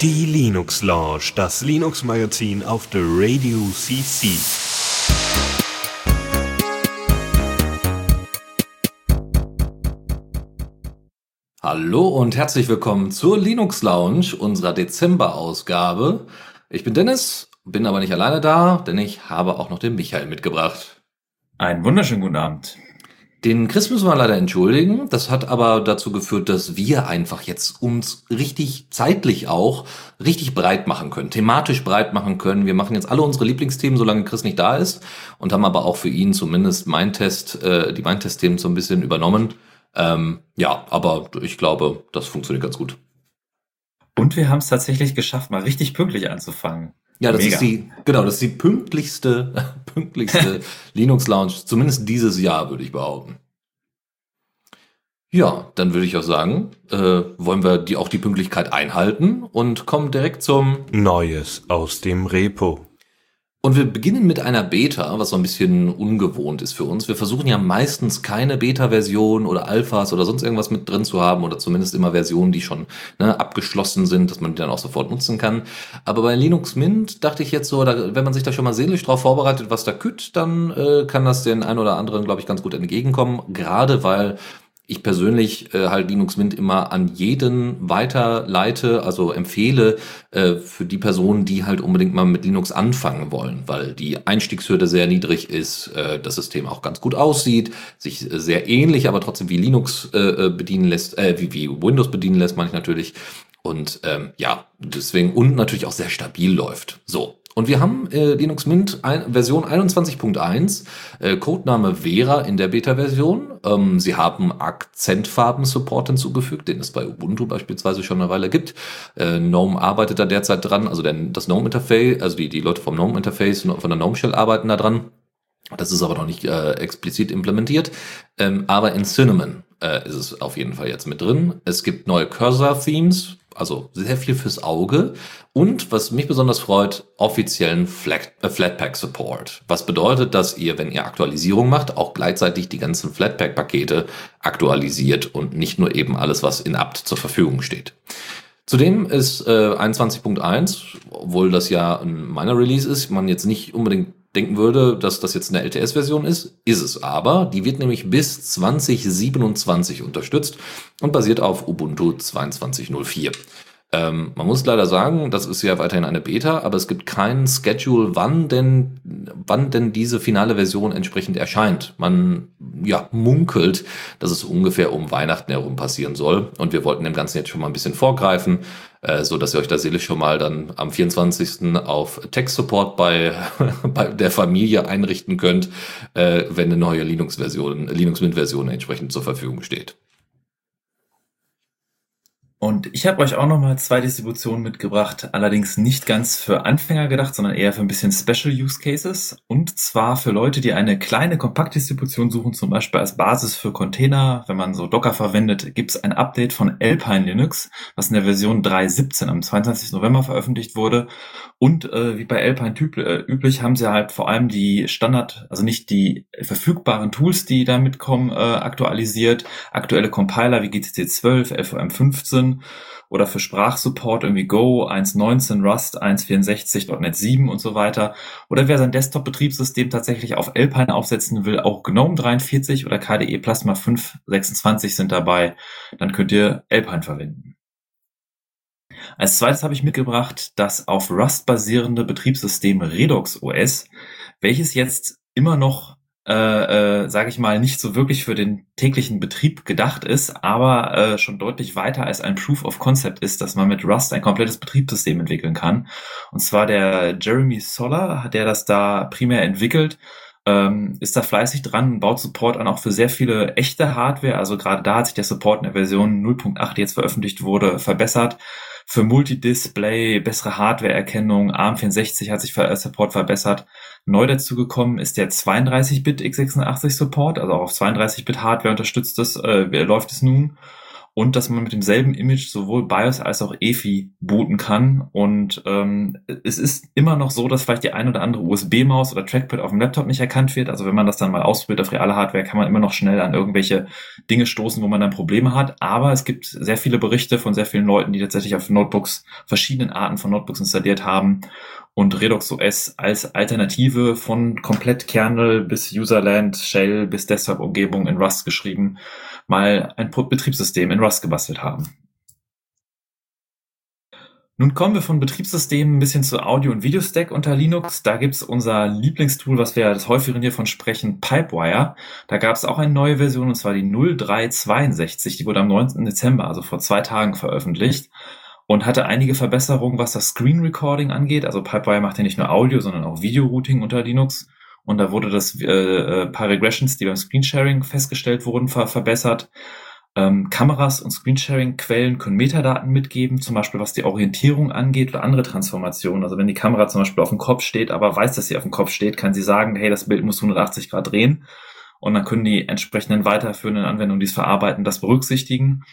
Die Linux Lounge, das Linux Magazin auf der Radio CC. Hallo und herzlich willkommen zur Linux Lounge, unserer Dezember-Ausgabe. Ich bin Dennis, bin aber nicht alleine da, denn ich habe auch noch den Michael mitgebracht. Einen wunderschönen guten Abend. Den Chris müssen wir leider entschuldigen. Das hat aber dazu geführt, dass wir einfach jetzt uns richtig zeitlich auch richtig breit machen können, thematisch breit machen können. Wir machen jetzt alle unsere Lieblingsthemen, solange Chris nicht da ist und haben aber auch für ihn zumindest mein Test, äh, die mein Test-Themen so ein bisschen übernommen. Ähm, ja, aber ich glaube, das funktioniert ganz gut. Und wir haben es tatsächlich geschafft, mal richtig pünktlich anzufangen. Ja, das Mega. ist die, genau, das ist die pünktlichste, pünktlichste Linux Lounge, zumindest dieses Jahr, würde ich behaupten. Ja, dann würde ich auch sagen, äh, wollen wir die auch die Pünktlichkeit einhalten und kommen direkt zum Neues aus dem Repo. Und wir beginnen mit einer Beta, was so ein bisschen ungewohnt ist für uns. Wir versuchen ja meistens keine Beta-Version oder Alphas oder sonst irgendwas mit drin zu haben oder zumindest immer Versionen, die schon ne, abgeschlossen sind, dass man die dann auch sofort nutzen kann. Aber bei Linux Mint dachte ich jetzt so, da, wenn man sich da schon mal seelisch drauf vorbereitet, was da kütt, dann äh, kann das den ein oder anderen, glaube ich, ganz gut entgegenkommen. Gerade weil ich persönlich äh, halt Linux Mint immer an jeden weiterleite, also empfehle äh, für die Personen, die halt unbedingt mal mit Linux anfangen wollen, weil die Einstiegshürde sehr niedrig ist, äh, das System auch ganz gut aussieht, sich sehr ähnlich, aber trotzdem wie Linux äh, äh bedienen lässt, äh, wie, wie Windows bedienen lässt, meine ich natürlich. Und ähm, ja, deswegen und natürlich auch sehr stabil läuft. So, und wir haben äh, Linux Mint ein, Version 21.1, äh, Codename Vera in der Beta-Version. Ähm, sie haben Akzentfarben-Support hinzugefügt, den es bei Ubuntu beispielsweise schon eine Weile gibt. Äh, GNOME arbeitet da derzeit dran, also denn das GNOME-Interface, also die, die Leute vom GNOME-Interface von der GNOME Shell arbeiten da dran. Das ist aber noch nicht äh, explizit implementiert. Ähm, aber in Cinnamon äh, ist es auf jeden Fall jetzt mit drin. Es gibt neue Cursor-Themes, also sehr viel fürs Auge. Und was mich besonders freut, offiziellen Flat, äh, Flatpak Support. Was bedeutet, dass ihr, wenn ihr Aktualisierung macht, auch gleichzeitig die ganzen Flatpak Pakete aktualisiert und nicht nur eben alles, was in apt zur Verfügung steht. Zudem ist äh, 21.1, obwohl das ja ein meiner Release ist, man jetzt nicht unbedingt denken würde, dass das jetzt eine LTS-Version ist, ist es aber. Die wird nämlich bis 2027 unterstützt und basiert auf Ubuntu 22.04. Ähm, man muss leider sagen, das ist ja weiterhin eine Beta, aber es gibt kein Schedule, wann denn, wann denn diese finale Version entsprechend erscheint. Man ja munkelt, dass es ungefähr um Weihnachten herum passieren soll. Und wir wollten dem Ganzen jetzt schon mal ein bisschen vorgreifen, äh, so dass ihr euch da seelisch schon mal dann am 24. auf Tech Support bei, bei der Familie einrichten könnt, äh, wenn eine neue Linux-Version, Linux Mint-Version entsprechend zur Verfügung steht. Und ich habe euch auch nochmal zwei Distributionen mitgebracht, allerdings nicht ganz für Anfänger gedacht, sondern eher für ein bisschen Special Use Cases. Und zwar für Leute, die eine kleine Kompaktdistribution suchen, zum Beispiel als Basis für Container. Wenn man so Docker verwendet, gibt es ein Update von Alpine Linux, was in der Version 3.17 am 22. November veröffentlicht wurde. Und äh, wie bei Alpine typ, äh, üblich haben sie halt vor allem die Standard, also nicht die verfügbaren Tools, die da mitkommen, äh, aktualisiert. Aktuelle Compiler wie GTC 12, LVM 15 oder für Sprachsupport irgendwie Go 1.19, Rust 1.64, .NET 7 und so weiter. Oder wer sein Desktop-Betriebssystem tatsächlich auf Alpine aufsetzen will, auch GNOME 43 oder KDE Plasma 5.26 sind dabei. Dann könnt ihr Alpine verwenden. Als zweites habe ich mitgebracht das auf Rust basierende Betriebssystem Redux OS, welches jetzt immer noch äh, äh, sage ich mal, nicht so wirklich für den täglichen Betrieb gedacht ist, aber äh, schon deutlich weiter als ein Proof of Concept ist, dass man mit Rust ein komplettes Betriebssystem entwickeln kann. Und zwar der Jeremy Soller, der das da primär entwickelt, ähm, ist da fleißig dran, baut Support an auch für sehr viele echte Hardware. Also gerade da hat sich der Support in der Version 0.8, die jetzt veröffentlicht wurde, verbessert für Multidisplay, bessere Hardware-Erkennung, ARM64 hat sich Support verbessert. Neu dazu gekommen ist der 32-Bit x86 Support, also auch auf 32-Bit Hardware unterstützt es, äh, läuft es nun. Und dass man mit demselben Image sowohl BIOS als auch EFI booten kann. Und ähm, es ist immer noch so, dass vielleicht die ein oder andere USB-Maus oder Trackpad auf dem Laptop nicht erkannt wird. Also wenn man das dann mal ausprobiert auf reale Hardware, kann man immer noch schnell an irgendwelche Dinge stoßen, wo man dann Probleme hat. Aber es gibt sehr viele Berichte von sehr vielen Leuten, die tatsächlich auf Notebooks verschiedenen Arten von Notebooks installiert haben und Redux OS als Alternative von komplett Kernel bis Userland, Shell bis Desktop-Umgebung in Rust geschrieben, mal ein Betriebssystem in Rust gebastelt haben. Nun kommen wir von Betriebssystemen ein bisschen zu Audio- und Videostack unter Linux. Da gibt's unser Lieblingstool, was wir das häufigeren hiervon sprechen, Pipewire. Da gab's auch eine neue Version, und zwar die 0362. Die wurde am 19. Dezember, also vor zwei Tagen veröffentlicht und hatte einige Verbesserungen, was das Screen Recording angeht. Also Pipewire macht ja nicht nur Audio, sondern auch Video-Routing unter Linux. Und da wurde das äh, äh, paar Regressions, die beim Screensharing festgestellt wurden, ver verbessert. Ähm, Kameras und Screensharing-Quellen können Metadaten mitgeben, zum Beispiel was die Orientierung angeht oder andere Transformationen. Also wenn die Kamera zum Beispiel auf dem Kopf steht, aber weiß, dass sie auf dem Kopf steht, kann sie sagen, hey, das Bild muss 180 Grad drehen. Und dann können die entsprechenden weiterführenden Anwendungen, die es verarbeiten, das berücksichtigen.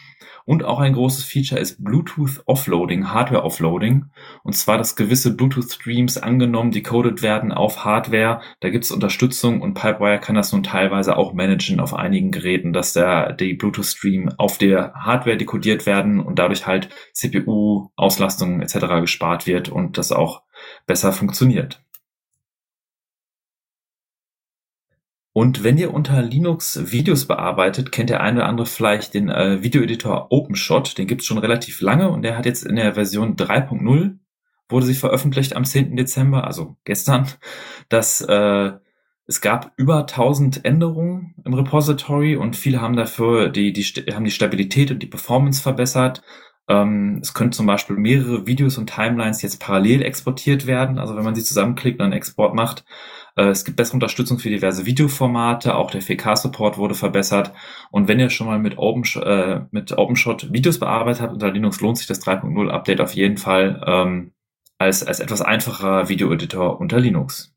Und auch ein großes Feature ist Bluetooth Offloading, Hardware Offloading. Und zwar, dass gewisse Bluetooth-Streams angenommen, decoded werden auf Hardware. Da gibt es Unterstützung und Pipewire kann das nun teilweise auch managen auf einigen Geräten, dass der, die Bluetooth-Stream auf der Hardware dekodiert werden und dadurch halt CPU, Auslastung etc. gespart wird und das auch besser funktioniert. Und wenn ihr unter Linux Videos bearbeitet, kennt der eine oder andere vielleicht den äh, Videoeditor OpenShot. Den gibt's schon relativ lange und der hat jetzt in der Version 3.0 wurde sie veröffentlicht am 10. Dezember, also gestern. dass äh, es gab über 1000 Änderungen im Repository und viele haben dafür die, die, haben die Stabilität und die Performance verbessert. Ähm, es können zum Beispiel mehrere Videos und Timelines jetzt parallel exportiert werden. Also wenn man sie zusammenklickt und einen Export macht, es gibt bessere Unterstützung für diverse Videoformate, auch der 4K-Support wurde verbessert. Und wenn ihr schon mal mit, Open, äh, mit OpenShot Videos bearbeitet habt unter Linux, lohnt sich das 3.0 Update auf jeden Fall ähm, als, als etwas einfacher Videoeditor unter Linux.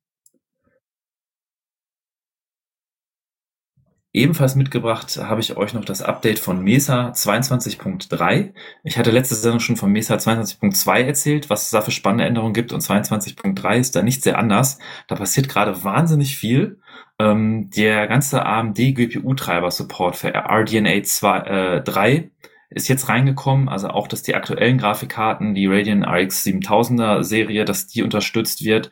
Ebenfalls mitgebracht habe ich euch noch das Update von Mesa 22.3. Ich hatte letzte Sendung schon von Mesa 22.2 erzählt, was es da für spannende Änderungen gibt und 22.3 ist da nicht sehr anders. Da passiert gerade wahnsinnig viel. Ähm, der ganze AMD GPU-Treiber Support für RDNA 2, äh, 3 ist jetzt reingekommen, also auch, dass die aktuellen Grafikkarten, die Radeon RX 7000er Serie, dass die unterstützt wird.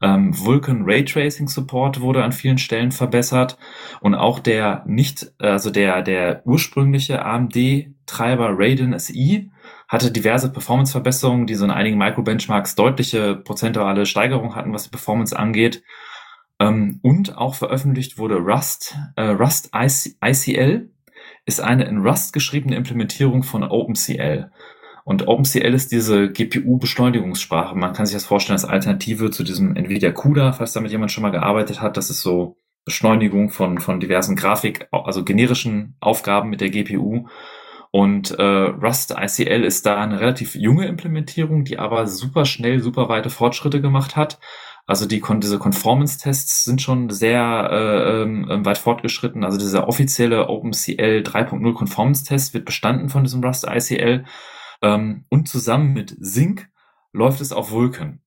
Ähm, Vulkan Raytracing Support wurde an vielen Stellen verbessert und auch der nicht, also der, der ursprüngliche AMD-Treiber Radeon SI hatte diverse Performance-Verbesserungen, die so in einigen Micro-Benchmarks deutliche prozentuale Steigerung hatten, was die Performance angeht. Ähm, und auch veröffentlicht wurde Rust, äh, Rust ICL ist eine in Rust geschriebene Implementierung von OpenCL. Und OpenCL ist diese GPU-Beschleunigungssprache. Man kann sich das vorstellen als Alternative zu diesem NVIDIA CUDA, falls damit jemand schon mal gearbeitet hat. Das ist so Beschleunigung von, von diversen Grafik, also generischen Aufgaben mit der GPU. Und äh, Rust ICL ist da eine relativ junge Implementierung, die aber super schnell, super weite Fortschritte gemacht hat. Also die diese Conformance-Tests sind schon sehr äh, ähm, weit fortgeschritten. Also dieser offizielle OpenCL 3.0 Conformance-Test wird bestanden von diesem Rust ICL. Ähm, und zusammen mit Sync läuft es auf Vulkan.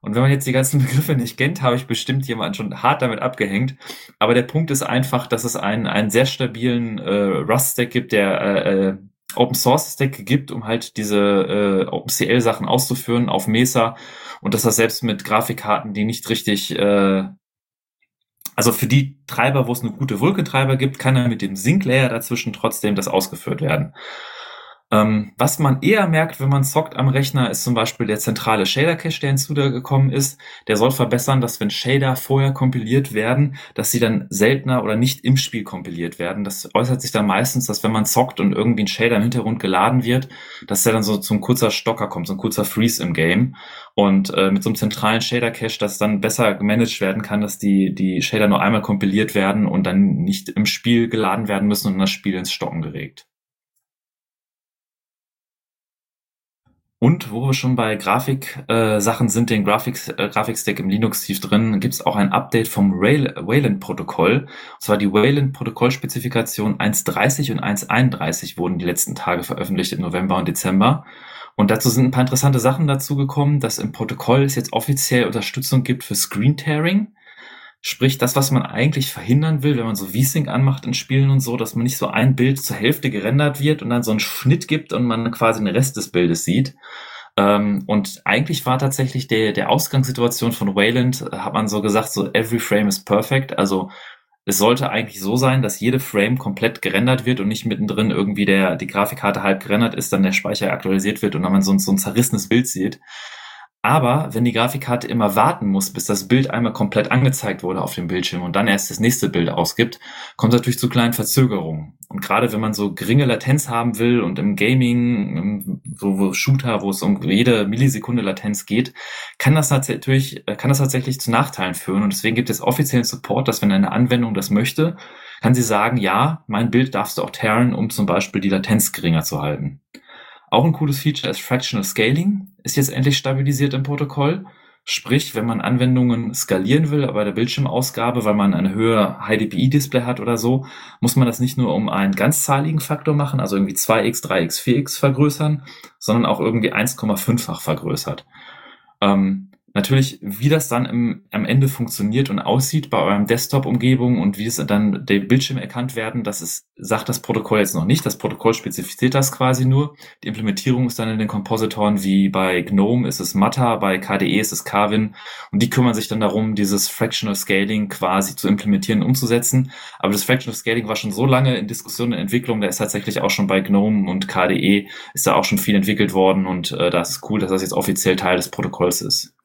Und wenn man jetzt die ganzen Begriffe nicht kennt, habe ich bestimmt jemanden schon hart damit abgehängt. Aber der Punkt ist einfach, dass es einen, einen sehr stabilen äh, Rust-Stack gibt, der äh, äh Open Source Stack gibt, um halt diese äh, OpenCL Sachen auszuführen auf Mesa und dass das selbst mit Grafikkarten, die nicht richtig, äh, also für die Treiber, wo es eine gute Vulkan-Treiber gibt, kann er mit dem Sync Layer dazwischen trotzdem das ausgeführt werden. Ähm, was man eher merkt, wenn man zockt am Rechner, ist zum Beispiel der zentrale Shader-Cache, der hinzugekommen ist. Der soll verbessern, dass wenn Shader vorher kompiliert werden, dass sie dann seltener oder nicht im Spiel kompiliert werden. Das äußert sich dann meistens, dass wenn man zockt und irgendwie ein Shader im Hintergrund geladen wird, dass der dann so zum kurzer Stocker kommt, so ein kurzer Freeze im Game. Und äh, mit so einem zentralen Shader-Cache, das dann besser gemanagt werden kann, dass die, die Shader nur einmal kompiliert werden und dann nicht im Spiel geladen werden müssen und das Spiel ins Stocken geregt. Und wo wir schon bei Grafik-Sachen äh, sind, den Graphics, äh, Grafikstack im Linux tief drin, gibt es auch ein Update vom Wayland-Protokoll. Und zwar die Wayland-Protokollspezifikation 1.30 und 1.31 wurden die letzten Tage veröffentlicht im November und Dezember. Und dazu sind ein paar interessante Sachen dazu gekommen, dass im Protokoll es jetzt offiziell Unterstützung gibt für Screen Tearing. Sprich, das, was man eigentlich verhindern will, wenn man so V-Sync anmacht in Spielen und so, dass man nicht so ein Bild zur Hälfte gerendert wird und dann so einen Schnitt gibt und man quasi den Rest des Bildes sieht. Ähm, und eigentlich war tatsächlich der, der Ausgangssituation von Wayland, äh, hat man so gesagt, so every frame is perfect. Also es sollte eigentlich so sein, dass jede Frame komplett gerendert wird und nicht mittendrin irgendwie der, die Grafikkarte halb gerendert ist, dann der Speicher aktualisiert wird und dann man so, so ein zerrissenes Bild sieht. Aber wenn die Grafikkarte immer warten muss, bis das Bild einmal komplett angezeigt wurde auf dem Bildschirm und dann erst das nächste Bild ausgibt, kommt es natürlich zu kleinen Verzögerungen. Und gerade wenn man so geringe Latenz haben will und im Gaming, im, so, Shooter, wo es um jede Millisekunde Latenz geht, kann das natürlich, kann das tatsächlich zu Nachteilen führen. Und deswegen gibt es offiziellen Support, dass wenn eine Anwendung das möchte, kann sie sagen, ja, mein Bild darfst du auch tearen, um zum Beispiel die Latenz geringer zu halten. Auch ein cooles Feature ist Fractional Scaling, ist jetzt endlich stabilisiert im Protokoll. Sprich, wenn man Anwendungen skalieren will bei der Bildschirmausgabe, weil man eine höhere High-DPI-Display hat oder so, muss man das nicht nur um einen ganzzahligen Faktor machen, also irgendwie 2x, 3x, 4x vergrößern, sondern auch irgendwie 1,5-fach vergrößert. Ähm, Natürlich, wie das dann im, am Ende funktioniert und aussieht bei eurem Desktop-Umgebung und wie es dann der Bildschirm erkannt werden, das ist, sagt das Protokoll jetzt noch nicht. Das Protokoll spezifiziert das quasi nur. Die Implementierung ist dann in den Kompositoren wie bei GNOME ist es Matter, bei KDE ist es Carvin und die kümmern sich dann darum, dieses Fractional Scaling quasi zu implementieren, umzusetzen. Aber das Fractional Scaling war schon so lange in Diskussion und Entwicklung, da ist tatsächlich auch schon bei GNOME und KDE ist da auch schon viel entwickelt worden und äh, da ist cool, dass das jetzt offiziell Teil des Protokolls ist.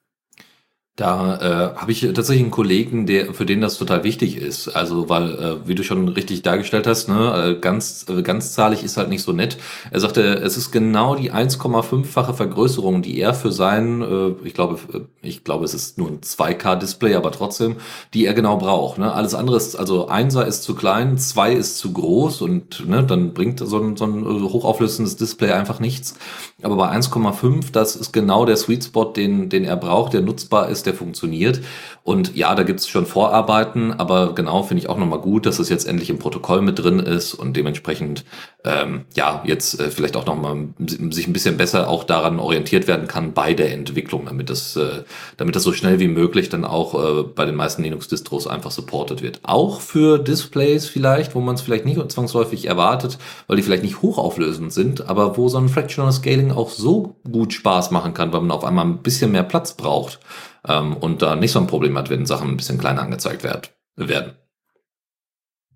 Da äh, habe ich tatsächlich einen Kollegen, der für den das total wichtig ist. Also weil, äh, wie du schon richtig dargestellt hast, ne, äh, ganz äh, ganzzahlig ist halt nicht so nett. Er sagte, es ist genau die 1,5-fache Vergrößerung, die er für sein, äh, ich glaube, äh, ich glaube, es ist nur ein 2K-Display, aber trotzdem, die er genau braucht. Ne? Alles andere ist, also 1er ist zu klein, 2 ist zu groß und ne, dann bringt so ein, so ein hochauflösendes Display einfach nichts. Aber bei 1,5, das ist genau der Sweet Spot, den, den er braucht, der nutzbar ist, der funktioniert. Und ja, da gibt es schon Vorarbeiten, aber genau finde ich auch nochmal gut, dass es jetzt endlich im Protokoll mit drin ist und dementsprechend ähm, ja jetzt äh, vielleicht auch nochmal sich ein bisschen besser auch daran orientiert werden kann bei der Entwicklung, damit das, äh, damit das so schnell wie möglich dann auch äh, bei den meisten Linux-Distros einfach supported wird. Auch für Displays vielleicht, wo man es vielleicht nicht zwangsläufig erwartet, weil die vielleicht nicht hochauflösend sind, aber wo so ein Fractional Scaling auch so gut Spaß machen kann, weil man auf einmal ein bisschen mehr Platz braucht ähm, und da nicht so ein Problem hat, wenn Sachen ein bisschen kleiner angezeigt werd, werden.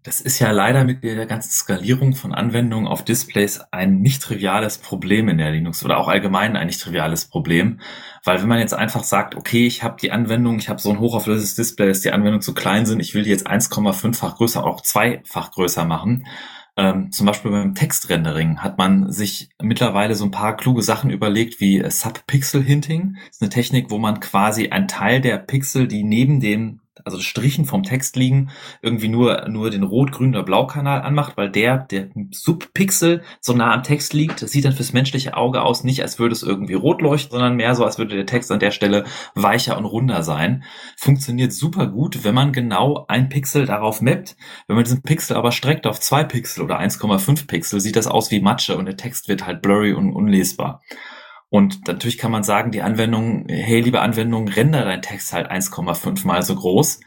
Das ist ja leider mit der ganzen Skalierung von Anwendungen auf Displays ein nicht triviales Problem in der Linux oder auch allgemein ein nicht triviales Problem, weil wenn man jetzt einfach sagt, okay, ich habe die Anwendung, ich habe so ein hochauflösendes Display, dass die Anwendungen zu klein sind, ich will die jetzt 1,5-fach größer, auch zweifach größer machen, ähm, zum Beispiel beim Textrendering hat man sich mittlerweile so ein paar kluge Sachen überlegt, wie Subpixel Hinting. Das ist eine Technik, wo man quasi einen Teil der Pixel, die neben dem also Strichen vom Text liegen, irgendwie nur, nur den Rot-, Grün- oder Blau-Kanal anmacht, weil der, der Subpixel so nah am Text liegt. Das sieht dann fürs menschliche Auge aus, nicht als würde es irgendwie rot leuchten, sondern mehr so, als würde der Text an der Stelle weicher und runder sein. Funktioniert super gut, wenn man genau ein Pixel darauf mappt. Wenn man diesen Pixel aber streckt auf zwei Pixel oder 1,5 Pixel, sieht das aus wie Matsche und der Text wird halt blurry und unlesbar. Und natürlich kann man sagen, die Anwendung, hey, liebe Anwendung, render dein Text halt 1,5 mal so groß.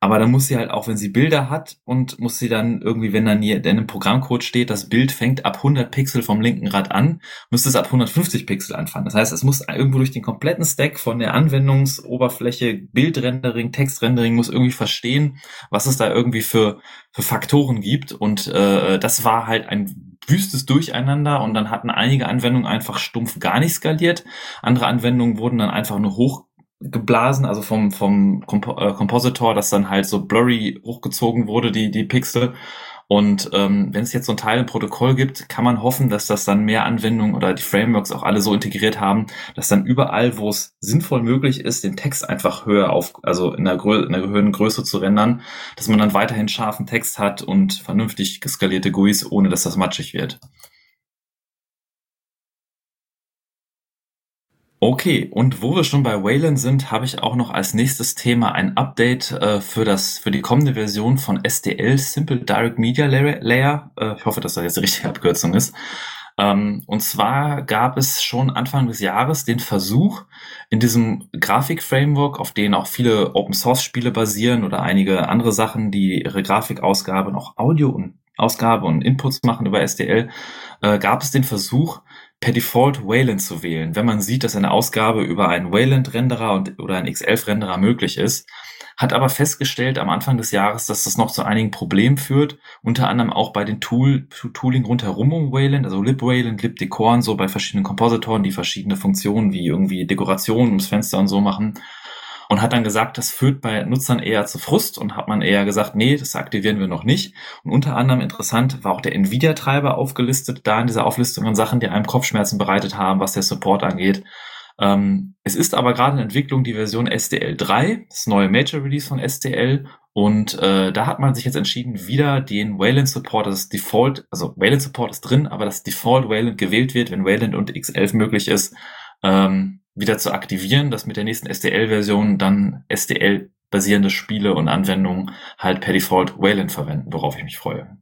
Aber dann muss sie halt auch, wenn sie Bilder hat und muss sie dann irgendwie, wenn dann hier in einem Programmcode steht, das Bild fängt ab 100 Pixel vom linken Rad an, müsste es ab 150 Pixel anfangen. Das heißt, es muss irgendwo durch den kompletten Stack von der Anwendungsoberfläche, Bildrendering, Textrendering, muss irgendwie verstehen, was es da irgendwie für, für Faktoren gibt. Und äh, das war halt ein wüstes Durcheinander und dann hatten einige Anwendungen einfach stumpf gar nicht skaliert. Andere Anwendungen wurden dann einfach nur hochgeblasen, also vom, vom Comp äh, Compositor, dass dann halt so blurry hochgezogen wurde, die, die Pixel. Und ähm, wenn es jetzt so ein Teil im Protokoll gibt, kann man hoffen, dass das dann mehr Anwendungen oder die Frameworks auch alle so integriert haben, dass dann überall, wo es sinnvoll möglich ist, den Text einfach höher auf, also in einer, in einer höheren Größe zu rendern, dass man dann weiterhin scharfen Text hat und vernünftig skalierte GUIs, ohne dass das matschig wird. Okay, und wo wir schon bei Wayland sind, habe ich auch noch als nächstes Thema ein Update äh, für das für die kommende Version von SDL Simple Direct Media Layer. Äh, ich hoffe, dass das jetzt die richtige Abkürzung ist. Ähm, und zwar gab es schon Anfang des Jahres den Versuch, in diesem Grafik-Framework, auf denen auch viele Open-Source-Spiele basieren oder einige andere Sachen, die ihre Grafikausgabe und auch Audio und Ausgabe und Inputs machen über SDL, äh, gab es den Versuch, per Default Wayland zu wählen, wenn man sieht, dass eine Ausgabe über einen Wayland-Renderer oder einen X11-Renderer möglich ist, hat aber festgestellt am Anfang des Jahres, dass das noch zu einigen Problemen führt, unter anderem auch bei den Tool, Tooling rundherum um Wayland, also LibWayland, LibDecor und so bei verschiedenen Kompositoren, die verschiedene Funktionen wie irgendwie Dekorationen ums Fenster und so machen und hat dann gesagt, das führt bei Nutzern eher zu Frust und hat man eher gesagt, nee, das aktivieren wir noch nicht. Und unter anderem interessant war auch der Nvidia-Treiber aufgelistet, da in dieser Auflistung an Sachen, die einem Kopfschmerzen bereitet haben, was der Support angeht. Ähm, es ist aber gerade in Entwicklung die Version SDL 3, das neue Major Release von SDL. Und äh, da hat man sich jetzt entschieden, wieder den Wayland Support, das Default, also Wayland Support ist drin, aber das Default Wayland gewählt wird, wenn Wayland und X11 möglich ist, ähm, wieder zu aktivieren, dass mit der nächsten SDL-Version dann SDL-basierende Spiele und Anwendungen halt per Default Wayland verwenden, worauf ich mich freue.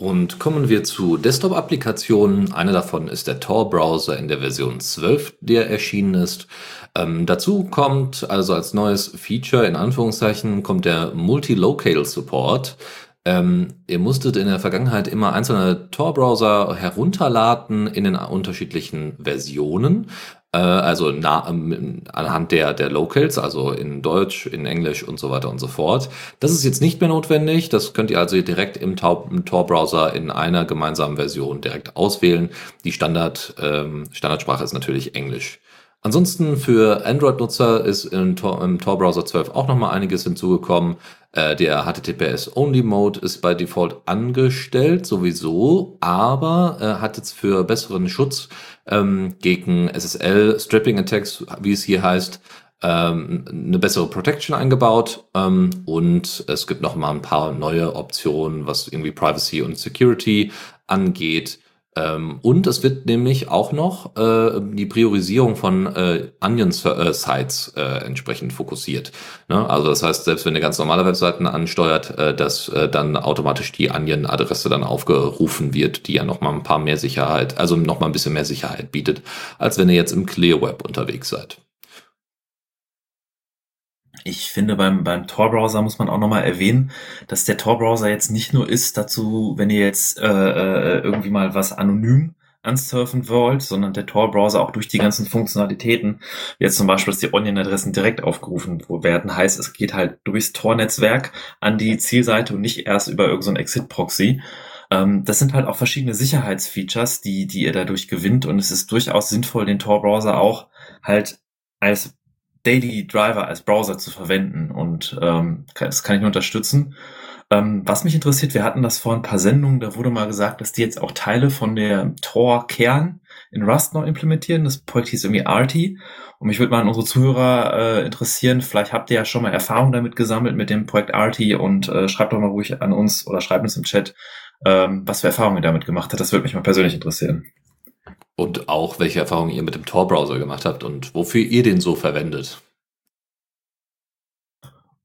Und kommen wir zu Desktop-Applikationen. Eine davon ist der Tor-Browser in der Version 12, der erschienen ist. Ähm, dazu kommt also als neues Feature in Anführungszeichen kommt der Multi-Local Support. Ähm, ihr musstet in der Vergangenheit immer einzelne Tor-Browser herunterladen in den unterschiedlichen Versionen. Äh, also na, ähm, anhand der, der Locals, also in Deutsch, in Englisch und so weiter und so fort. Das ist jetzt nicht mehr notwendig. Das könnt ihr also direkt im, im Tor-Browser in einer gemeinsamen Version direkt auswählen. Die Standard, ähm, Standardsprache ist natürlich Englisch. Ansonsten für Android-Nutzer ist im Tor, im Tor Browser 12 auch nochmal einiges hinzugekommen. Äh, der HTTPS-Only-Mode ist bei Default angestellt, sowieso, aber äh, hat jetzt für besseren Schutz ähm, gegen SSL-Stripping-Attacks, wie es hier heißt, ähm, eine bessere Protection eingebaut ähm, und es gibt noch mal ein paar neue Optionen, was irgendwie Privacy und Security angeht. Ähm, und es wird nämlich auch noch äh, die Priorisierung von äh, Onion-Sites äh, entsprechend fokussiert. Ne? Also das heißt, selbst wenn ihr ganz normale Webseiten ansteuert, äh, dass äh, dann automatisch die Onion-Adresse dann aufgerufen wird, die ja noch mal ein paar mehr Sicherheit, also noch mal ein bisschen mehr Sicherheit bietet, als wenn ihr jetzt im Clear Web unterwegs seid. Ich finde, beim, beim Tor-Browser muss man auch nochmal erwähnen, dass der Tor-Browser jetzt nicht nur ist dazu, wenn ihr jetzt äh, äh, irgendwie mal was anonym ansurfen wollt, sondern der Tor-Browser auch durch die ganzen Funktionalitäten, wie jetzt zum Beispiel, dass die Onion-Adressen direkt aufgerufen werden, heißt, es geht halt durchs Tor-Netzwerk an die Zielseite und nicht erst über irgendein so Exit-Proxy. Ähm, das sind halt auch verschiedene Sicherheitsfeatures, die, die ihr dadurch gewinnt. Und es ist durchaus sinnvoll, den Tor-Browser auch halt als Daily Driver als Browser zu verwenden und ähm, das kann ich nur unterstützen. Ähm, was mich interessiert, wir hatten das vor ein paar Sendungen, da wurde mal gesagt, dass die jetzt auch Teile von der Tor-Kern in Rust noch implementieren. Das Projekt hieß irgendwie Arty. Und mich würde mal an unsere Zuhörer äh, interessieren, vielleicht habt ihr ja schon mal Erfahrung damit gesammelt mit dem Projekt Arty und äh, schreibt doch mal ruhig an uns oder schreibt uns im Chat, ähm, was für Erfahrungen ihr damit gemacht habt. Das würde mich mal persönlich interessieren und auch welche Erfahrungen ihr mit dem Tor-Browser gemacht habt und wofür ihr den so verwendet.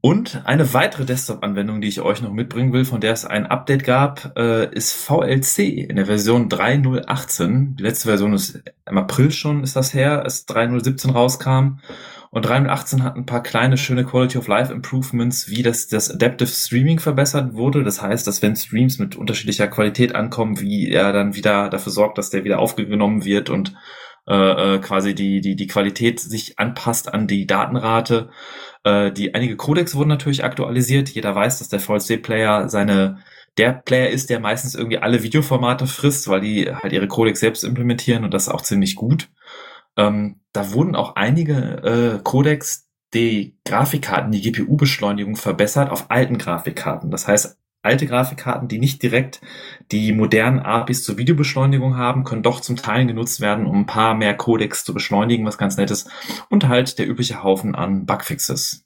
Und eine weitere Desktop-Anwendung, die ich euch noch mitbringen will, von der es ein Update gab, äh, ist VLC in der Version 3.018. Die letzte Version ist im April schon, ist das her, als 3.017 rauskam. Und 318 hat ein paar kleine, schöne Quality of Life Improvements, wie das, das Adaptive Streaming verbessert wurde. Das heißt, dass wenn Streams mit unterschiedlicher Qualität ankommen, wie er dann wieder dafür sorgt, dass der wieder aufgenommen wird und äh, äh, quasi die, die, die Qualität sich anpasst an die Datenrate. Äh, die einige Codecs wurden natürlich aktualisiert. Jeder weiß, dass der VLC-Player seine der Player ist, der meistens irgendwie alle Videoformate frisst, weil die halt ihre Codecs selbst implementieren und das auch ziemlich gut. Ähm, da wurden auch einige äh, Codecs die Grafikkarten, die GPU-Beschleunigung verbessert auf alten Grafikkarten. Das heißt, alte Grafikkarten, die nicht direkt die modernen APIs zur Videobeschleunigung haben, können doch zum Teil genutzt werden, um ein paar mehr Codecs zu beschleunigen, was ganz nett ist. Und halt der übliche Haufen an Bugfixes.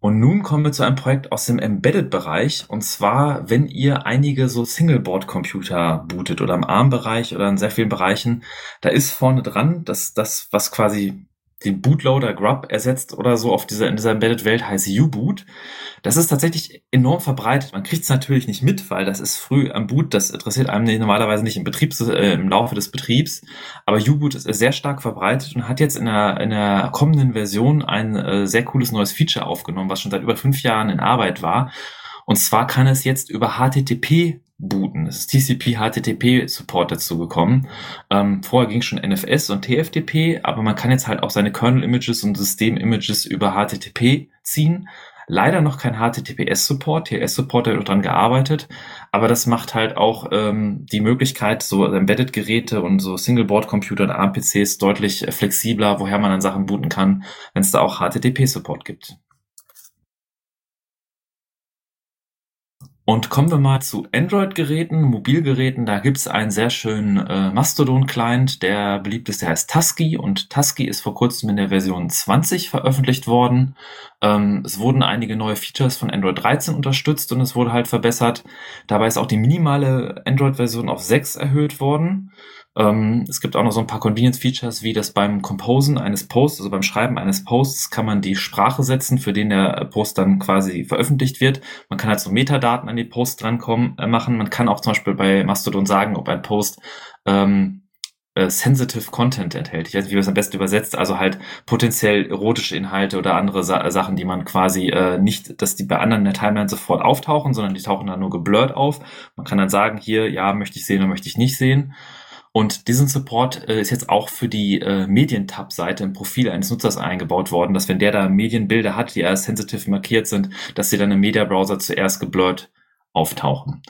Und nun kommen wir zu einem Projekt aus dem Embedded-Bereich. Und zwar, wenn ihr einige so Singleboard-Computer bootet oder im ARM-Bereich oder in sehr vielen Bereichen, da ist vorne dran, dass das, was quasi den Bootloader Grub ersetzt oder so auf dieser, in dieser Embedded-Welt heißt U-Boot. Das ist tatsächlich enorm verbreitet. Man kriegt es natürlich nicht mit, weil das ist früh am Boot. Das interessiert einem normalerweise nicht im Betriebs, äh, im Laufe des Betriebs. Aber U-Boot ist sehr stark verbreitet und hat jetzt in der, in der kommenden Version ein äh, sehr cooles neues Feature aufgenommen, was schon seit über fünf Jahren in Arbeit war. Und zwar kann es jetzt über HTTP booten. Es ist TCP, HTTP Support dazu gekommen. Ähm, vorher ging schon NFS und TFTP, aber man kann jetzt halt auch seine Kernel Images und System Images über HTTP ziehen. Leider noch kein HTTPS Support. TLS Support da wird dran gearbeitet, aber das macht halt auch ähm, die Möglichkeit, so Embedded Geräte und so Single Board Computer und ARM PCs deutlich flexibler, woher man dann Sachen booten kann, wenn es da auch HTTP Support gibt. Und kommen wir mal zu Android-Geräten, Mobilgeräten. Da gibt's einen sehr schönen äh, Mastodon-Client, der beliebt ist, der heißt Tusky. Und Tusky ist vor kurzem in der Version 20 veröffentlicht worden. Ähm, es wurden einige neue Features von Android 13 unterstützt und es wurde halt verbessert. Dabei ist auch die minimale Android-Version auf 6 erhöht worden. Ähm, es gibt auch noch so ein paar Convenience-Features, wie das beim Composen eines Posts, also beim Schreiben eines Posts, kann man die Sprache setzen, für den der Post dann quasi veröffentlicht wird. Man kann halt so Metadaten an die Post drankommen, äh, machen. Man kann auch zum Beispiel bei Mastodon sagen, ob ein Post ähm, äh, sensitive Content enthält. Ich weiß nicht, wie man es am besten übersetzt. Also halt potenziell erotische Inhalte oder andere Sa Sachen, die man quasi äh, nicht, dass die bei anderen in der Timeline sofort auftauchen, sondern die tauchen dann nur geblurrt auf. Man kann dann sagen, hier, ja, möchte ich sehen oder möchte ich nicht sehen. Und diesen Support äh, ist jetzt auch für die äh, Medientab-Seite im Profil eines Nutzers eingebaut worden, dass wenn der da Medienbilder hat, die als sensitive markiert sind, dass sie dann im Media-Browser zuerst geblurrt auftauchen.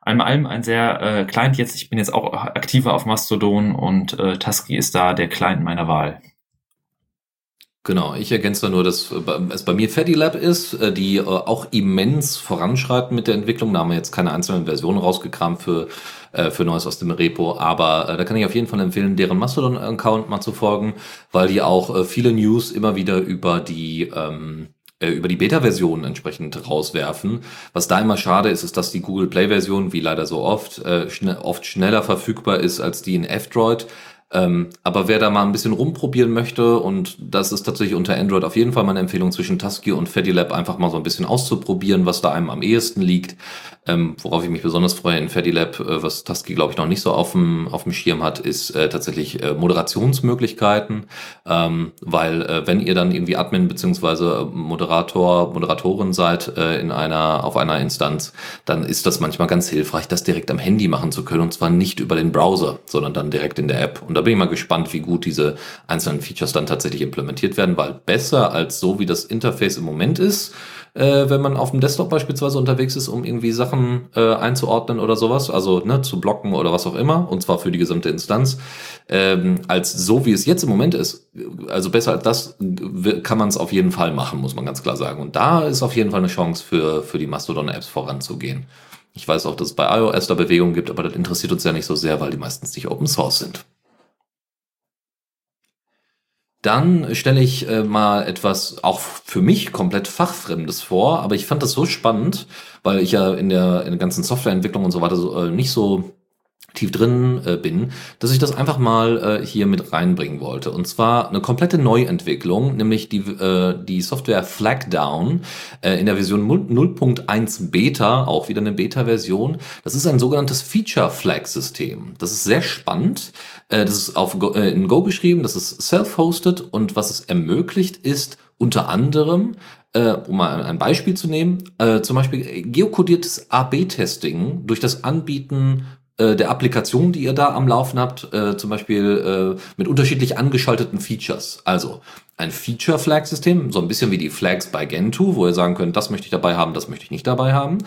Einmal allem ein sehr äh, Client jetzt, ich bin jetzt auch aktiver auf Mastodon und äh, Tusky ist da der Client meiner Wahl. Genau, ich ergänze da nur, dass äh, es bei mir Fatty Lab ist, äh, die äh, auch immens voranschreiten mit der Entwicklung. Da haben wir jetzt keine einzelnen Versionen rausgekramt für, für Neues aus dem Repo, aber da kann ich auf jeden Fall empfehlen, deren Mastodon-Account mal zu folgen, weil die auch viele News immer wieder über die ähm, über die Beta-Version entsprechend rauswerfen. Was da immer schade ist, ist, dass die Google Play-Version, wie leider so oft, äh, schn oft schneller verfügbar ist als die in F-Droid. Ähm, aber wer da mal ein bisschen rumprobieren möchte, und das ist tatsächlich unter Android auf jeden Fall meine Empfehlung zwischen Tusky und Fedilab einfach mal so ein bisschen auszuprobieren, was da einem am ehesten liegt. Ähm, worauf ich mich besonders freue in Fedilab, äh, was Tusky glaube ich noch nicht so auf dem, auf dem Schirm hat, ist äh, tatsächlich äh, Moderationsmöglichkeiten, ähm, weil äh, wenn ihr dann irgendwie Admin beziehungsweise Moderator, Moderatorin seid äh, in einer, auf einer Instanz, dann ist das manchmal ganz hilfreich, das direkt am Handy machen zu können und zwar nicht über den Browser, sondern dann direkt in der App. Und bin ich mal gespannt, wie gut diese einzelnen Features dann tatsächlich implementiert werden, weil besser als so, wie das Interface im Moment ist, äh, wenn man auf dem Desktop beispielsweise unterwegs ist, um irgendwie Sachen äh, einzuordnen oder sowas, also ne, zu blocken oder was auch immer, und zwar für die gesamte Instanz, ähm, als so wie es jetzt im Moment ist. Also besser als das kann man es auf jeden Fall machen, muss man ganz klar sagen. Und da ist auf jeden Fall eine Chance für, für die Mastodon-Apps voranzugehen. Ich weiß auch, dass es bei iOS da Bewegungen gibt, aber das interessiert uns ja nicht so sehr, weil die meistens nicht Open Source sind. Dann stelle ich äh, mal etwas auch für mich komplett fachfremdes vor, aber ich fand das so spannend, weil ich ja in der, in der ganzen Softwareentwicklung und so weiter so, äh, nicht so tief drin äh, bin, dass ich das einfach mal äh, hier mit reinbringen wollte. Und zwar eine komplette Neuentwicklung, nämlich die, äh, die Software Flagdown äh, in der Version 0.1 Beta, auch wieder eine Beta-Version. Das ist ein sogenanntes Feature-Flag-System. Das ist sehr spannend. Äh, das ist auf Go, äh, in Go geschrieben, das ist self-hosted und was es ermöglicht ist, unter anderem äh, um mal ein Beispiel zu nehmen, äh, zum Beispiel geokodiertes AB-Testing durch das Anbieten äh, der Applikation, die ihr da am Laufen habt, äh, zum Beispiel äh, mit unterschiedlich angeschalteten Features. Also ein Feature-Flag-System, so ein bisschen wie die Flags bei Gentoo, wo ihr sagen könnt, das möchte ich dabei haben, das möchte ich nicht dabei haben.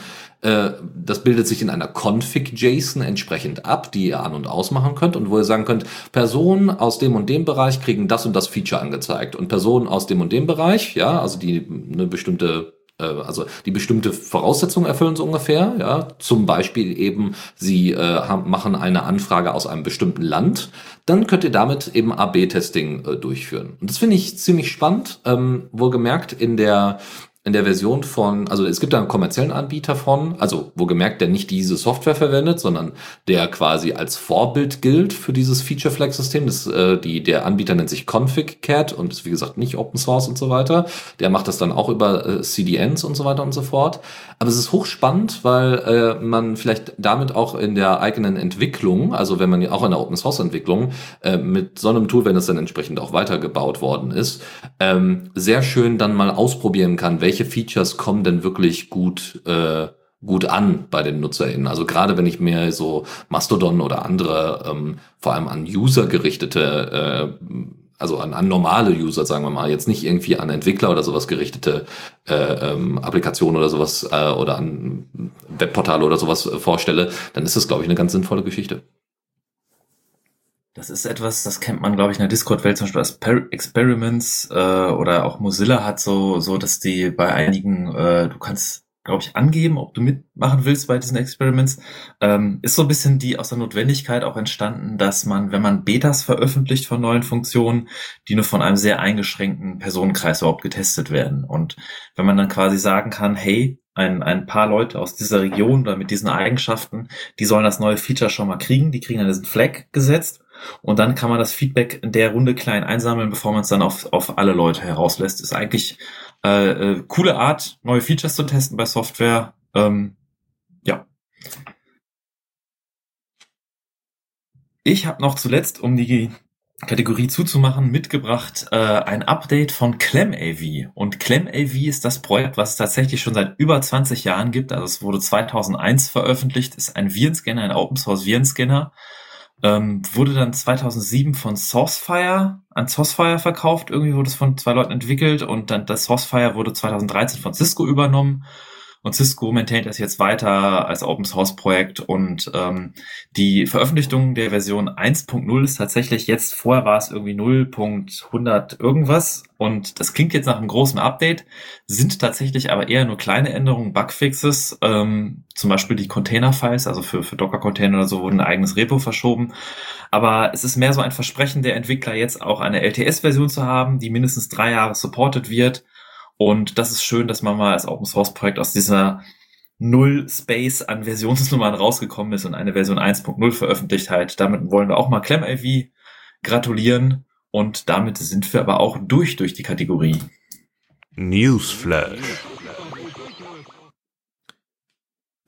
Äh, das bildet sich in einer Config-JSON entsprechend ab, die ihr an- und ausmachen könnt und wo ihr sagen könnt, Personen aus dem und dem Bereich kriegen das und das Feature angezeigt und Personen aus dem und dem Bereich, ja, also die eine bestimmte also die bestimmte Voraussetzungen erfüllen so ungefähr, ja, zum Beispiel eben, sie äh, haben, machen eine Anfrage aus einem bestimmten Land, dann könnt ihr damit eben AB-Testing äh, durchführen. Und das finde ich ziemlich spannend, ähm, wohlgemerkt in der in der Version von, also es gibt da einen kommerziellen Anbieter von, also wo gemerkt, der nicht diese Software verwendet, sondern der quasi als Vorbild gilt für dieses Feature Flag System. Das, äh, die, der Anbieter nennt sich ConfigCat und ist wie gesagt nicht Open Source und so weiter. Der macht das dann auch über äh, CDNs und so weiter und so fort. Aber es ist hochspannend, weil äh, man vielleicht damit auch in der eigenen Entwicklung, also wenn man ja auch in der Open Source Entwicklung äh, mit so einem Tool, wenn es dann entsprechend auch weitergebaut worden ist, ähm, sehr schön dann mal ausprobieren kann, welche Features kommen denn wirklich gut äh, gut an bei den NutzerInnen. Also gerade wenn ich mir so Mastodon oder andere, ähm, vor allem an User gerichtete, äh, also an, an normale User, sagen wir mal, jetzt nicht irgendwie an Entwickler oder sowas gerichtete äh, ähm, Applikationen oder sowas äh, oder an Webportale oder sowas äh, vorstelle, dann ist das, glaube ich, eine ganz sinnvolle Geschichte. Das ist etwas, das kennt man, glaube ich, in der Discord-Welt zum Beispiel als per Experiments äh, oder auch Mozilla hat so, so, dass die bei einigen, äh, du kannst, glaube ich, angeben, ob du mitmachen willst bei diesen Experiments. Ähm, ist so ein bisschen die aus der Notwendigkeit auch entstanden, dass man, wenn man Betas veröffentlicht von neuen Funktionen, die nur von einem sehr eingeschränkten Personenkreis überhaupt getestet werden. Und wenn man dann quasi sagen kann, hey, ein, ein paar Leute aus dieser Region oder mit diesen Eigenschaften, die sollen das neue Feature schon mal kriegen, die kriegen dann diesen Flag gesetzt und dann kann man das Feedback in der Runde klein einsammeln, bevor man es dann auf, auf alle Leute herauslässt. Ist eigentlich äh, äh, coole Art, neue Features zu testen bei Software. Ähm, ja. Ich habe noch zuletzt, um die Kategorie zuzumachen, mitgebracht äh, ein Update von ClamAV. Und ClamAV ist das Projekt, was es tatsächlich schon seit über 20 Jahren gibt. Also es wurde 2001 veröffentlicht, ist ein Virenscanner, ein Open Source Virenscanner. Ähm, wurde dann 2007 von Sourcefire an Sourcefire verkauft. Irgendwie wurde es von zwei Leuten entwickelt und dann das Sourcefire wurde 2013 von Cisco übernommen. Und Cisco maintaint das jetzt weiter als Open Source Projekt und ähm, die Veröffentlichung der Version 1.0 ist tatsächlich jetzt, vorher war es irgendwie 0.100 irgendwas und das klingt jetzt nach einem großen Update, sind tatsächlich aber eher nur kleine Änderungen, Bugfixes, ähm, zum Beispiel die Container-Files, also für, für Docker-Container oder so, wurden ein eigenes Repo verschoben. Aber es ist mehr so ein Versprechen der Entwickler, jetzt auch eine LTS-Version zu haben, die mindestens drei Jahre supported wird und das ist schön, dass man mal als Open Source Projekt aus dieser Null Space an Versionsnummern rausgekommen ist und eine Version 1.0 veröffentlicht hat. Damit wollen wir auch mal ClamAV gratulieren und damit sind wir aber auch durch durch die Kategorie. Newsflash.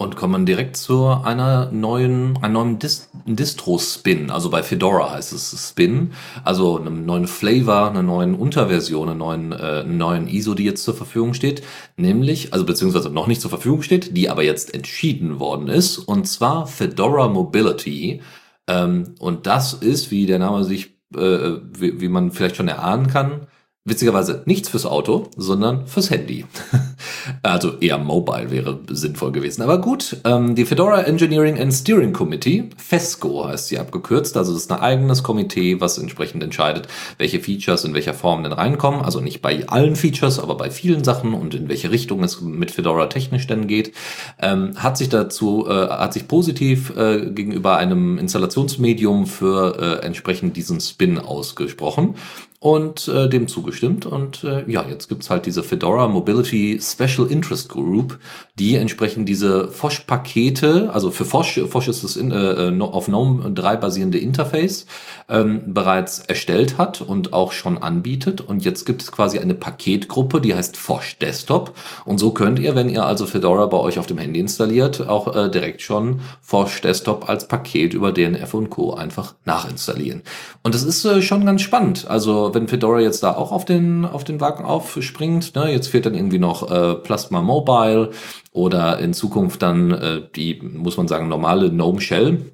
Und kommen direkt zu einer neuen, einem neuen Dist Distro-Spin. Also bei Fedora heißt es Spin. Also einem neuen Flavor, einer neuen Unterversion, einer neuen, äh, neuen ISO, die jetzt zur Verfügung steht. Nämlich, also beziehungsweise noch nicht zur Verfügung steht, die aber jetzt entschieden worden ist. Und zwar Fedora Mobility. Ähm, und das ist, wie der Name sich, äh, wie, wie man vielleicht schon erahnen kann, Witzigerweise nichts fürs Auto, sondern fürs Handy. also eher mobile wäre sinnvoll gewesen. Aber gut, ähm, die Fedora Engineering and Steering Committee, FESCO heißt sie abgekürzt, also das ist ein eigenes Komitee, was entsprechend entscheidet, welche Features in welcher Form denn reinkommen. Also nicht bei allen Features, aber bei vielen Sachen und in welche Richtung es mit Fedora technisch denn geht. Ähm, hat sich dazu, äh, hat sich positiv äh, gegenüber einem Installationsmedium für äh, entsprechend diesen Spin ausgesprochen und äh, dem zugestimmt. Und äh, ja, jetzt gibt's halt diese Fedora Mobility Special Interest Group, die entsprechend diese Fosch-Pakete, also für Fosch, Fosch ist das in, äh, auf GNOME 3 basierende Interface, ähm, bereits erstellt hat und auch schon anbietet. Und jetzt gibt es quasi eine Paketgruppe, die heißt Fosch Desktop. Und so könnt ihr, wenn ihr also Fedora bei euch auf dem Handy installiert, auch äh, direkt schon Fosch Desktop als Paket über DNF und Co. einfach nachinstallieren. Und das ist äh, schon ganz spannend. Also wenn Fedora jetzt da auch auf den, auf den Wagen aufspringt, ne, jetzt fehlt dann irgendwie noch äh, Plasma Mobile oder in Zukunft dann äh, die, muss man sagen, normale GNOME Shell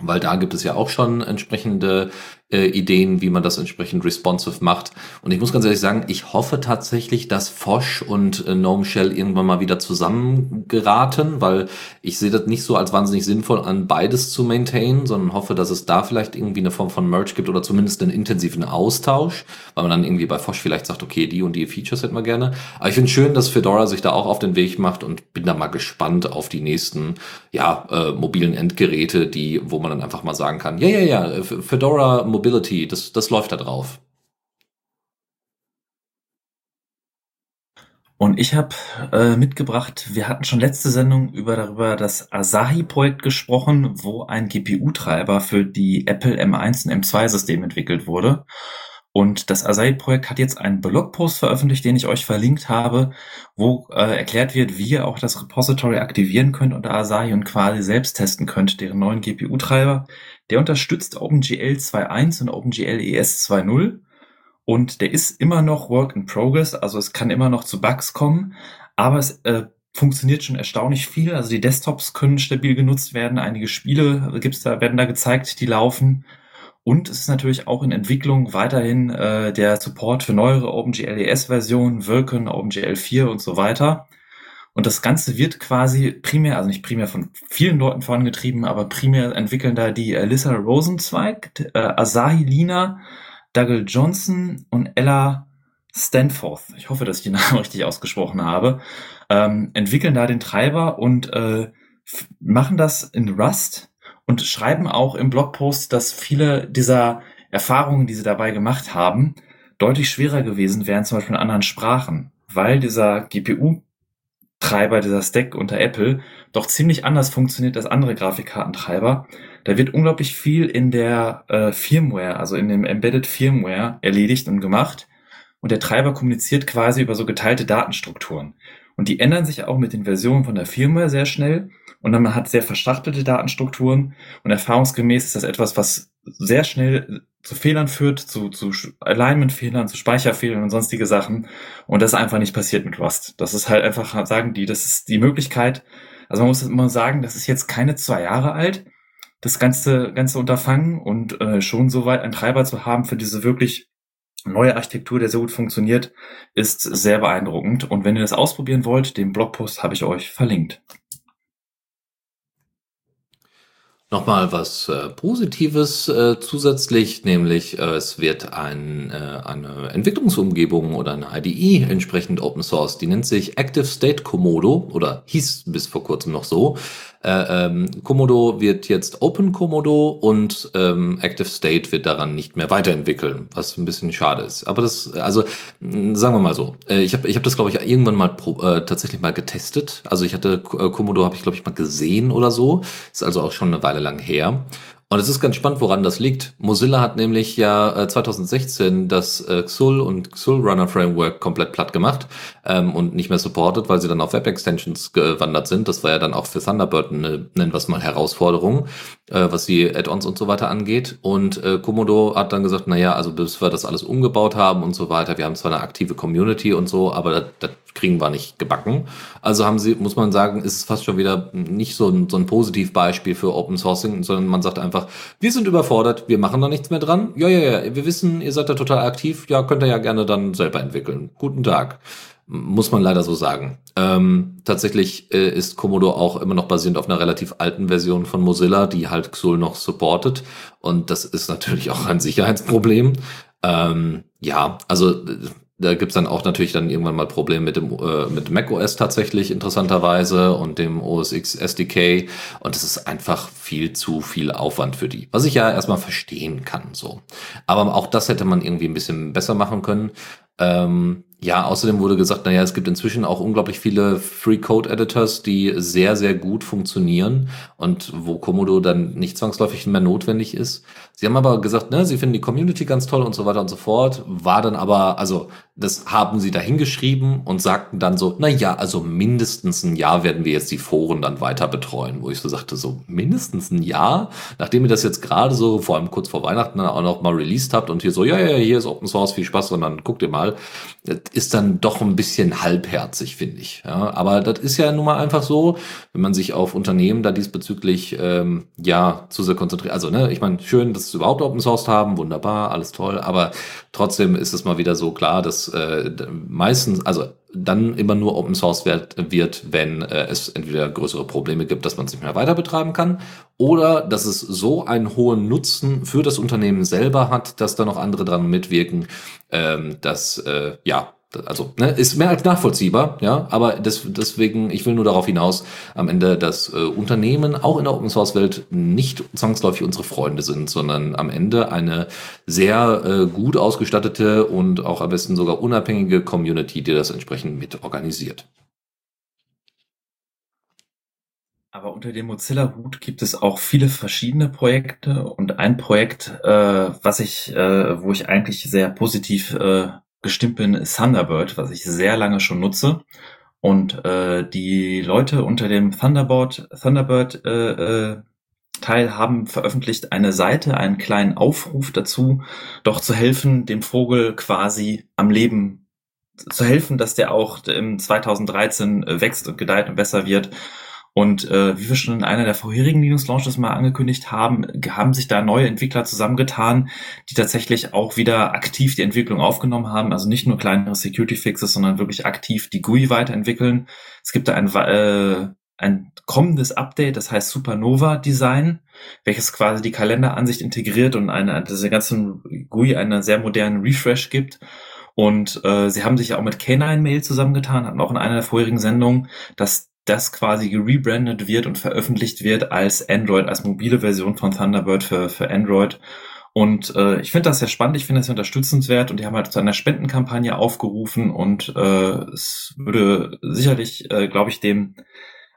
weil da gibt es ja auch schon entsprechende äh, Ideen, wie man das entsprechend responsive macht. Und ich muss ganz ehrlich sagen, ich hoffe tatsächlich, dass Fosch und äh, Gnome Shell irgendwann mal wieder zusammengeraten, weil ich sehe das nicht so als wahnsinnig sinnvoll an, beides zu maintainen, sondern hoffe, dass es da vielleicht irgendwie eine Form von Merge gibt oder zumindest einen intensiven Austausch, weil man dann irgendwie bei Fosch vielleicht sagt, okay, die und die Features hätten wir gerne. Aber ich finde schön, dass Fedora sich da auch auf den Weg macht und bin da mal gespannt auf die nächsten, ja, äh, mobilen Endgeräte, die, wo man dann einfach mal sagen kann, ja, ja, ja, Fedora Mobility, das, das läuft da drauf. Und ich habe äh, mitgebracht, wir hatten schon letzte Sendung über darüber das Asahi-Projekt gesprochen, wo ein GPU-Treiber für die Apple M1 und M2-System entwickelt wurde. Und das Asahi-Projekt hat jetzt einen Blogpost veröffentlicht, den ich euch verlinkt habe, wo äh, erklärt wird, wie ihr auch das Repository aktivieren könnt unter Asahi und quasi selbst testen könnt, deren neuen GPU-Treiber. Der unterstützt OpenGL 2.1 und OpenGL ES 2.0 und der ist immer noch Work in Progress, also es kann immer noch zu Bugs kommen, aber es äh, funktioniert schon erstaunlich viel. Also die Desktops können stabil genutzt werden, einige Spiele gibt's da, werden da gezeigt, die laufen. Und es ist natürlich auch in Entwicklung weiterhin äh, der Support für neuere OpenGL ES-Versionen, Vulkan, OpenGL 4 und so weiter. Und das Ganze wird quasi primär, also nicht primär von vielen Leuten vorangetrieben, aber primär entwickeln da die Alyssa Rosenzweig, äh, Asahi Lina, Dougal Johnson und Ella Stanforth, ich hoffe, dass ich die Namen richtig ausgesprochen habe, ähm, entwickeln da den Treiber und äh, machen das in Rust und schreiben auch im Blogpost, dass viele dieser Erfahrungen, die sie dabei gemacht haben, deutlich schwerer gewesen wären, zum Beispiel in anderen Sprachen, weil dieser GPU-Treiber, dieser Stack unter Apple, doch ziemlich anders funktioniert als andere Grafikkartentreiber da wird unglaublich viel in der äh, Firmware, also in dem Embedded Firmware erledigt und gemacht. Und der Treiber kommuniziert quasi über so geteilte Datenstrukturen. Und die ändern sich auch mit den Versionen von der Firmware sehr schnell. Und dann man hat sehr verschachtelte Datenstrukturen. Und erfahrungsgemäß ist das etwas, was sehr schnell zu Fehlern führt, zu, zu Alignment-Fehlern, zu Speicherfehlern und sonstige Sachen. Und das ist einfach nicht passiert mit Rust. Das ist halt einfach, sagen die, das ist die Möglichkeit. Also man muss immer sagen, das ist jetzt keine zwei Jahre alt das ganze, ganze Unterfangen und äh, schon soweit einen Treiber zu haben für diese wirklich neue Architektur, der sehr gut funktioniert, ist sehr beeindruckend. Und wenn ihr das ausprobieren wollt, den Blogpost habe ich euch verlinkt. Nochmal was äh, Positives äh, zusätzlich, nämlich äh, es wird ein, äh, eine Entwicklungsumgebung oder eine IDE entsprechend Open Source, die nennt sich Active State Komodo oder hieß bis vor kurzem noch so. Äh, ähm, Komodo wird jetzt Open Komodo und ähm, Active State wird daran nicht mehr weiterentwickeln, was ein bisschen schade ist. Aber das, also sagen wir mal so, äh, ich habe ich hab das, glaube ich, irgendwann mal pro, äh, tatsächlich mal getestet. Also ich hatte äh, Komodo, habe ich, glaube ich, mal gesehen oder so. Ist also auch schon eine Weile lang her. Und es ist ganz spannend, woran das liegt. Mozilla hat nämlich ja äh, 2016 das äh, XUL und XUL Runner Framework komplett platt gemacht ähm, und nicht mehr supportet, weil sie dann auf Web Extensions gewandert sind. Das war ja dann auch für Thunderbird eine, nennen wir es mal, Herausforderung, äh, was die Add-ons und so weiter angeht. Und äh, Komodo hat dann gesagt, na ja, also bis wir das alles umgebaut haben und so weiter, wir haben zwar eine aktive Community und so, aber das, das kriegen wir nicht gebacken. Also haben sie, muss man sagen, ist es fast schon wieder nicht so ein, so ein Positivbeispiel für Open Sourcing, sondern man sagt einfach, wir sind überfordert, wir machen da nichts mehr dran. Ja, ja, ja, wir wissen, ihr seid da total aktiv, ja, könnt ihr ja gerne dann selber entwickeln. Guten Tag. Muss man leider so sagen. Ähm, tatsächlich äh, ist Komodo auch immer noch basierend auf einer relativ alten Version von Mozilla, die halt XUL noch supportet. Und das ist natürlich auch ein Sicherheitsproblem. Ähm, ja, also da gibt's dann auch natürlich dann irgendwann mal Probleme mit dem äh, mit macOS tatsächlich interessanterweise und dem OS X SDK und es ist einfach viel zu viel Aufwand für die, was ich ja erstmal verstehen kann so. Aber auch das hätte man irgendwie ein bisschen besser machen können. Ähm, ja, außerdem wurde gesagt, naja, es gibt inzwischen auch unglaublich viele Free Code Editors, die sehr, sehr gut funktionieren und wo Komodo dann nicht zwangsläufig mehr notwendig ist. Sie haben aber gesagt, ne, sie finden die Community ganz toll und so weiter und so fort. War dann aber, also, das haben sie dahingeschrieben und sagten dann so, na ja, also mindestens ein Jahr werden wir jetzt die Foren dann weiter betreuen, wo ich so sagte, so mindestens ein Jahr, nachdem ihr das jetzt gerade so, vor allem kurz vor Weihnachten auch noch mal released habt und hier so, ja, ja, hier ist Open Source, viel Spaß, sondern guckt ihr mal, ist dann doch ein bisschen halbherzig, finde ich. Ja, aber das ist ja nun mal einfach so, wenn man sich auf Unternehmen da diesbezüglich ähm, ja zu sehr konzentriert. Also, ne, ich meine, schön, dass es überhaupt Open Source haben, wunderbar, alles toll, aber trotzdem ist es mal wieder so klar, dass äh, meistens, also dann immer nur Open Source wird, wird wenn äh, es entweder größere Probleme gibt, dass man es nicht mehr weiter betreiben kann, oder dass es so einen hohen Nutzen für das Unternehmen selber hat, dass da noch andere dran mitwirken, ähm, dass äh, ja also ne, ist mehr als nachvollziehbar, ja, aber das, deswegen, ich will nur darauf hinaus, am Ende, dass äh, Unternehmen auch in der Open Source Welt nicht zwangsläufig unsere Freunde sind, sondern am Ende eine sehr äh, gut ausgestattete und auch am besten sogar unabhängige Community, die das entsprechend mit organisiert. Aber unter dem Mozilla-Hut gibt es auch viele verschiedene Projekte und ein Projekt, äh, was ich, äh, wo ich eigentlich sehr positiv äh, gestimmt bin, ist Thunderbird, was ich sehr lange schon nutze. Und äh, die Leute unter dem Thunderbird, Thunderbird äh, äh, Teil haben veröffentlicht eine Seite, einen kleinen Aufruf dazu, doch zu helfen, dem Vogel quasi am Leben zu helfen, dass der auch im 2013 wächst und gedeiht und besser wird und äh, wie wir schon in einer der vorherigen Linux-Launches mal angekündigt haben, haben sich da neue Entwickler zusammengetan, die tatsächlich auch wieder aktiv die Entwicklung aufgenommen haben. Also nicht nur kleinere Security-Fixes, sondern wirklich aktiv die GUI weiterentwickeln. Es gibt da ein, äh, ein kommendes Update, das heißt Supernova Design, welches quasi die Kalenderansicht integriert und eine, diese ganzen GUI einen sehr modernen Refresh gibt. Und äh, sie haben sich ja auch mit Canine Mail zusammengetan, hatten auch in einer der vorherigen Sendungen, dass das quasi gerebrandet wird und veröffentlicht wird als Android, als mobile Version von Thunderbird für, für Android. Und äh, ich finde das sehr spannend, ich finde das unterstützenswert und die haben halt zu einer Spendenkampagne aufgerufen und äh, es würde sicherlich, äh, glaube ich, dem,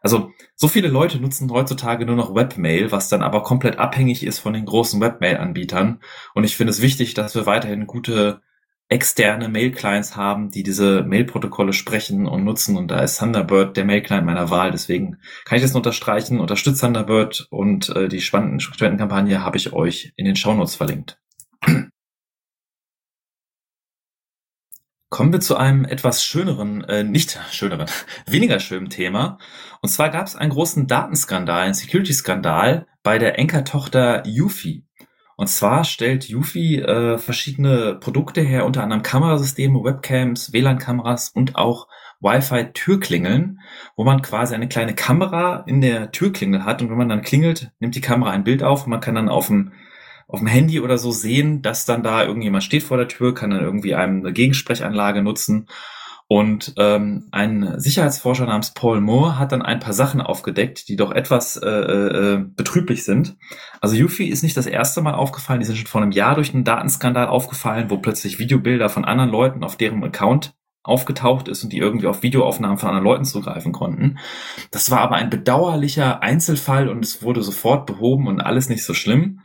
also so viele Leute nutzen heutzutage nur noch Webmail, was dann aber komplett abhängig ist von den großen Webmail-Anbietern. Und ich finde es wichtig, dass wir weiterhin gute externe Mail-Clients haben, die diese Mail-Protokolle sprechen und nutzen. Und da ist Thunderbird der Mail-Client meiner Wahl. Deswegen kann ich das nur unterstreichen. Unterstützt Thunderbird und äh, die Spendenkampagne habe ich euch in den Shownotes verlinkt. Kommen wir zu einem etwas schöneren, äh, nicht schöneren, weniger schönen Thema. Und zwar gab es einen großen Datenskandal, einen Security-Skandal bei der Enker-Tochter Yufi. Und zwar stellt Yufi äh, verschiedene Produkte her, unter anderem Kamerasysteme, Webcams, WLAN-Kameras und auch Wi-Fi-Türklingeln, wo man quasi eine kleine Kamera in der Türklingel hat. Und wenn man dann klingelt, nimmt die Kamera ein Bild auf und man kann dann auf dem auf dem Handy oder so sehen, dass dann da irgendjemand steht vor der Tür, kann dann irgendwie eine Gegensprechanlage nutzen und ähm, ein Sicherheitsforscher namens Paul Moore hat dann ein paar Sachen aufgedeckt, die doch etwas äh, äh, betrüblich sind. Also Yuffie ist nicht das erste Mal aufgefallen, die sind schon vor einem Jahr durch einen Datenskandal aufgefallen, wo plötzlich Videobilder von anderen Leuten auf deren Account aufgetaucht ist und die irgendwie auf Videoaufnahmen von anderen Leuten zugreifen konnten. Das war aber ein bedauerlicher Einzelfall und es wurde sofort behoben und alles nicht so schlimm.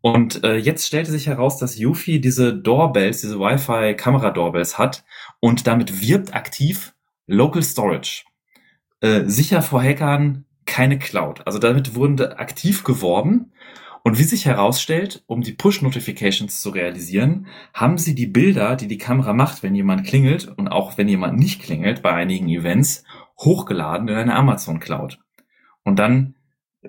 Und äh, jetzt stellte sich heraus, dass Yuffie diese Doorbells, diese Wi-Fi-Kamera-Doorbells hat und damit wirbt aktiv Local Storage. Äh, sicher vor Hackern keine Cloud. Also damit wurden aktiv geworben. Und wie sich herausstellt, um die Push-Notifications zu realisieren, haben sie die Bilder, die die Kamera macht, wenn jemand klingelt und auch wenn jemand nicht klingelt bei einigen Events, hochgeladen in eine Amazon Cloud. Und dann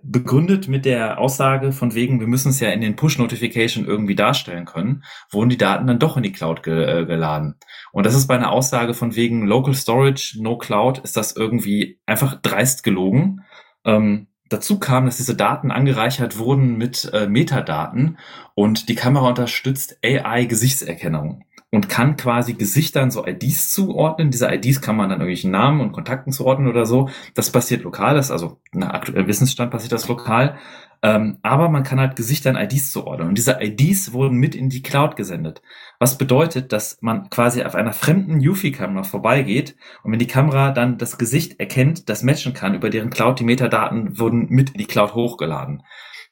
begründet mit der Aussage von wegen, wir müssen es ja in den Push-Notification irgendwie darstellen können, wurden die Daten dann doch in die Cloud ge äh, geladen. Und das ist bei einer Aussage von wegen Local Storage, No Cloud, ist das irgendwie einfach dreist gelogen. Ähm, dazu kam, dass diese Daten angereichert wurden mit äh, Metadaten und die Kamera unterstützt AI-Gesichtserkennung und kann quasi Gesichtern so IDs zuordnen. Diese IDs kann man dann irgendwelchen Namen und Kontakten zuordnen oder so. Das passiert lokal, das also nach aktuellem Wissensstand passiert das lokal. Ähm, aber man kann halt Gesichtern IDs zuordnen. Und diese IDs wurden mit in die Cloud gesendet. Was bedeutet, dass man quasi auf einer fremden UFI-Kamera vorbeigeht und wenn die Kamera dann das Gesicht erkennt, das matchen kann, über deren Cloud die Metadaten wurden mit in die Cloud hochgeladen.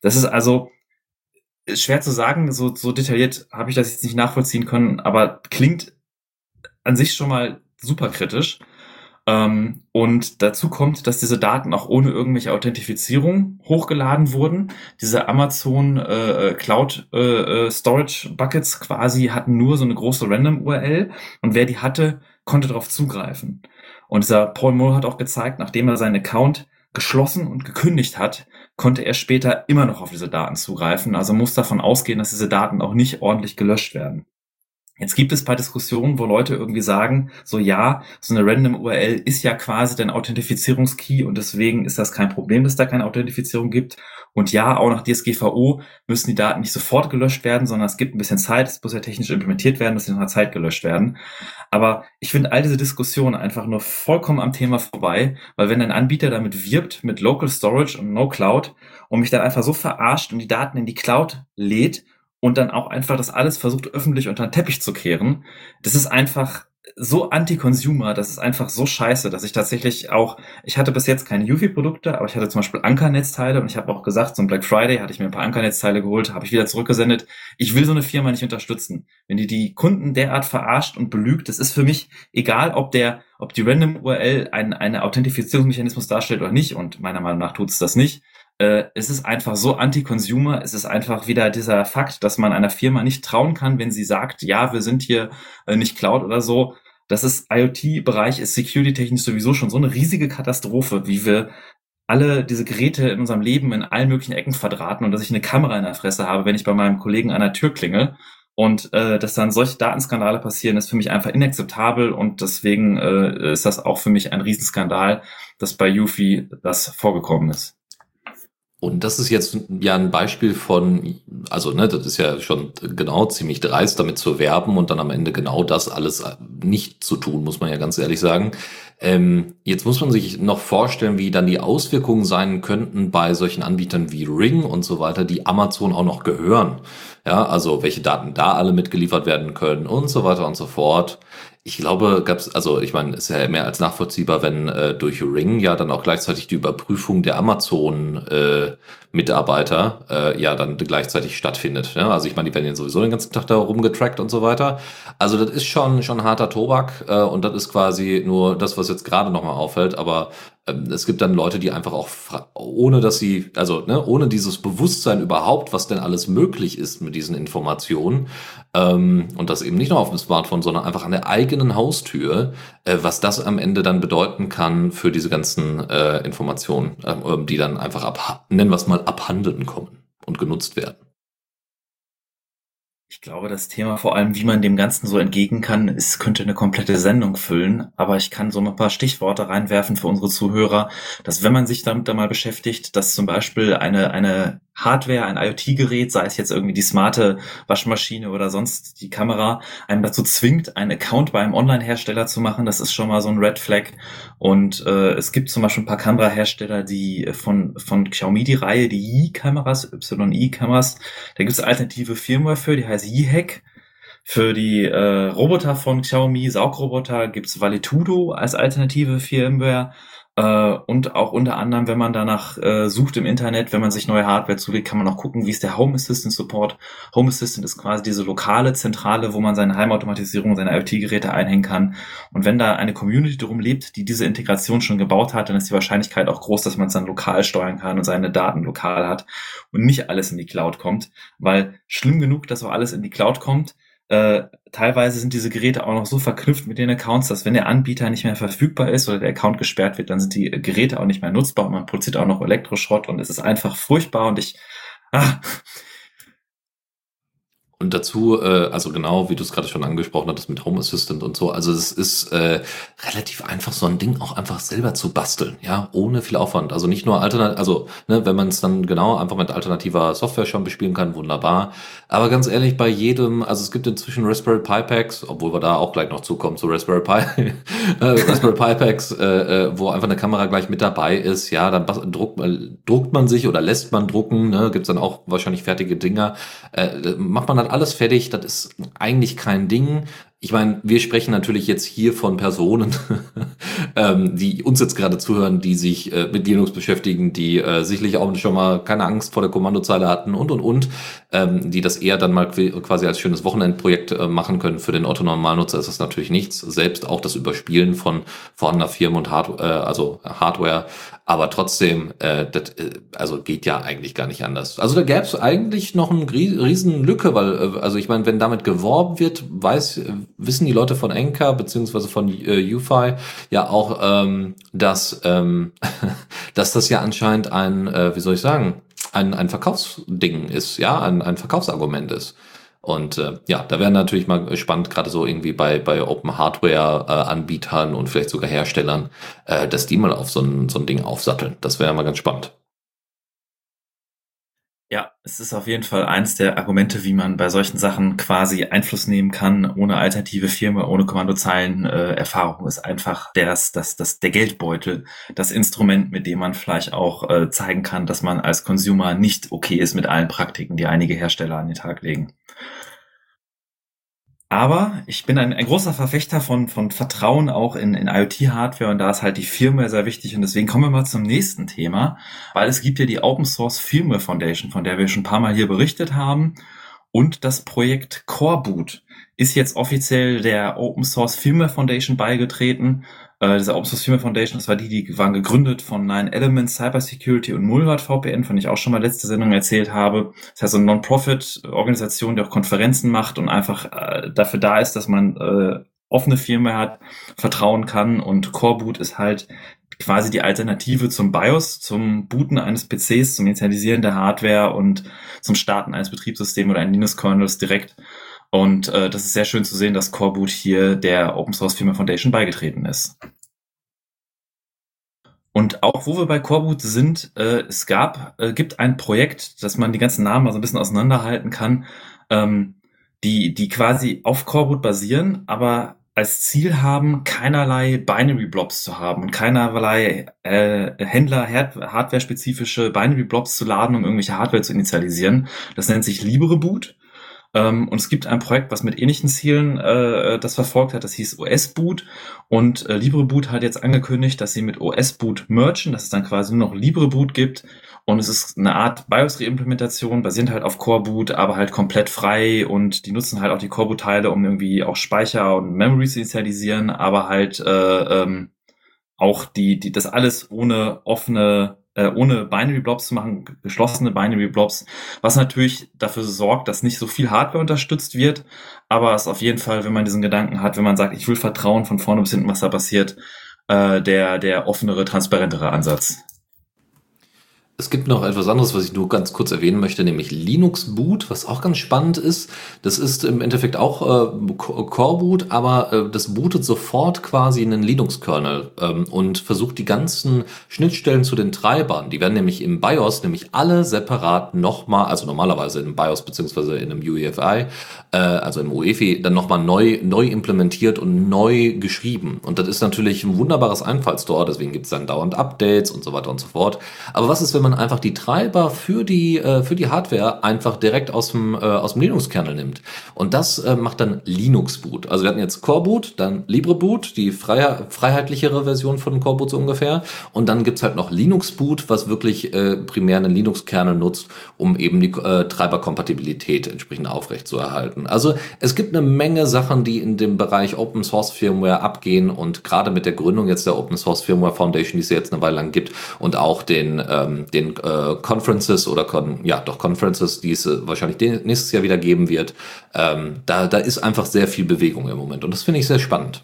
Das ist also schwer zu sagen, so, so detailliert habe ich das jetzt nicht nachvollziehen können, aber klingt an sich schon mal super kritisch. Ähm, und dazu kommt, dass diese Daten auch ohne irgendwelche Authentifizierung hochgeladen wurden. Diese Amazon äh, äh Cloud äh, äh, Storage Buckets quasi hatten nur so eine große Random URL und wer die hatte, konnte darauf zugreifen. Und dieser Paul Moore hat auch gezeigt, nachdem er seinen Account geschlossen und gekündigt hat, konnte er später immer noch auf diese Daten zugreifen. Also muss davon ausgehen, dass diese Daten auch nicht ordentlich gelöscht werden. Jetzt gibt es paar Diskussionen, wo Leute irgendwie sagen, so ja, so eine random URL ist ja quasi dein Authentifizierungskey und deswegen ist das kein Problem, dass da keine Authentifizierung gibt. Und ja, auch nach DSGVO müssen die Daten nicht sofort gelöscht werden, sondern es gibt ein bisschen Zeit, es muss ja technisch implementiert werden, dass sie nach einer Zeit gelöscht werden. Aber ich finde all diese Diskussionen einfach nur vollkommen am Thema vorbei, weil wenn ein Anbieter damit wirbt, mit Local Storage und No Cloud und mich dann einfach so verarscht und die Daten in die Cloud lädt und dann auch einfach das alles versucht öffentlich unter den Teppich zu kehren, das ist einfach so anti-Consumer, das ist einfach so scheiße, dass ich tatsächlich auch, ich hatte bis jetzt keine Yuffie-Produkte, aber ich hatte zum Beispiel Ankernetzteile und ich habe auch gesagt, zum Black Friday hatte ich mir ein paar Ankernetzteile geholt, habe ich wieder zurückgesendet. Ich will so eine Firma nicht unterstützen. Wenn die die Kunden derart verarscht und belügt, das ist für mich egal, ob der, ob die Random URL ein, eine Authentifizierungsmechanismus darstellt oder nicht und meiner Meinung nach tut es das nicht. Äh, es ist einfach so anti-Consumer, es ist einfach wieder dieser Fakt, dass man einer Firma nicht trauen kann, wenn sie sagt, ja, wir sind hier äh, nicht Cloud oder so das ist IoT-Bereich, ist security-technisch sowieso schon so eine riesige Katastrophe, wie wir alle diese Geräte in unserem Leben in allen möglichen Ecken verdrahten und dass ich eine Kamera in der Fresse habe, wenn ich bei meinem Kollegen an der Tür klingel. Und äh, dass dann solche Datenskandale passieren, ist für mich einfach inakzeptabel und deswegen äh, ist das auch für mich ein Riesenskandal, dass bei Yuffie das vorgekommen ist. Und das ist jetzt ja ein Beispiel von, also ne, das ist ja schon genau ziemlich dreist, damit zu werben und dann am Ende genau das alles nicht zu tun, muss man ja ganz ehrlich sagen. Ähm, jetzt muss man sich noch vorstellen, wie dann die Auswirkungen sein könnten bei solchen Anbietern wie Ring und so weiter, die Amazon auch noch gehören. Ja, also welche Daten da alle mitgeliefert werden können und so weiter und so fort. Ich glaube, gab's also ich meine, ist ja mehr als nachvollziehbar, wenn äh, durch Ring ja dann auch gleichzeitig die Überprüfung der Amazon-Mitarbeiter äh, äh, ja dann gleichzeitig stattfindet. Ja? Also ich meine, die werden ja sowieso den ganzen Tag da rumgetrackt und so weiter. Also das ist schon schon harter Tobak äh, und das ist quasi nur das, was jetzt gerade nochmal auffällt. Aber ähm, es gibt dann Leute, die einfach auch, ohne dass sie, also ne, ohne dieses Bewusstsein überhaupt, was denn alles möglich ist mit diesen Informationen, ähm, und das eben nicht nur auf dem Smartphone, sondern einfach an der eigenen Haustür, äh, was das am Ende dann bedeuten kann für diese ganzen äh, Informationen, äh, die dann einfach ab, nennen wir es mal, abhanden kommen und genutzt werden. Ich glaube, das Thema vor allem, wie man dem Ganzen so entgegen kann, ist, könnte eine komplette Sendung füllen. Aber ich kann so ein paar Stichworte reinwerfen für unsere Zuhörer, dass wenn man sich damit da mal beschäftigt, dass zum Beispiel eine, eine Hardware, ein IoT-Gerät, sei es jetzt irgendwie die smarte Waschmaschine oder sonst die Kamera, einem dazu zwingt, einen Account bei einem Online-Hersteller zu machen. Das ist schon mal so ein Red Flag. Und äh, es gibt zum Beispiel ein paar Kamerahersteller, die von, von Xiaomi die Reihe, die Yi-Kameras, YI-Kameras, da gibt es alternative Firmware für, die heißt Yi-Hack. Für die äh, Roboter von Xiaomi, Saugroboter, gibt's Valetudo als alternative Firmware. Äh, und auch unter anderem, wenn man danach äh, sucht im Internet, wenn man sich neue Hardware zulegt, kann man auch gucken, wie ist der Home Assistant Support. Home Assistant ist quasi diese lokale Zentrale, wo man seine Heimautomatisierung, seine IoT-Geräte einhängen kann. Und wenn da eine Community drum lebt, die diese Integration schon gebaut hat, dann ist die Wahrscheinlichkeit auch groß, dass man es dann lokal steuern kann und seine Daten lokal hat und nicht alles in die Cloud kommt. Weil schlimm genug, dass auch alles in die Cloud kommt, äh, teilweise sind diese Geräte auch noch so verknüpft mit den Accounts, dass wenn der Anbieter nicht mehr verfügbar ist oder der Account gesperrt wird, dann sind die Geräte auch nicht mehr nutzbar und man produziert auch noch Elektroschrott und es ist einfach furchtbar und ich, ah, und dazu, äh, also genau, wie du es gerade schon angesprochen hattest mit Home Assistant und so, also es ist äh, relativ einfach, so ein Ding auch einfach selber zu basteln, ja, ohne viel Aufwand. Also nicht nur alternativ, also ne, wenn man es dann genau einfach mit alternativer Software schon bespielen kann, wunderbar. Aber ganz ehrlich, bei jedem, also es gibt inzwischen Raspberry Pi Packs, obwohl wir da auch gleich noch zukommen zu Raspberry Pi, äh, Raspberry Pi Packs, äh, äh, wo einfach eine Kamera gleich mit dabei ist, ja, dann druckt, druckt man sich oder lässt man drucken, ne, gibt's dann auch wahrscheinlich fertige Dinger, äh, macht man dann alles fertig, das ist eigentlich kein Ding. Ich meine, wir sprechen natürlich jetzt hier von Personen, ähm, die uns jetzt gerade zuhören, die sich äh, mit Linux beschäftigen, die äh, sicherlich auch schon mal keine Angst vor der Kommandozeile hatten und und und, ähm, die das eher dann mal quasi als schönes Wochenendprojekt äh, machen können. Für den Otto-Normalnutzer ist das natürlich nichts. Selbst auch das Überspielen von vorhandener Firmen und Hard äh, also Hardware aber trotzdem, äh, das, äh, also geht ja eigentlich gar nicht anders. Also da gäbe es eigentlich noch eine riesen Lücke, weil, äh, also ich meine, wenn damit geworben wird, weiß, äh, wissen die Leute von Enka beziehungsweise von äh, UFI ja auch, ähm, dass, ähm, dass das ja anscheinend ein, äh, wie soll ich sagen, ein, ein Verkaufsding ist, ja, ein, ein Verkaufsargument ist. Und äh, ja, da wäre natürlich mal spannend, gerade so irgendwie bei, bei Open Hardware-Anbietern äh, und vielleicht sogar Herstellern, äh, dass die mal auf so ein, so ein Ding aufsatteln. Das wäre mal ganz spannend. Ja, es ist auf jeden Fall eines der Argumente, wie man bei solchen Sachen quasi Einfluss nehmen kann, ohne alternative Firma, ohne Kommandozeilen. Äh, Erfahrung ist einfach das, das, das, der Geldbeutel, das Instrument, mit dem man vielleicht auch äh, zeigen kann, dass man als Consumer nicht okay ist mit allen Praktiken, die einige Hersteller an den Tag legen. Aber ich bin ein, ein großer Verfechter von, von Vertrauen auch in, in IoT-Hardware und da ist halt die Firmware sehr wichtig und deswegen kommen wir mal zum nächsten Thema, weil es gibt ja die Open Source Firmware Foundation, von der wir schon ein paar Mal hier berichtet haben und das Projekt Coreboot ist jetzt offiziell der Open Source Firmware Foundation beigetreten äh, diese Open Source Firmware Foundation, das war die, die waren gegründet von Nine Elements, Cybersecurity und Mulvad VPN, von ich auch schon mal letzte Sendung erzählt habe. Das heißt, eine Non-Profit-Organisation, die auch Konferenzen macht und einfach äh, dafür da ist, dass man äh, offene Firmware hat, vertrauen kann und Coreboot ist halt quasi die Alternative zum BIOS, zum Booten eines PCs, zum Initialisieren der Hardware und zum Starten eines Betriebssystems oder eines Linux-Kernels direkt. Und äh, das ist sehr schön zu sehen, dass Coreboot hier der Open Source Firma Foundation beigetreten ist. Und auch wo wir bei Coreboot sind, äh, es gab, äh, gibt ein Projekt, dass man die ganzen Namen mal so ein bisschen auseinanderhalten kann, ähm, die, die quasi auf Coreboot basieren, aber als Ziel haben, keinerlei Binary Blobs zu haben und keinerlei äh, Händler hardware-spezifische Binary Blobs zu laden, um irgendwelche Hardware zu initialisieren. Das nennt sich LibreBoot. Ähm, und es gibt ein Projekt, was mit ähnlichen Zielen äh, das verfolgt hat, das hieß OS-Boot. Und äh, LibreBoot hat jetzt angekündigt, dass sie mit OS-Boot merchen, dass es dann quasi nur noch LibreBoot gibt. Und es ist eine Art BIOS-Reimplementation, basierend halt auf Coreboot, aber halt komplett frei und die nutzen halt auch die Coreboot-Teile, um irgendwie auch Speicher und Memory zu initialisieren, aber halt äh, ähm, auch die, die das alles ohne offene äh, ohne Binary Blobs zu machen, geschlossene Binary Blobs, was natürlich dafür sorgt, dass nicht so viel Hardware unterstützt wird, aber es auf jeden Fall, wenn man diesen Gedanken hat, wenn man sagt, ich will vertrauen von vorne bis hinten, was da passiert, äh, der, der offenere, transparentere Ansatz. Es gibt noch etwas anderes, was ich nur ganz kurz erwähnen möchte, nämlich Linux Boot, was auch ganz spannend ist. Das ist im Endeffekt auch äh, Core Boot, aber äh, das bootet sofort quasi einen Linux-Kernel ähm, und versucht die ganzen Schnittstellen zu den Treibern. Die werden nämlich im BIOS nämlich alle separat nochmal, also normalerweise im BIOS beziehungsweise in einem UEFI, äh, also im UEFI, dann nochmal neu, neu implementiert und neu geschrieben. Und das ist natürlich ein wunderbares Einfallstor, deswegen gibt es dann dauernd Updates und so weiter und so fort. Aber was ist, wenn man einfach die Treiber für die, äh, für die Hardware einfach direkt aus dem, äh, aus dem Linux-Kernel nimmt. Und das äh, macht dann Linux-Boot. Also wir hatten jetzt Core-Boot, dann Libre-Boot, die freier, freiheitlichere Version von Core-Boot so ungefähr. Und dann gibt's halt noch Linux-Boot, was wirklich äh, primär einen Linux-Kernel nutzt, um eben die äh, Treiberkompatibilität entsprechend aufrechtzuerhalten. Also es gibt eine Menge Sachen, die in dem Bereich Open Source Firmware abgehen und gerade mit der Gründung jetzt der Open Source Firmware Foundation, die es jetzt eine Weile lang gibt und auch den, ähm, den äh, Conferences oder Con ja doch Conferences, die es äh, wahrscheinlich nächstes Jahr wieder geben wird. Ähm, da, da ist einfach sehr viel Bewegung im Moment und das finde ich sehr spannend.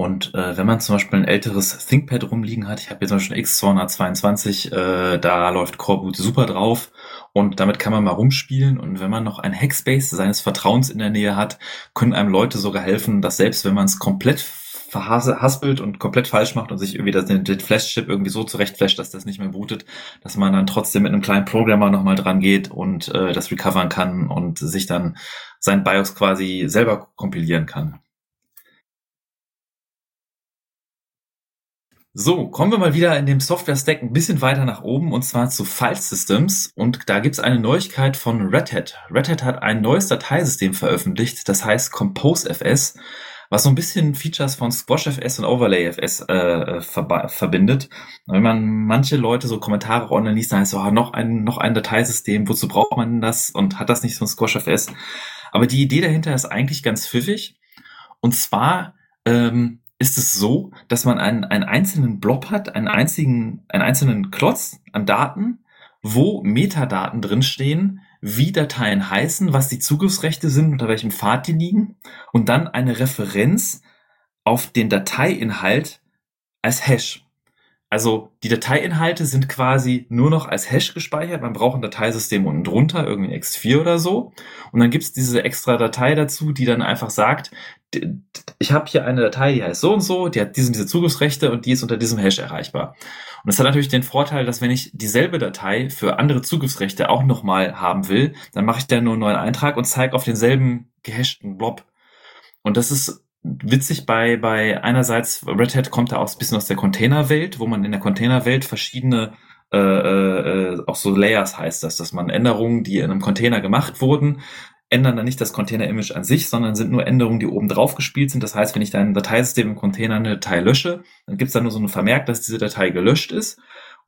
Und äh, wenn man zum Beispiel ein älteres ThinkPad rumliegen hat, ich habe jetzt zum Beispiel X222, äh, da läuft Coreboot super drauf und damit kann man mal rumspielen. Und wenn man noch ein Hackspace seines Vertrauens in der Nähe hat, können einem Leute sogar helfen, dass selbst wenn man es komplett verhaspelt und komplett falsch macht und sich irgendwie das, den, Flash-Chip irgendwie so zurechtflasht, dass das nicht mehr bootet, dass man dann trotzdem mit einem kleinen Programmer nochmal dran geht und äh, das recovern kann und sich dann sein BIOS quasi selber kompilieren kann. So, kommen wir mal wieder in dem Software-Stack ein bisschen weiter nach oben und zwar zu File Systems. Und da gibt's eine Neuigkeit von Red Hat. Red Hat hat ein neues Dateisystem veröffentlicht, das heißt ComposeFS was so ein bisschen Features von SquashFS und OverlayFS äh, ver verbindet. wenn man manche Leute so Kommentare online liest, dann heißt so, ah, noch ein, noch ein Dateisystem, wozu braucht man das und hat das nicht so ein SquashFS? Aber die Idee dahinter ist eigentlich ganz pfiffig. Und zwar ähm, ist es so, dass man einen, einen einzelnen Blob hat, einen einzigen, einen einzelnen Klotz an Daten, wo Metadaten drinstehen, wie Dateien heißen, was die Zugriffsrechte sind, unter welchem Pfad die liegen und dann eine Referenz auf den Dateiinhalt als Hash. Also die Dateiinhalte sind quasi nur noch als Hash gespeichert. Man braucht ein Dateisystem unten drunter, irgendwie ein X4 oder so. Und dann gibt's diese extra Datei dazu, die dann einfach sagt, ich habe hier eine Datei, die heißt so und so, die hat diese, diese Zugriffsrechte und die ist unter diesem Hash erreichbar. Und das hat natürlich den Vorteil, dass wenn ich dieselbe Datei für andere Zugriffsrechte auch nochmal haben will, dann mache ich da nur einen neuen Eintrag und zeige auf denselben gehashten Blob. Und das ist witzig bei, bei einerseits, Red Hat kommt da auch ein bisschen aus der Containerwelt, wo man in der Containerwelt verschiedene äh, äh, auch so Layers heißt das, dass man Änderungen, die in einem Container gemacht wurden, ändern dann nicht das Container-Image an sich, sondern sind nur Änderungen, die oben drauf gespielt sind. Das heißt, wenn ich dein Dateisystem im Container eine Datei lösche, dann gibt es da nur so einen Vermerk, dass diese Datei gelöscht ist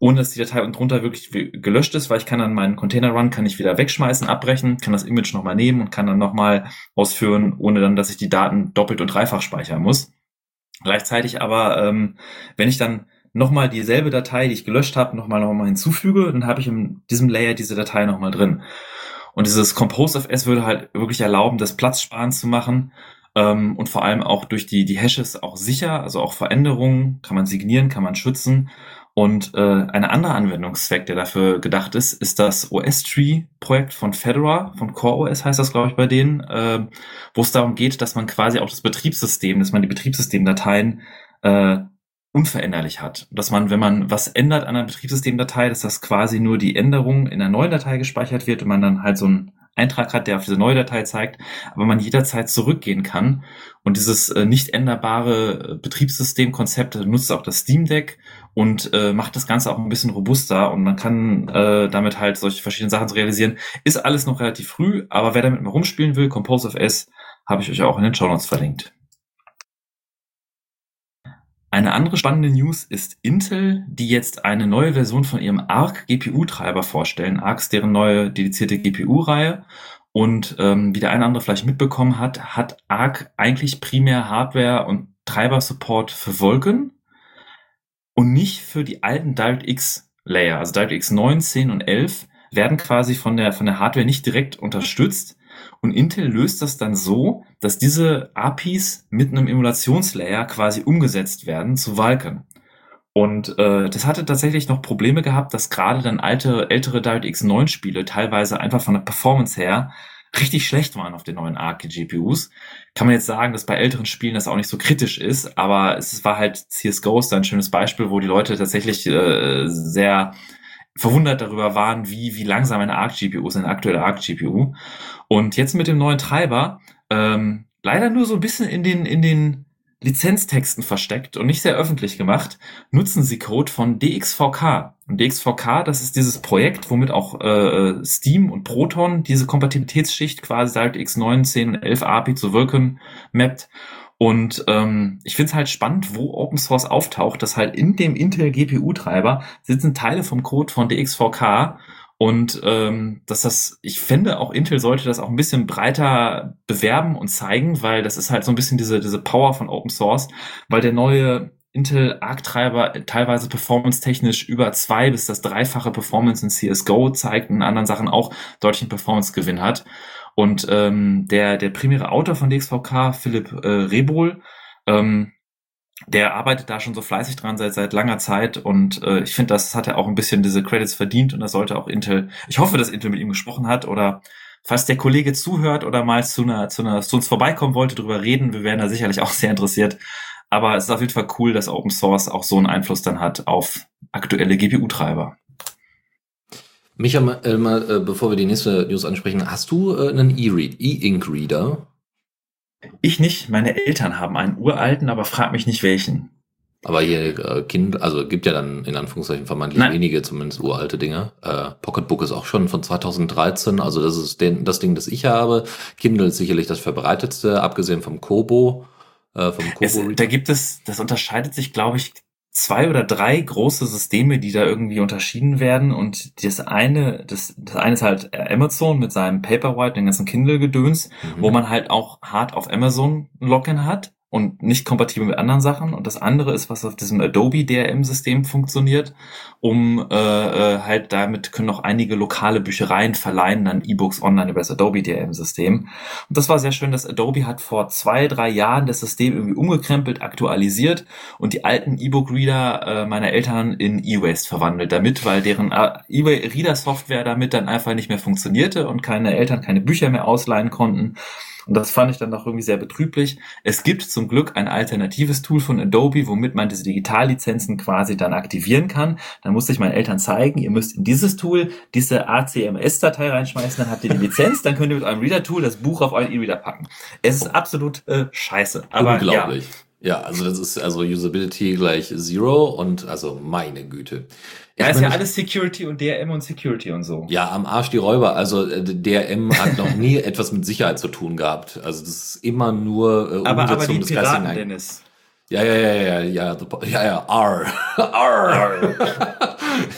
ohne dass die Datei unten drunter wirklich gelöscht ist, weil ich kann dann meinen Container Run, kann ich wieder wegschmeißen, abbrechen, kann das Image nochmal nehmen und kann dann nochmal ausführen, ohne dann, dass ich die Daten doppelt und dreifach speichern muss. Gleichzeitig aber, ähm, wenn ich dann nochmal dieselbe Datei, die ich gelöscht habe, nochmal nochmal hinzufüge, dann habe ich in diesem Layer diese Datei nochmal drin. Und dieses Compose of S würde halt wirklich erlauben, das Platzsparen zu machen ähm, und vor allem auch durch die, die Hashes auch sicher, also auch Veränderungen kann man signieren, kann man schützen und äh, ein anderer Anwendungszweck, der dafür gedacht ist, ist das OS-Tree-Projekt von Fedora, von CoreOS heißt das, glaube ich, bei denen, äh, wo es darum geht, dass man quasi auch das Betriebssystem, dass man die Betriebssystemdateien äh, unveränderlich hat. Dass man, wenn man was ändert an einer Betriebssystemdatei, dass das quasi nur die Änderung in der neuen Datei gespeichert wird und man dann halt so ein Eintrag hat, der auf diese neue Datei zeigt, aber man jederzeit zurückgehen kann. Und dieses äh, nicht änderbare äh, Betriebssystemkonzept nutzt auch das Steam Deck und äh, macht das Ganze auch ein bisschen robuster und man kann äh, damit halt solche verschiedenen Sachen realisieren. Ist alles noch relativ früh, aber wer damit mal rumspielen will, Compose of S, habe ich euch auch in den Show Notes verlinkt. Eine andere spannende News ist Intel, die jetzt eine neue Version von ihrem Arc GPU-Treiber vorstellen. Arc ist deren neue dedizierte GPU-Reihe. Und ähm, wie der eine oder andere vielleicht mitbekommen hat, hat Arc eigentlich primär Hardware und Treiber-Support für Wolken und nicht für die alten DirectX Layer. Also DirectX 9, 10 und 11 werden quasi von der, von der Hardware nicht direkt unterstützt, und Intel löst das dann so, dass diese APIs mit einem Emulationslayer quasi umgesetzt werden zu Vulkan. Und äh, das hatte tatsächlich noch Probleme gehabt, dass gerade dann alte, ältere DirectX 9 Spiele teilweise einfach von der Performance her richtig schlecht waren auf den neuen ARC GPUs. Kann man jetzt sagen, dass bei älteren Spielen das auch nicht so kritisch ist, aber es war halt CSGO ist ein schönes Beispiel, wo die Leute tatsächlich äh, sehr verwundert darüber waren, wie, wie langsam eine ARC-GPU ist, eine aktuelle ARC-GPU. Und jetzt mit dem neuen Treiber, ähm, leider nur so ein bisschen in den, in den Lizenztexten versteckt und nicht sehr öffentlich gemacht, nutzen sie Code von DXVK. Und DXVK, das ist dieses Projekt, womit auch äh, Steam und Proton diese Kompatibilitätsschicht quasi DirectX 9, 10 und 11 API zu wirken mappt. Und ähm, ich finde es halt spannend, wo Open Source auftaucht, dass halt in dem Intel GPU-Treiber sitzen Teile vom Code von DXVK und ähm, dass das, ich finde, auch Intel sollte das auch ein bisschen breiter bewerben und zeigen, weil das ist halt so ein bisschen diese, diese Power von Open Source, weil der neue Intel Arc-Treiber teilweise performance-technisch über zwei bis das dreifache Performance in CSGO zeigt und in anderen Sachen auch deutlichen Performance-Gewinn hat. Und ähm, der, der primäre Autor von DXVK, Philipp äh, Rebol, ähm, der arbeitet da schon so fleißig dran seit seit langer Zeit und äh, ich finde, das hat er auch ein bisschen diese Credits verdient und das sollte auch Intel. Ich hoffe, dass Intel mit ihm gesprochen hat oder falls der Kollege zuhört oder mal zu einer zu einer zu uns vorbeikommen wollte, drüber reden, wir wären da sicherlich auch sehr interessiert. Aber es ist auf jeden Fall cool, dass Open Source auch so einen Einfluss dann hat auf aktuelle GPU-Treiber. Micha, äh, mal, äh, bevor wir die nächste News ansprechen, hast du äh, einen E-Ink-Reader? Ich nicht. Meine Eltern haben einen uralten, aber frag mich nicht welchen. Aber hier äh, Kind, also gibt ja dann in Anführungszeichen vermeintlich Nein. wenige, zumindest uralte Dinge. Äh, Pocketbook ist auch schon von 2013, also das ist den, das Ding, das ich habe. Kindle ist sicherlich das verbreitetste, abgesehen vom Kobo. Äh, vom Kobo es, da gibt es, das unterscheidet sich, glaube ich, zwei oder drei große Systeme, die da irgendwie unterschieden werden. Und das eine, das, das eine ist halt Amazon mit seinem Paperwhite, den ganzen Kindle-Gedöns, mhm. wo man halt auch hart auf Amazon Login hat. Und nicht kompatibel mit anderen Sachen. Und das andere ist, was auf diesem Adobe DRM-System funktioniert, um äh, äh, halt damit können auch einige lokale Büchereien verleihen dann E-Books online über das Adobe DRM-System. Und das war sehr schön, dass Adobe hat vor zwei, drei Jahren das System irgendwie umgekrempelt, aktualisiert und die alten E-Book-Reader äh, meiner Eltern in E-Waste verwandelt damit, weil deren äh, E-Reader-Software damit dann einfach nicht mehr funktionierte und keine Eltern keine Bücher mehr ausleihen konnten. Und das fand ich dann auch irgendwie sehr betrüblich. Es gibt zum Glück ein alternatives Tool von Adobe, womit man diese Digitallizenzen quasi dann aktivieren kann. Dann musste ich meinen Eltern zeigen, ihr müsst in dieses Tool diese ACMS-Datei reinschmeißen, dann habt ihr die Lizenz, dann könnt ihr mit eurem Reader-Tool das Buch auf euren E-Reader packen. Es ist absolut äh, scheiße. Aber Unglaublich. Ja. Ja, also das ist also Usability gleich Zero und also meine Güte. Ja, ist ja alles Security und DRM und Security und so. Ja, am Arsch die Räuber. Also äh, DRM hat noch nie etwas mit Sicherheit zu tun gehabt. Also das ist immer nur äh, aber, aber die Piraten, Dennis. Ja, ja, ja, ja, ja, ja, ja, R. R.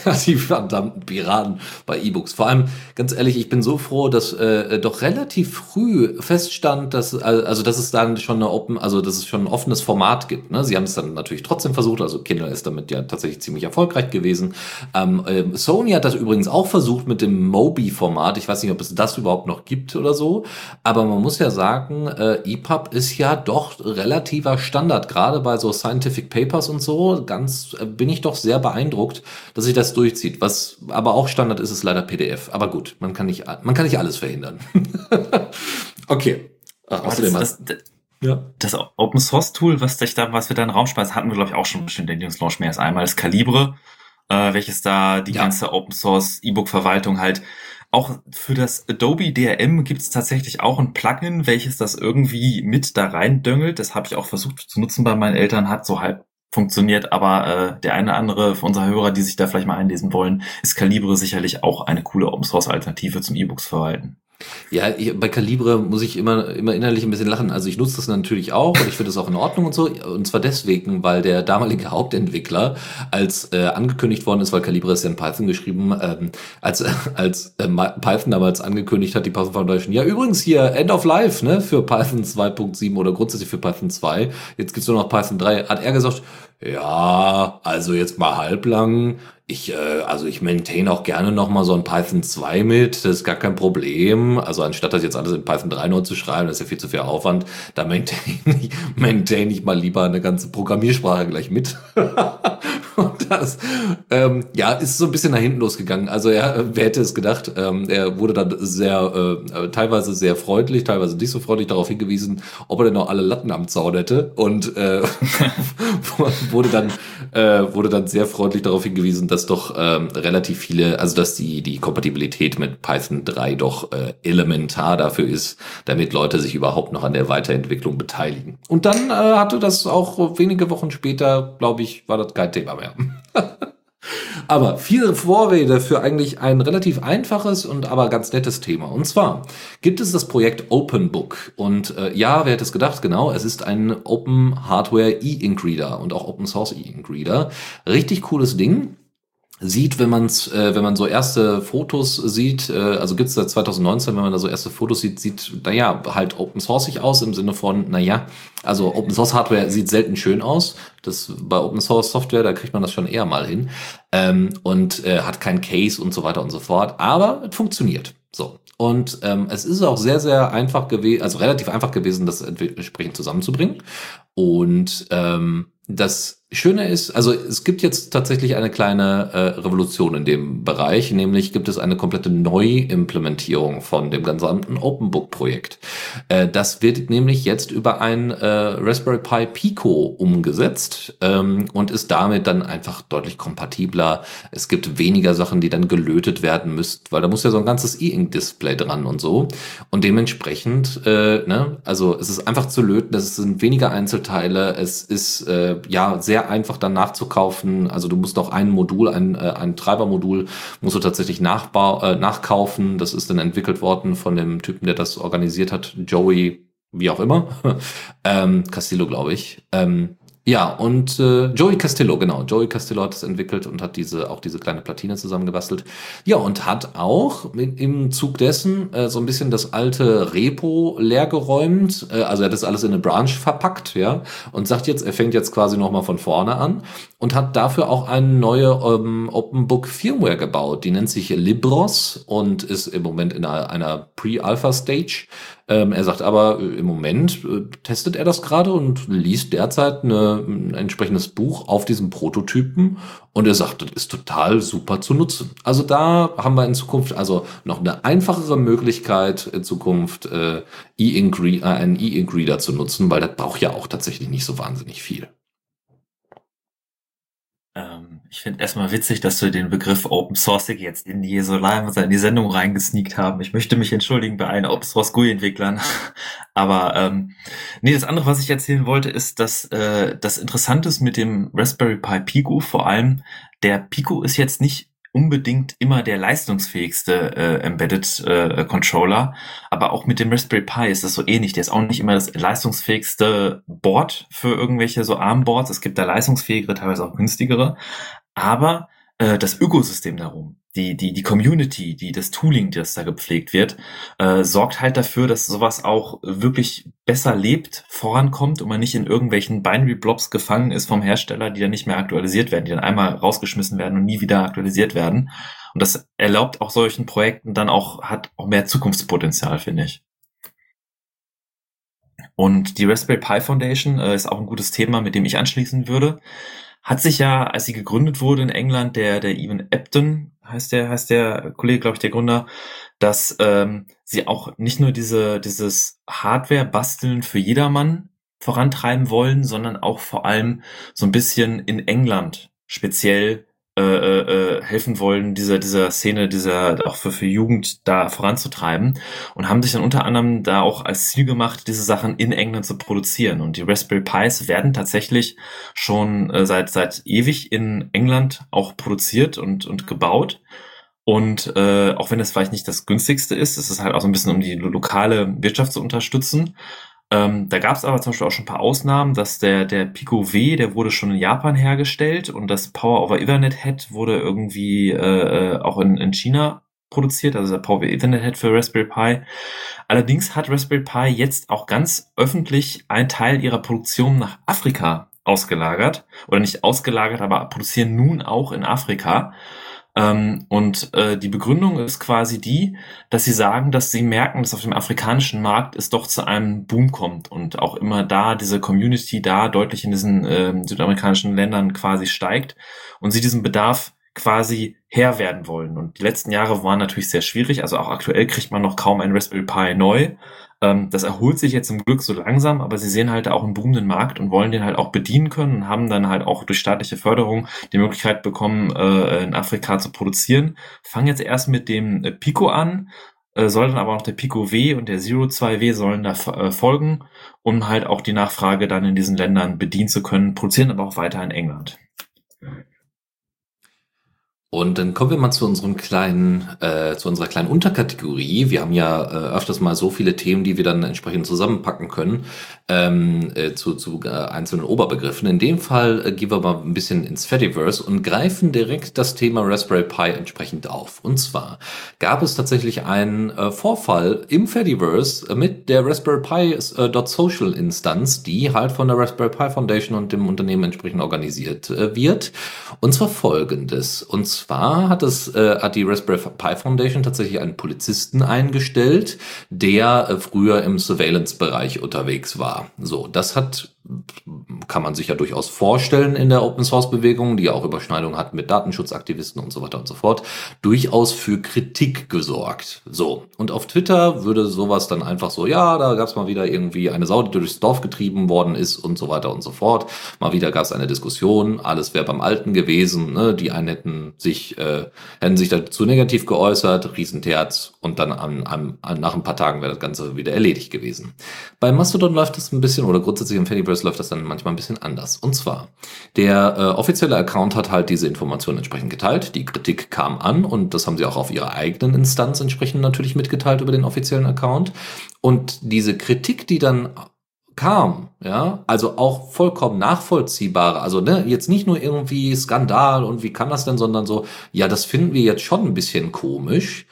die verdammten Piraten bei E-Books. Vor allem, ganz ehrlich, ich bin so froh, dass äh, doch relativ früh feststand, dass also dass es dann schon eine Open, also dass es schon ein offenes Format gibt. Ne? Sie haben es dann natürlich trotzdem versucht, also Kindle ist damit ja tatsächlich ziemlich erfolgreich gewesen. Ähm, äh, Sony hat das übrigens auch versucht mit dem Mobi-Format. Ich weiß nicht, ob es das überhaupt noch gibt oder so, aber man muss ja sagen, äh, EPUB ist ja doch relativer Standard, gerade bei so Scientific Papers und so. Ganz äh, bin ich doch sehr beeindruckt, dass sich das durchzieht. Was aber auch Standard ist, ist leider PDF. Aber gut, man kann nicht, man kann nicht alles verhindern. okay. Ach, außerdem das, das, ja. das Open Source Tool, was, dich da, was wir da in den Raum schmeißen, hatten wir, glaube ich, auch schon bestimmt in Linux Launch mehr als einmal. Das Calibre, äh, welches da die ja. ganze Open Source E-Book-Verwaltung halt auch für das Adobe DRM gibt es tatsächlich auch ein Plugin, welches das irgendwie mit da rein döngelt. Das habe ich auch versucht zu nutzen bei meinen Eltern, hat so halb funktioniert, aber äh, der eine oder andere unserer Hörer, die sich da vielleicht mal einlesen wollen, ist Calibre sicherlich auch eine coole Open Source Alternative zum E-Books verwalten. Ja, ich, bei Calibre muss ich immer, immer innerlich ein bisschen lachen. Also ich nutze das natürlich auch und ich finde das auch in Ordnung und so. Und zwar deswegen, weil der damalige Hauptentwickler, als äh, angekündigt worden ist, weil Calibre ist ja in Python geschrieben, ähm, als, als äh, Python damals angekündigt hat, die Python Foundation, ja übrigens hier End of Life, ne, für Python 2.7 oder grundsätzlich für Python 2. Jetzt gibt's nur noch Python 3. Hat er gesagt, ja, also jetzt mal halblang. Ich, äh, also ich maintain auch gerne noch mal so ein Python 2 mit, das ist gar kein Problem. Also anstatt das jetzt alles in Python 3 neu zu schreiben, das ist ja viel zu viel Aufwand, da maintain ich, maintain ich mal lieber eine ganze Programmiersprache gleich mit. Und das, ähm, ja, ist so ein bisschen nach hinten losgegangen. Also er, wer hätte es gedacht, ähm, er wurde dann sehr, äh, teilweise sehr freundlich, teilweise nicht so freundlich darauf hingewiesen, ob er denn noch alle Latten am Zaun hätte und äh, wurde dann äh, wurde dann sehr freundlich darauf hingewiesen, dass doch ähm, relativ viele, also dass die die Kompatibilität mit Python 3 doch äh, elementar dafür ist, damit Leute sich überhaupt noch an der Weiterentwicklung beteiligen. Und dann äh, hatte das auch wenige Wochen später, glaube ich, war das kein Thema mehr mehr. aber viel Vorrede für eigentlich ein relativ einfaches und aber ganz nettes Thema. Und zwar gibt es das Projekt Open Book. Und äh, ja, wer hätte es gedacht? Genau, es ist ein Open Hardware E-Ink Reader und auch Open Source E-Ink Reader. Richtig cooles Ding sieht, wenn man's, äh, wenn man so erste Fotos sieht, äh, also gibt's seit 2019, wenn man da so erste Fotos sieht, sieht, naja, halt open sourceig aus im Sinne von, naja, also Open Source Hardware sieht selten schön aus. Das bei Open Source Software, da kriegt man das schon eher mal hin. Ähm, und äh, hat kein Case und so weiter und so fort. Aber es funktioniert. So. Und ähm, es ist auch sehr, sehr einfach gewesen, also relativ einfach gewesen, das entsprechend zusammenzubringen. Und ähm, das Schöne ist, also es gibt jetzt tatsächlich eine kleine äh, Revolution in dem Bereich, nämlich gibt es eine komplette Neuimplementierung von dem gesamten Open Book Projekt. Äh, das wird nämlich jetzt über ein äh, Raspberry Pi Pico umgesetzt ähm, und ist damit dann einfach deutlich kompatibler. Es gibt weniger Sachen, die dann gelötet werden müssen, weil da muss ja so ein ganzes E-Ink-Display dran und so. Und dementsprechend, äh, ne, also es ist einfach zu löten, es sind weniger Einzelteile, es ist äh, ja sehr einfach dann nachzukaufen. Also du musst auch ein Modul, ein, äh, ein Treibermodul, musst du tatsächlich nachbau äh, nachkaufen. Das ist dann entwickelt worden von dem Typen, der das organisiert hat, Joey, wie auch immer, ähm, Castillo, glaube ich. Ähm, Ja, und äh, Joey Castillo, genau. Joey Castillo hat es entwickelt und hat diese auch diese kleine Platine zusammengebastelt. Ja, und hat auch mit, im Zug dessen äh, so ein bisschen das alte Repo leergeräumt. Äh, also er hat das alles in eine Branch verpackt, ja, und sagt jetzt, er fängt jetzt quasi nochmal von vorne an und hat dafür auch eine neue ähm, Open Book Firmware gebaut. Die nennt sich Libros und ist im Moment in einer, einer Pre-Alpha-Stage. Ähm, er sagt aber, äh, im Moment äh, testet er das gerade und liest derzeit eine, ein entsprechendes Buch auf diesem Prototypen und er sagt, das ist total super zu nutzen. Also da haben wir in Zukunft also noch eine einfachere Möglichkeit in Zukunft äh, E-Ink, äh, einen E-Ink Reader zu nutzen, weil das braucht ja auch tatsächlich nicht so wahnsinnig viel. Ähm, ich finde erstmal witzig, dass du den Begriff Open Source jetzt in die Jesolai in die Sendung reingesneakt haben. Ich möchte mich entschuldigen bei allen Open Source GUI-Entwicklern. Aber ähm, nee, das andere, was ich erzählen wollte, ist, dass äh, das Interessante ist mit dem Raspberry Pi Pico, vor allem der Pico ist jetzt nicht unbedingt immer der leistungsfähigste äh, Embedded äh, Controller, aber auch mit dem Raspberry Pi ist das so ähnlich. Der ist auch nicht immer das leistungsfähigste Board für irgendwelche so ARM-Boards. Es gibt da leistungsfähigere, teilweise auch günstigere. Aber äh, das Ökosystem darum, die, die, die Community, die, das Tooling, das da gepflegt wird, äh, sorgt halt dafür, dass sowas auch wirklich besser lebt, vorankommt und man nicht in irgendwelchen Binary Blobs gefangen ist vom Hersteller, die dann nicht mehr aktualisiert werden, die dann einmal rausgeschmissen werden und nie wieder aktualisiert werden. Und das erlaubt auch solchen Projekten dann auch, hat auch mehr Zukunftspotenzial, finde ich. Und die Raspberry Pi Foundation äh, ist auch ein gutes Thema, mit dem ich anschließen würde hat sich ja, als sie gegründet wurde in England, der, der Evan Epton, heißt der, heißt der Kollege, glaube ich, der Gründer, dass ähm, sie auch nicht nur diese, dieses Hardware-Basteln für jedermann vorantreiben wollen, sondern auch vor allem so ein bisschen in England speziell äh, äh, helfen wollen, dieser, dieser Szene, dieser auch für, für Jugend da voranzutreiben und haben sich dann unter anderem da auch als Ziel gemacht, diese Sachen in England zu produzieren. Und die Raspberry Pis werden tatsächlich schon äh, seit, seit ewig in England auch produziert und, und gebaut. Und äh, auch wenn es vielleicht nicht das günstigste ist, ist es halt auch so ein bisschen, um die lokale Wirtschaft zu unterstützen. Ähm, da gab es aber zum Beispiel auch schon ein paar Ausnahmen, dass der, der Pico W, der wurde schon in Japan hergestellt und das Power over Ethernet Head wurde irgendwie äh, auch in, in China produziert, also der Power over Ethernet Head für Raspberry Pi. Allerdings hat Raspberry Pi jetzt auch ganz öffentlich einen Teil ihrer Produktion nach Afrika ausgelagert oder nicht ausgelagert, aber produzieren nun auch in Afrika. Ähm, und äh, die Begründung ist quasi die, dass sie sagen, dass sie merken, dass auf dem afrikanischen Markt es doch zu einem Boom kommt und auch immer da diese Community da deutlich in diesen äh, südamerikanischen Ländern quasi steigt und sie diesen Bedarf quasi Herr werden wollen. Und die letzten Jahre waren natürlich sehr schwierig. Also auch aktuell kriegt man noch kaum ein Raspberry Pi neu. Ähm, das erholt sich jetzt zum Glück so langsam, aber sie sehen halt auch einen boomenden Markt und wollen den halt auch bedienen können und haben dann halt auch durch staatliche Förderung die Möglichkeit bekommen, äh, in Afrika zu produzieren. Fangen jetzt erst mit dem äh, Pico an, äh, soll dann aber auch der Pico W und der Zero 2W sollen da äh, folgen, um halt auch die Nachfrage dann in diesen Ländern bedienen zu können, produzieren aber auch weiter in England. Und dann kommen wir mal zu unserem kleinen, äh, zu unserer kleinen Unterkategorie. Wir haben ja äh, öfters mal so viele Themen, die wir dann entsprechend zusammenpacken können ähm, äh, zu, zu äh, einzelnen Oberbegriffen. In dem Fall äh, gehen wir mal ein bisschen ins Fediverse und greifen direkt das Thema Raspberry Pi entsprechend auf. Und zwar gab es tatsächlich einen äh, Vorfall im Fediverse mit der Raspberry Pi äh, .social Instanz, die halt von der Raspberry Pi Foundation und dem Unternehmen entsprechend organisiert äh, wird. Und zwar folgendes. Und zwar hat es äh, hat die Raspberry Pi Foundation tatsächlich einen Polizisten eingestellt, der äh, früher im Surveillance-Bereich unterwegs war. So, das hat kann man sich ja durchaus vorstellen in der Open Source Bewegung, die auch Überschneidungen hat mit Datenschutzaktivisten und so weiter und so fort, durchaus für Kritik gesorgt. So. Und auf Twitter würde sowas dann einfach so, ja, da gab es mal wieder irgendwie eine Sau, die durchs Dorf getrieben worden ist und so weiter und so fort. Mal wieder gab es eine Diskussion, alles wäre beim Alten gewesen, ne? die einen hätten sich, äh, hätten sich dazu negativ geäußert, Riesenterz und dann an, an, nach ein paar Tagen wäre das Ganze wieder erledigt gewesen. Bei Mastodon läuft das ein bisschen, oder grundsätzlich im Fediverse läuft das dann manchmal ein bisschen anders. Und zwar, der äh, offizielle Account hat halt diese Informationen entsprechend geteilt. Die Kritik kam an und das haben sie auch auf ihrer eigenen Instanz entsprechend natürlich mitgeteilt über den offiziellen Account. Und diese Kritik, die dann kam, ja, also auch vollkommen nachvollziehbare, also ne, jetzt nicht nur irgendwie Skandal und wie kann das denn, sondern so, ja, das finden wir jetzt schon ein bisschen komisch.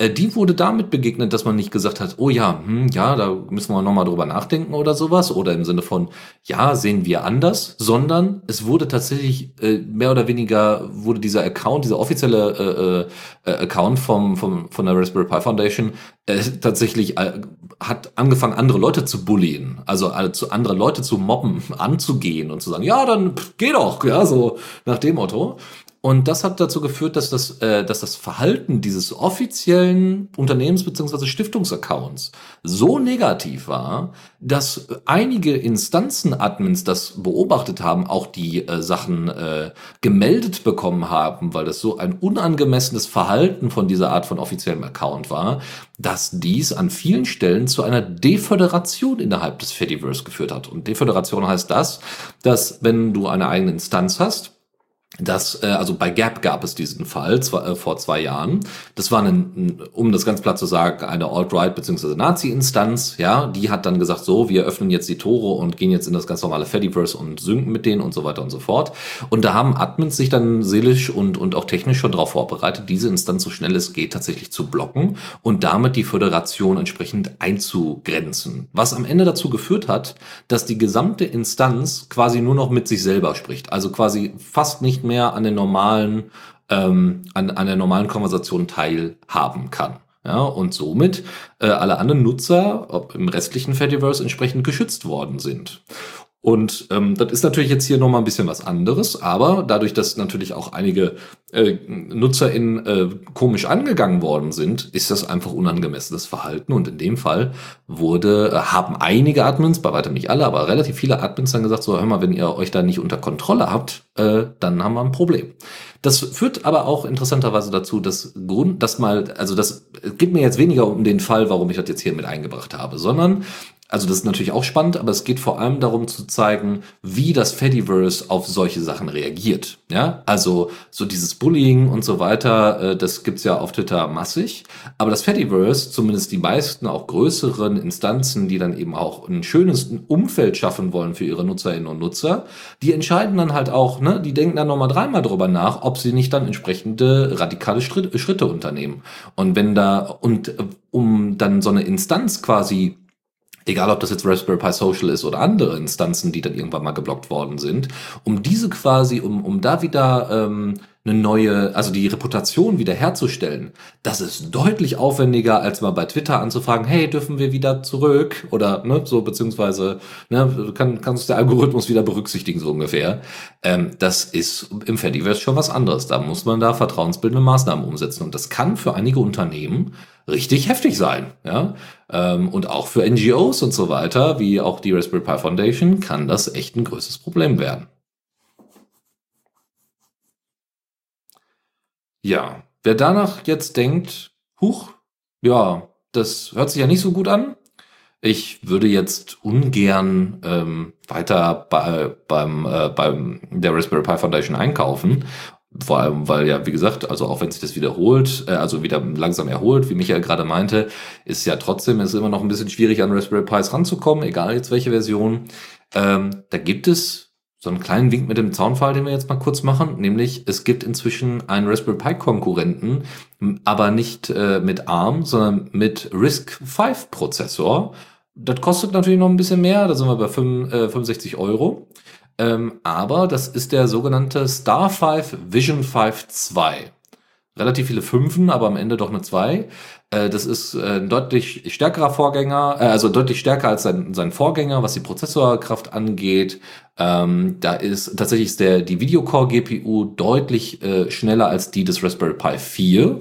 Äh, die wurde damit begegnet, dass man nicht gesagt hat, oh ja, hm, ja, da müssen wir nochmal drüber nachdenken oder sowas, oder im Sinne von, ja, sehen wir anders, sondern es wurde tatsächlich äh, mehr oder weniger, wurde dieser Account, dieser offizielle äh, äh, Account vom, vom, von der Raspberry Pi Foundation äh, tatsächlich äh, hat angefangen, andere Leute zu bullien, also äh, zu andere Leute zu mobben, anzugehen und zu sagen, ja, dann pff, geh doch, ja, so nach dem Motto. Und das hat dazu geführt, dass das, äh, dass das Verhalten dieses offiziellen Unternehmens- bzw. Stiftungsaccounts so negativ war, dass einige Instanzen-Admins das beobachtet haben, auch die äh, Sachen äh, gemeldet bekommen haben, weil das so ein unangemessenes Verhalten von dieser Art von offiziellem Account war, dass dies an vielen Stellen zu einer Deföderation innerhalb des Fediverse geführt hat. Und Deföderation heißt das, dass wenn du eine eigene Instanz hast, das, äh, also bei Gap gab es diesen Fall äh, vor zwei Jahren. Das war, ein, um das ganz platt zu sagen, eine Alt-Right bzw. Nazi-Instanz. Ja, die hat dann gesagt, so, wir öffnen jetzt die Tore und gehen jetzt in das ganz normale Fediverse und synken mit denen und so weiter und so fort. Und da haben Admins sich dann seelisch und, und auch technisch schon darauf vorbereitet, diese Instanz so schnell es geht tatsächlich zu blocken und damit die Föderation entsprechend einzugrenzen. Was am Ende dazu geführt hat, dass die gesamte Instanz quasi nur noch mit sich selber spricht. Also quasi fast nicht mehr mehr an den normalen, ähm, an, an der normalen Konversation teilhaben kann. Ja, und somit äh, alle anderen Nutzer ob im restlichen Fediverse entsprechend geschützt worden sind. Und ähm, das ist natürlich jetzt hier nochmal ein bisschen was anderes, aber dadurch, dass natürlich auch einige äh, NutzerInnen äh, komisch angegangen worden sind, ist das einfach unangemessenes Verhalten. Und in dem Fall wurde, äh, haben einige Admins, bei weitem nicht alle, aber relativ viele Admins dann gesagt, so hör mal, wenn ihr euch da nicht unter Kontrolle habt, äh, dann haben wir ein Problem. Das führt aber auch interessanterweise dazu, dass Grund, dass mal, also das geht mir jetzt weniger um den Fall, warum ich das jetzt hier mit eingebracht habe, sondern also das ist natürlich auch spannend, aber es geht vor allem darum zu zeigen, wie das Fediverse auf solche Sachen reagiert. Ja, also so dieses Bullying und so weiter, äh, das gibt's ja auf Twitter massig. Aber das Fediverse, zumindest die meisten auch größeren Instanzen, die dann eben auch ein schönes Umfeld schaffen wollen für ihre Nutzerinnen und Nutzer, die entscheiden dann halt auch, ne, die denken dann nochmal dreimal drüber nach, ob sie nicht dann entsprechende radikale Schritte unternehmen. Und wenn da, und äh, um dann so eine Instanz quasi egal ob das jetzt Raspberry Pi Social ist oder andere Instanzen, die dann irgendwann mal geblockt worden sind, um diese quasi, um, um da wieder ähm, eine neue, also die Reputation wieder herzustellen, das ist deutlich aufwendiger, als mal bei Twitter anzufragen, hey, dürfen wir wieder zurück? Oder ne, so, beziehungsweise, ne, kann, kannst der Algorithmus wieder berücksichtigen, so ungefähr. Ähm, das ist im Fediverse schon was anderes. Da muss man da vertrauensbildende Maßnahmen umsetzen. Und das kann für einige Unternehmen richtig heftig sein. Ja? Ähm, und auch für NGOs und so weiter, wie auch die Raspberry Pi Foundation, kann das echt ein größtes Problem werden. Ja, wer danach jetzt denkt, huch, ja, das hört sich ja nicht so gut an. Ich würde jetzt ungern ähm, weiter bei, beim, äh, beim der Raspberry Pi Foundation einkaufen vor allem, weil ja, wie gesagt, also auch wenn sich das wiederholt, äh, also wieder langsam erholt, wie Michael gerade meinte, ist ja trotzdem ist immer noch ein bisschen schwierig an Raspberry Pis ranzukommen, egal jetzt welche Version. Ähm, da gibt es so einen kleinen Wink mit dem Zaunfall, den wir jetzt mal kurz machen, nämlich es gibt inzwischen einen Raspberry Pi Konkurrenten, aber nicht äh, mit ARM, sondern mit RISC V Prozessor. Das kostet natürlich noch ein bisschen mehr, da sind wir bei 5, äh, 65 Euro. Ähm, aber das ist der sogenannte Star 5 Vision 5 2. Relativ viele Fünfen, aber am Ende doch eine 2. Äh, das ist äh, ein deutlich stärkerer Vorgänger, äh, also deutlich stärker als sein, sein Vorgänger, was die Prozessorkraft angeht. Ähm, da ist tatsächlich ist der, die Videocore-GPU deutlich äh, schneller als die des Raspberry Pi 4, äh,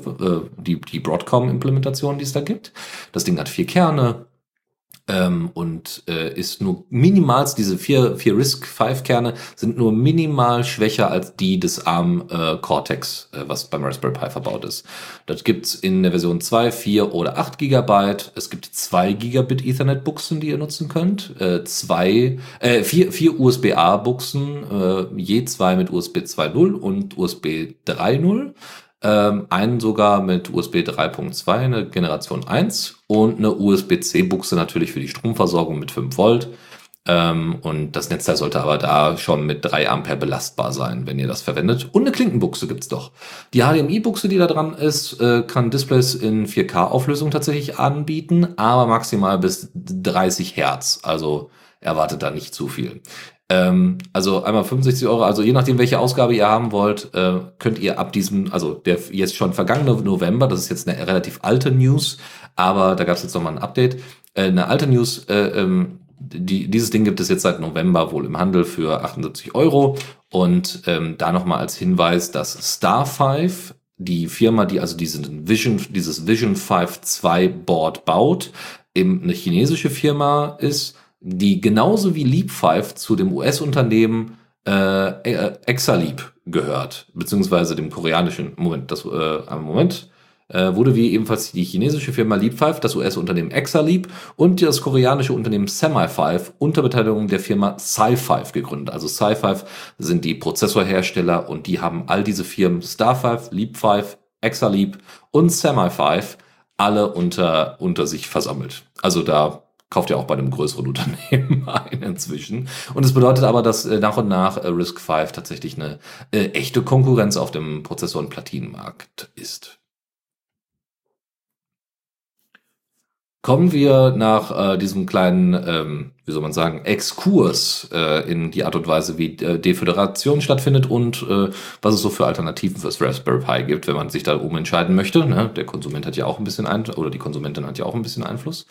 die, die Broadcom-Implementation, die es da gibt. Das Ding hat vier Kerne, ähm, und äh, ist nur minimals, diese vier, vier RISC-V-Kerne sind nur minimal schwächer als die des ARM äh, Cortex, äh, was beim Raspberry Pi verbaut ist. Das gibt's in der Version 2, 4 oder 8 Gigabyte. Es gibt zwei Gigabit Ethernet-Buchsen, die ihr nutzen könnt. Äh, zwei, äh, vier, vier USB-A-Buchsen, äh, je zwei mit USB 2.0 und USB 3.0 ähm, einen sogar mit USB 3.2, eine Generation 1 und eine USB-C-Buchse natürlich für die Stromversorgung mit 5 Volt. Ähm, und das Netzteil sollte aber da schon mit 3 Ampere belastbar sein, wenn ihr das verwendet. Und eine Klinkenbuchse gibt's doch. Die HDMI-Buchse, die da dran ist, äh, kann Displays in 4K-Auflösung tatsächlich anbieten, aber maximal bis 30 Hertz. Also erwartet da nicht zu viel. Ähm, also einmal 65 Euro, also je nachdem, welche Ausgabe ihr haben wollt, äh, könnt ihr ab diesem, also der jetzt schon vergangene November, das ist jetzt eine relativ alte News, aber da gab es jetzt nochmal ein Update, äh, eine alte News, äh, ähm, die, dieses Ding gibt es jetzt seit November wohl im Handel für 78 Euro. Und ähm, da nochmal als Hinweis, dass Star 5, die Firma, die also diesen Vision, dieses Vision 5 2 Board baut, eben eine chinesische Firma ist, die genauso wie Leap 5 zu dem US-Unternehmen äh, äh, Exaleap gehört, beziehungsweise dem koreanischen, Moment, das, äh, Moment, äh, wurde wie ebenfalls die chinesische Firma Leap5, das US-Unternehmen Exaleap und das koreanische Unternehmen Semi5 unter Beteiligung der Firma Sci5 gegründet. Also Sci5 sind die Prozessorhersteller und die haben all diese Firmen Star5, Leap5, Exaleap und Semi5 alle unter, unter sich versammelt. Also da kauft ihr auch bei einem größeren Unternehmen ein inzwischen. Und es bedeutet aber, dass äh, nach und nach äh, Risk 5 tatsächlich eine äh, echte Konkurrenz auf dem Prozessor- und Platinenmarkt ist. Kommen wir nach äh, diesem kleinen ähm, wie soll man sagen, Exkurs äh, in die Art und Weise, wie äh, Deföderation stattfindet und äh, was es so für Alternativen fürs Raspberry Pi gibt, wenn man sich da umentscheiden möchte. Ne? Der Konsument hat ja auch ein bisschen Einfluss, oder die Konsumentin hat ja auch ein bisschen Einfluss.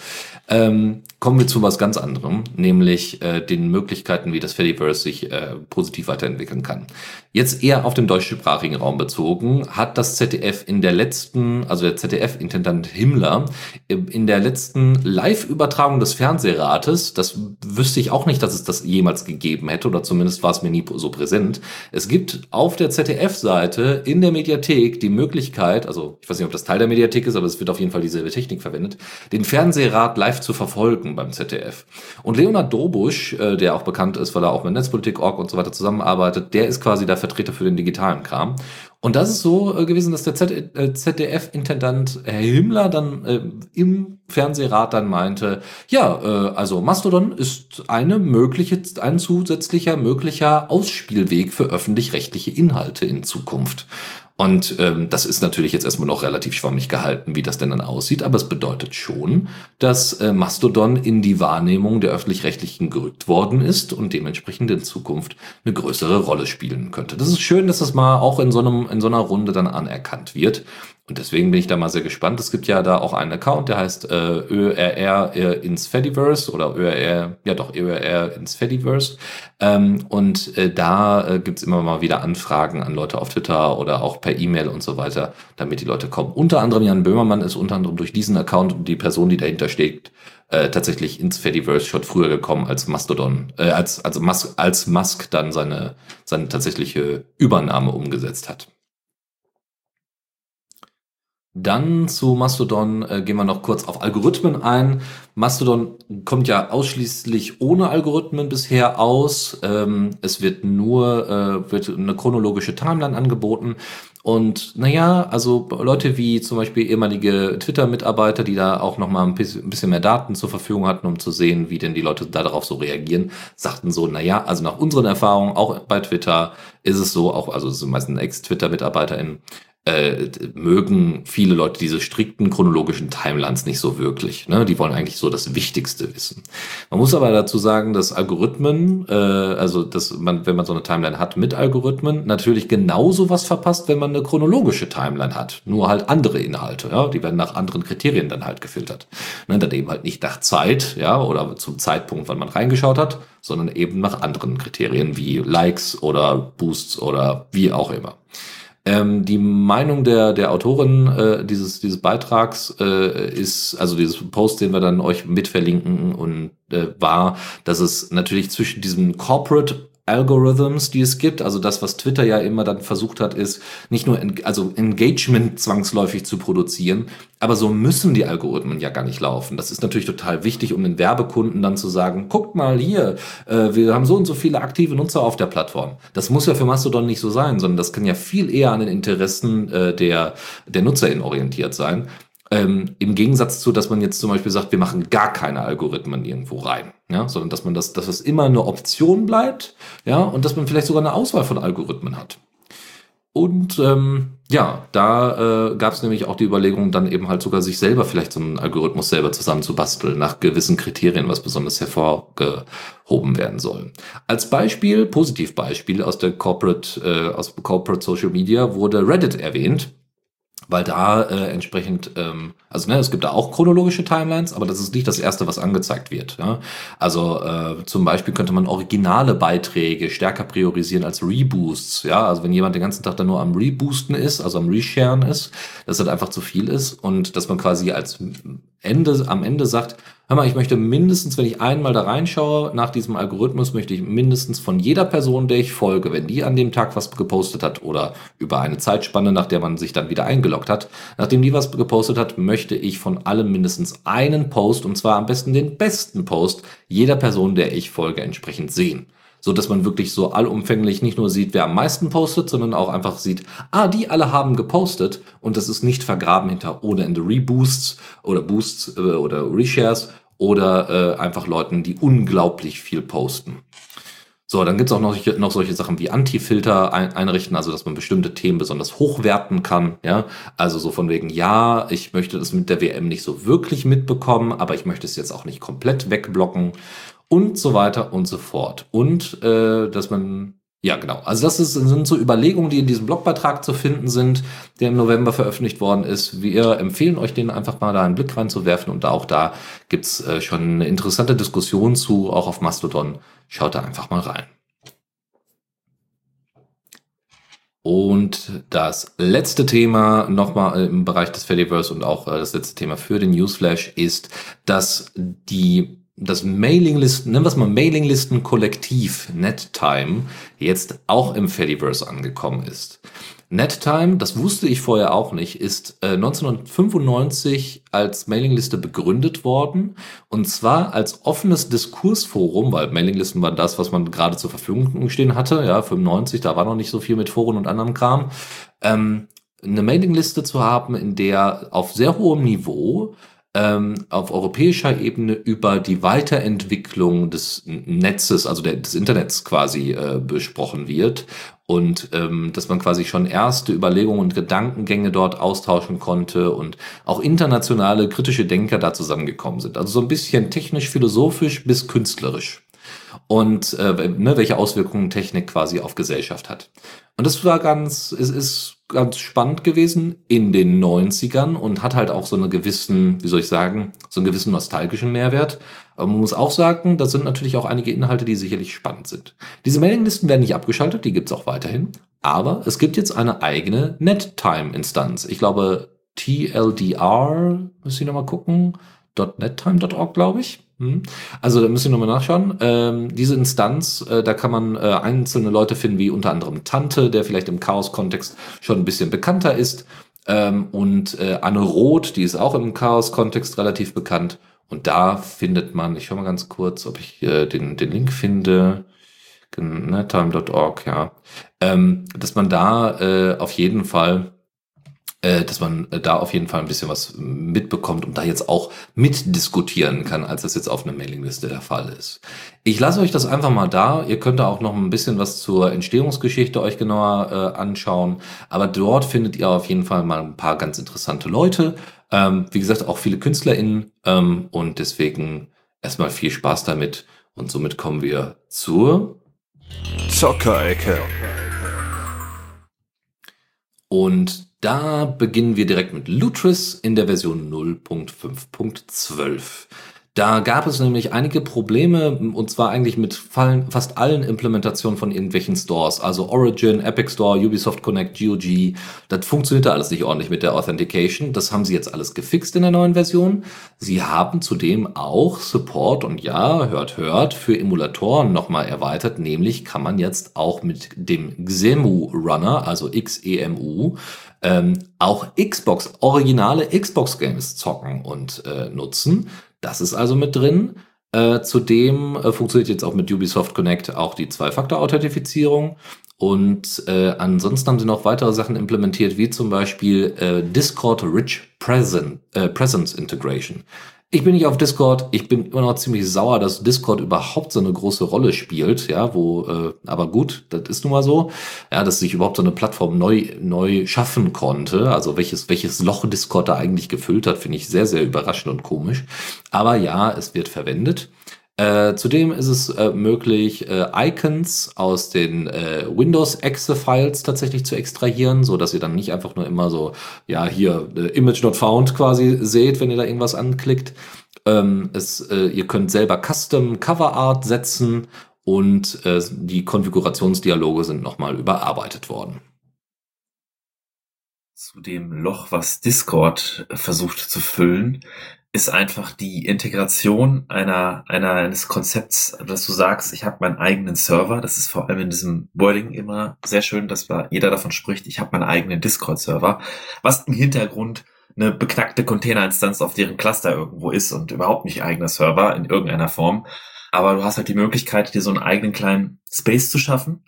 Ähm, kommen wir zu was ganz anderem, nämlich äh, den Möglichkeiten, wie das Fediverse sich äh, positiv weiterentwickeln kann. Jetzt eher auf den deutschsprachigen Raum bezogen, hat das ZDF in der letzten, also der ZDF-Intendant Himmler, in der letzten Live-Übertragung des Fernsehrates, das wüsste ich auch nicht, dass es das jemals gegeben hätte oder zumindest war es mir nie so präsent. Es gibt auf der ZDF-Seite in der Mediathek die Möglichkeit, also ich weiß nicht, ob das Teil der Mediathek ist, aber es wird auf jeden Fall dieselbe Technik verwendet, den Fernsehrat live zu verfolgen beim ZDF. Und Leonard Dobusch, äh, der auch bekannt ist, weil er auch mit Netzpolitik.org und so weiter zusammenarbeitet, der ist quasi der Vertreter für den digitalen Kram. Und das ist so äh, gewesen, dass der ZDF-Intendant Herr Himmler dann äh, im Fernsehrat dann meinte, ja, äh, also Mastodon ist eine mögliche, ein zusätzlicher möglicher Ausspielweg für öffentlich-rechtliche Inhalte in Zukunft. Und ähm, das ist natürlich jetzt erstmal noch relativ schwammig gehalten, wie das denn dann aussieht, aber es bedeutet schon, dass äh, Mastodon in die Wahrnehmung der öffentlich-rechtlichen gerückt worden ist und dementsprechend in Zukunft eine größere Rolle spielen könnte. Das ist schön, dass das mal auch in so einem in so einer Runde dann anerkannt wird. Und deswegen bin ich da mal sehr gespannt. Es gibt ja da auch einen Account, der heißt äh, ÖRR äh, ins Fediverse oder ÖRR, ja doch, ÖRR ins Fediverse. Ähm, und äh, da äh, gibt's immer mal wieder Anfragen an Leute auf Twitter oder auch per E-Mail und so weiter, damit die Leute kommen. Unter anderem Jan Böhmermann ist unter anderem durch diesen Account und die Person, die dahinter steht, äh, tatsächlich ins Fediverse schon früher gekommen als Mastodon, äh, als, also Musk, als Musk dann seine, seine tatsächliche Übernahme umgesetzt hat. Dann zu Mastodon äh, gehen wir noch kurz auf Algorithmen ein. Mastodon kommt ja ausschließlich ohne Algorithmen bisher aus. Ähm, es wird nur äh, wird eine chronologische Timeline angeboten. Und naja, also Leute wie zum Beispiel ehemalige Twitter-Mitarbeiter, die da auch noch mal ein bisschen mehr Daten zur Verfügung hatten, um zu sehen, wie denn die Leute darauf so reagieren, sagten so, naja, also nach unseren Erfahrungen, auch bei Twitter, ist es so, auch, also es sind meistens Ex-Twitter-MitarbeiterInnen, äh, mögen viele Leute diese strikten chronologischen Timelines nicht so wirklich. Ne? Die wollen eigentlich so das Wichtigste wissen. Man muss aber dazu sagen, dass Algorithmen, äh, also dass man, wenn man so eine Timeline hat mit Algorithmen, natürlich genauso was verpasst, wenn man eine chronologische Timeline hat. Nur halt andere Inhalte. Ja? Die werden nach anderen Kriterien dann halt gefiltert. Ne? Dann eben halt nicht nach Zeit, ja, oder zum Zeitpunkt, wann man reingeschaut hat, sondern eben nach anderen Kriterien wie Likes oder Boosts oder wie auch immer. Ähm, die Meinung der, der Autorin äh, dieses, dieses Beitrags äh, ist, also dieses Post, den wir dann euch mitverlinken und äh, war, dass es natürlich zwischen diesem Corporate Algorithms, die es gibt. Also das, was Twitter ja immer dann versucht hat, ist nicht nur also Engagement zwangsläufig zu produzieren, aber so müssen die Algorithmen ja gar nicht laufen. Das ist natürlich total wichtig, um den Werbekunden dann zu sagen, guckt mal hier, äh, wir haben so und so viele aktive Nutzer auf der Plattform. Das muss ja für Mastodon nicht so sein, sondern das kann ja viel eher an den Interessen äh, der, der NutzerInnen orientiert sein. Ähm, Im Gegensatz zu, dass man jetzt zum Beispiel sagt, wir machen gar keine Algorithmen irgendwo rein. Ja, sondern dass man das, dass es immer eine Option bleibt, ja, und dass man vielleicht sogar eine Auswahl von Algorithmen hat. Und ähm, ja, da äh, gab es nämlich auch die Überlegung, dann eben halt sogar sich selber vielleicht so einen Algorithmus selber zusammenzubasteln, nach gewissen Kriterien, was besonders hervorgehoben werden soll. Als Beispiel, Positivbeispiel aus der Corporate, äh, aus Corporate Social Media wurde Reddit erwähnt weil da äh, entsprechend, ähm, also ne, es gibt da auch chronologische Timelines, aber das ist nicht das erste, was angezeigt wird. Ja? Also äh, zum Beispiel könnte man originale Beiträge stärker priorisieren als Reboosts. Ja, also wenn jemand den ganzen Tag da nur am Reboosten ist, also am Resharen ist, dass das einfach zu viel ist und dass man quasi als Ende, am Ende sagt, hör mal, ich möchte mindestens, wenn ich einmal da reinschaue, nach diesem Algorithmus möchte ich mindestens von jeder Person, der ich folge, wenn die an dem Tag was gepostet hat oder über eine Zeitspanne, nach der man sich dann wieder eingeloggt hat, nachdem die was gepostet hat, möchte ich von allem mindestens einen Post, und zwar am besten den besten Post jeder Person, der ich folge, entsprechend sehen so dass man wirklich so allumfänglich nicht nur sieht, wer am meisten postet, sondern auch einfach sieht, ah, die alle haben gepostet und das ist nicht vergraben hinter ohne Ende Reboosts oder Boosts äh, oder Reshares oder äh, einfach Leuten, die unglaublich viel posten. So, dann gibt's auch noch, noch solche Sachen wie Anti-Filter ein, einrichten, also dass man bestimmte Themen besonders hochwerten kann. Ja, also so von wegen, ja, ich möchte das mit der WM nicht so wirklich mitbekommen, aber ich möchte es jetzt auch nicht komplett wegblocken und so weiter und so fort. Und äh, dass man ja, genau. Also das ist, sind so Überlegungen, die in diesem Blogbeitrag zu finden sind, der im November veröffentlicht worden ist. Wir empfehlen euch, den einfach mal da einen Blick reinzuwerfen. Und auch da gibt's äh, schon eine interessante Diskussion zu, auch auf Mastodon. Schaut da einfach mal rein. Und das letzte Thema nochmal im Bereich des Fediverse und auch äh, das letzte Thema für den Newsflash ist, dass die das Mailinglisten, nennen wir es mal Mailinglisten-Kollektiv NetTime jetzt auch im Fediverse angekommen ist. NetTime, das wusste ich vorher auch nicht, ist äh, 1995 als Mailingliste begründet worden und zwar als offenes Diskursforum, weil Mailinglisten waren das, was man gerade zur Verfügung stehen hatte, ja, 95, da war noch nicht so viel mit Foren und anderem Kram. Ähm, eine Mailingliste zu haben, in der auf sehr hohem Niveau ähm, auf europäischer Ebene über die Weiterentwicklung des Netzes, also der, des Internets quasi äh, besprochen wird und ähm, dass man quasi schon erste Überlegungen und Gedankengänge dort austauschen konnte und auch internationale kritische Denker da zusammengekommen sind. Also so ein bisschen technisch-philosophisch bis künstlerisch und äh, ne, welche Auswirkungen Technik quasi auf Gesellschaft hat. Und das war ganz, es ist ganz spannend gewesen in den 90ern und hat halt auch so einen gewissen, wie soll ich sagen, so einen gewissen nostalgischen Mehrwert. Aber man muss auch sagen, da sind natürlich auch einige Inhalte, die sicherlich spannend sind. Diese Mailinglisten werden nicht abgeschaltet, die gibt's auch weiterhin. Aber es gibt jetzt eine eigene NetTime-Instanz. Ich glaube, TLDR, muss ich nochmal gucken, .nettime.org, glaube ich. Hm. Also da müsst ihr nochmal nachschauen. Ähm, diese Instanz, äh, da kann man äh, einzelne Leute finden, wie unter anderem Tante, der vielleicht im Chaos-Kontext schon ein bisschen bekannter ist. Ähm, und äh, Anne Roth, die ist auch im Chaos-Kontext relativ bekannt. Und da findet man, ich schau mal ganz kurz, ob ich äh, den, den Link finde, ne, time.org, ja, ähm, dass man da äh, auf jeden Fall dass man äh, da auf jeden Fall ein bisschen was mitbekommt und da jetzt auch mitdiskutieren kann, als das jetzt auf einer Mailingliste der Fall ist. Ich lasse euch das einfach mal da. Ihr könnt da auch noch ein bisschen was zur Entstehungsgeschichte euch genauer äh, anschauen. Aber dort findet ihr auf jeden Fall mal ein paar ganz interessante Leute. Ähm, wie gesagt, auch viele KünstlerInnen. Ähm, und deswegen erstmal viel Spaß damit. Und somit kommen wir zur Zockerecke. Und da beginnen wir direkt mit Lutris in der Version 0.5.12. Da gab es nämlich einige Probleme, und zwar eigentlich mit fast allen Implementationen von irgendwelchen Stores. Also Origin, Epic Store, Ubisoft Connect, GOG. Das funktionierte alles nicht ordentlich mit der Authentication. Das haben sie jetzt alles gefixt in der neuen Version. Sie haben zudem auch Support und ja, hört, hört, für Emulatoren nochmal erweitert. Nämlich kann man jetzt auch mit dem Xemu Runner, also XEMU, ähm, auch Xbox, originale Xbox Games zocken und äh, nutzen. Das ist also mit drin. Äh, zudem äh, funktioniert jetzt auch mit Ubisoft Connect auch die Zwei-Faktor-Authentifizierung. Und äh, ansonsten haben sie noch weitere Sachen implementiert, wie zum Beispiel äh, Discord Rich Present, äh, Presence Integration. Ich bin nicht auf Discord. Ich bin immer noch ziemlich sauer, dass Discord überhaupt so eine große Rolle spielt. Ja, wo, äh, aber gut, das ist nun mal so. Ja, dass sich überhaupt so eine Plattform neu, neu schaffen konnte. Also welches, welches Loch Discord da eigentlich gefüllt hat, finde ich sehr, sehr überraschend und komisch. Aber ja, es wird verwendet. Äh, zudem ist es äh, möglich, äh, Icons aus den äh, Windows Exe Files tatsächlich zu extrahieren, so dass ihr dann nicht einfach nur immer so, ja, hier äh, Image not found quasi seht, wenn ihr da irgendwas anklickt. Ähm, es, äh, ihr könnt selber Custom Cover Art setzen und die Konfigurationsdialoge sind nochmal überarbeitet worden. Zu dem Loch, was Discord versucht zu füllen, ist einfach die Integration einer, einer eines Konzepts, dass du sagst, ich habe meinen eigenen Server. Das ist vor allem in diesem Wording immer sehr schön, dass jeder davon spricht, ich habe meinen eigenen Discord-Server, was im Hintergrund eine beknackte Container-Instanz auf deren Cluster irgendwo ist und überhaupt nicht eigener Server in irgendeiner Form. Aber du hast halt die Möglichkeit, dir so einen eigenen kleinen Space zu schaffen.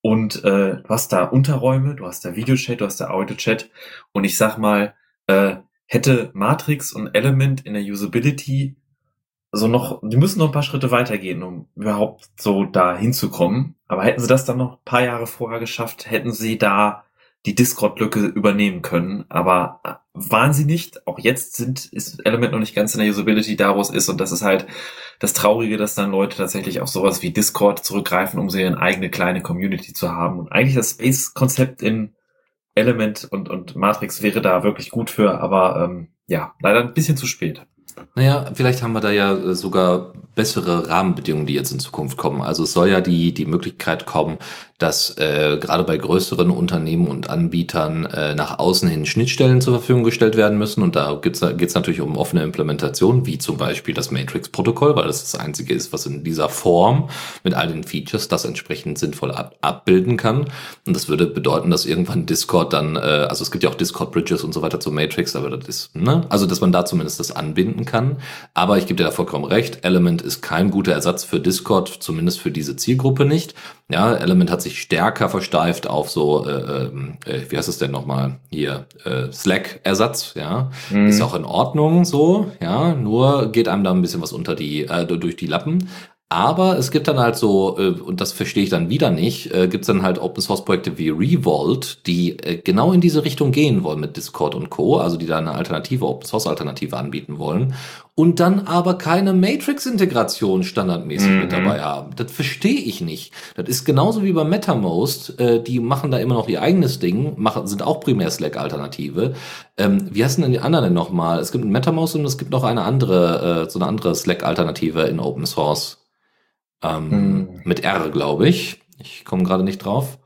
Und äh, du hast da Unterräume, du hast da Videochat, du hast da Audio-Chat. Und ich sag mal, äh, hätte Matrix und Element in der Usability so noch, die müssen noch ein paar Schritte weitergehen, um überhaupt so da hinzukommen. Aber hätten sie das dann noch ein paar Jahre vorher geschafft, hätten sie da die Discord-Lücke übernehmen können. Aber äh, waren sie nicht. Auch jetzt sind, ist Element noch nicht ganz in der Usability da, wo es ist. Und das ist halt das Traurige, dass dann Leute tatsächlich auf sowas wie Discord zurückgreifen, um sie eine eigene kleine Community zu haben. Und eigentlich das Space-Konzept in Element und, und Matrix wäre da wirklich gut für, aber ähm, ja, leider ein bisschen zu spät. Naja, vielleicht haben wir da ja äh, sogar bessere Rahmenbedingungen, die jetzt in Zukunft kommen. Also es soll ja die, die Möglichkeit kommen, dass äh, gerade bei größeren Unternehmen und Anbietern äh, nach außen hin Schnittstellen zur Verfügung gestellt werden müssen. Und da geht es natürlich um offene Implementation, wie zum Beispiel das Matrix-Protokoll, weil das das einzige ist, was in dieser Form mit all den Features das entsprechend sinnvoll ab abbilden kann. Und das würde bedeuten, dass irgendwann Discord dann, äh, also es gibt ja auch Discord-Bridges und so weiter zu Matrix, aber das ist, ne? Also dass man da zumindest das anbinden kann. Aber ich gebe dir da vollkommen recht, Element ist kein guter Ersatz für Discord, zumindest für diese Zielgruppe nicht. Ja, Element hat sich stärker versteift auf so, äh, ähm, äh, wie heißt es denn nochmal hier, äh, Slack-Ersatz, ja. Mhm. Ist auch in Ordnung so, ja, nur geht einem da ein bisschen was unter die, äh, durch die Lappen. Aber es gibt dann halt so, äh, und das verstehe ich dann wieder nicht, äh, gibt es dann halt Open Source Projekte wie Revolt, die äh, genau in diese Richtung gehen wollen mit Discord und Co., also die da eine alternative, Open Source Alternative anbieten wollen und dann aber keine Matrix-Integration standardmäßig mhm. mit dabei haben. Das verstehe ich nicht. Das ist genauso wie bei MetaMost, äh, die machen da immer noch ihr eigenes Ding, machen, sind auch primär Slack-Alternative. Ähm, wie heißen denn die anderen denn nochmal? Es gibt ein MetaMost und es gibt noch eine andere, äh, so eine andere Slack-Alternative in Open Source. Ähm, hm. Mit R, glaube ich. Ich komme gerade nicht drauf.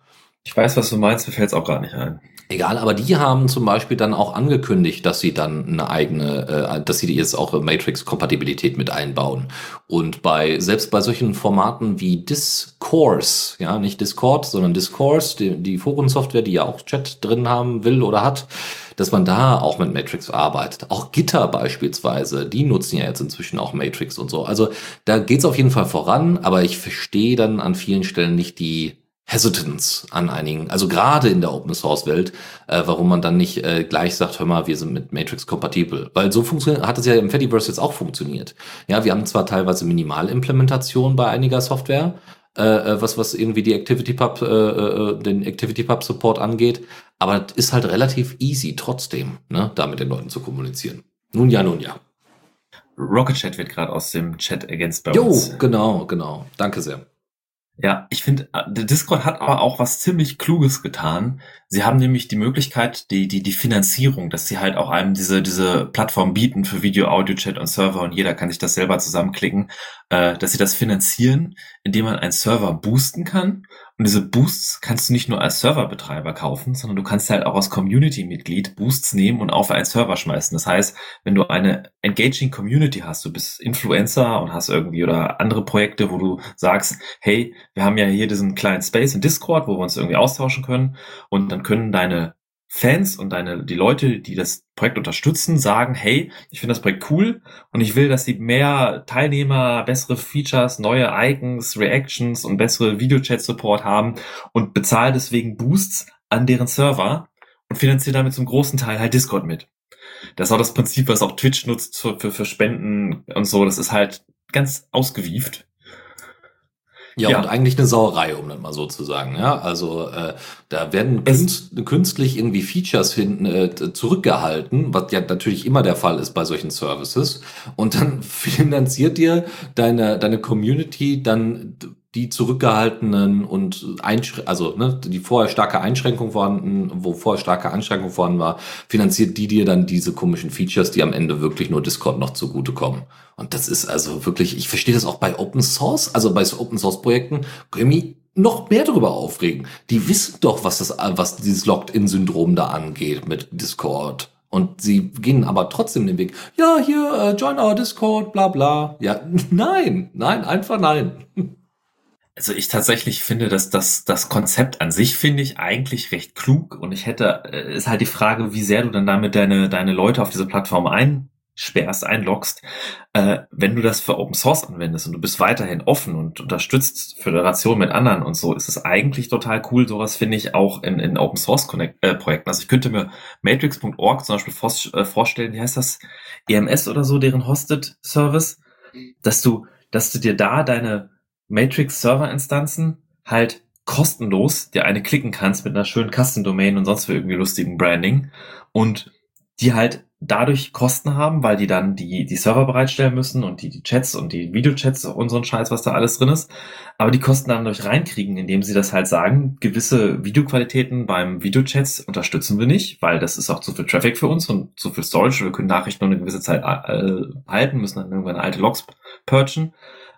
Ich weiß, was du meinst, mir fällt es auch gerade nicht ein. Egal, aber die haben zum Beispiel dann auch angekündigt, dass sie dann eine eigene, äh, dass sie jetzt auch Matrix-Kompatibilität mit einbauen. Und bei selbst bei solchen Formaten wie Discourse, ja, nicht Discord, sondern Discourse, die, die Forensoftware, die ja auch Chat drin haben will oder hat, dass man da auch mit Matrix arbeitet. Auch Gitter beispielsweise, die nutzen ja jetzt inzwischen auch Matrix und so. Also da geht's auf jeden Fall voran, aber ich verstehe dann an vielen Stellen nicht die Hesitance an einigen, also gerade in der Open Source Welt, äh, warum man dann nicht äh, gleich sagt, hör mal, wir sind mit Matrix kompatibel, weil so funktioniert, hat es ja im Fediverse jetzt auch funktioniert. Ja, wir haben zwar teilweise Minimalimplementation bei einiger Software, äh, äh was was irgendwie die ActivityPub, äh, äh, den ActivityPub Support angeht, aber es ist halt relativ easy trotzdem, ne, da mit den Leuten zu kommunizieren. Nun ja, nun ja. Rocket Chat wird gerade aus dem Chat ergänzt bei jo, uns. Jo, genau, genau. Danke sehr. Ja, ich finde, äh, der Discord hat aber auch was ziemlich Kluges getan. Sie haben nämlich die Möglichkeit, die, die, die Finanzierung, dass sie halt auch einem diese, diese Plattform bieten für Video, Audio, Chat und Server und jeder kann sich das selber zusammenklicken, äh, dass sie das finanzieren, indem man einen Server boosten kann und diese Boosts kannst du nicht nur als Serverbetreiber kaufen, sondern du kannst halt auch als Community-Mitglied Boosts nehmen und auf einen Server schmeißen. Das heißt, wenn du eine engaging Community hast, du bist Influencer und hast irgendwie oder andere Projekte, wo du sagst, hey, wir haben ja hier diesen kleinen Space in Discord, wo wir uns irgendwie austauschen können und dann können deine Fans und deine, die Leute, die das Projekt unterstützen, sagen, hey, ich finde das Projekt cool und ich will, dass sie mehr Teilnehmer, bessere Features, neue Icons, Reactions und bessere Videochat-Support haben und bezahle deswegen Boosts an deren Server und finanziere damit zum großen Teil halt Discord mit. Das ist auch das Prinzip, was auch Twitch nutzt für, für, für Spenden und so. Das ist halt ganz ausgewieft. Ja, ja, und eigentlich eine Sauerei, um das mal so zu sagen. Ja, also äh, da werden künst, künstlich irgendwie Features hin, äh, zurückgehalten, was ja natürlich immer der Fall ist bei solchen Services. Und dann finanziert dir deine deine Community dann die zurückgehaltenen und Einschr also ne, die vorher starke Einschränkung vorhanden, wo vorher starke Einschränkung vorhanden war, finanziert die dir dann diese komischen Features, die am Ende wirklich nur Discord noch zugutekommen. Und das ist also wirklich, ich verstehe das auch bei Open Source, also bei Open Source Projekten, können noch mehr darüber aufregen. Die wissen doch, was das, was dieses Locked-in-Syndrom da angeht mit Discord. Und sie gehen aber trotzdem den Weg. Ja, hier, uh, join our Discord, bla bla. Ja, nein, nein, einfach nein. Also ich tatsächlich finde, dass das, das Konzept an sich finde ich eigentlich recht klug und ich hätte, äh, ist halt die Frage, wie sehr du dann damit deine, deine Leute auf diese Plattform einsperrst, einloggst, äh, wenn du das für Open Source anwendest und du bist weiterhin offen und unterstützt Föderation mit anderen und so, ist es eigentlich total cool. Sowas finde ich auch in, in Open Source Connect, äh, Projekten. Also ich könnte mir Matrix.org zum Beispiel vor, äh, vorstellen, wie heißt das? EMS oder so, deren Hosted Service, dass du, dass du dir da deine Matrix-Server-Instanzen halt kostenlos dir eine klicken kannst mit einer schönen Custom-Domain und sonst für irgendwie lustigen Branding und die halt dadurch Kosten haben, weil die dann die, die Server bereitstellen müssen und die, die Chats und die Videochats und so Scheiß, was da alles drin ist. Aber die Kosten dann durch reinkriegen, indem sie das halt sagen, gewisse Videoqualitäten beim Videochats unterstützen wir nicht, weil das ist auch zu viel Traffic für uns und zu viel Storage. Wir können Nachrichten nur eine gewisse Zeit äh, halten, müssen dann irgendwann alte Logs purchen.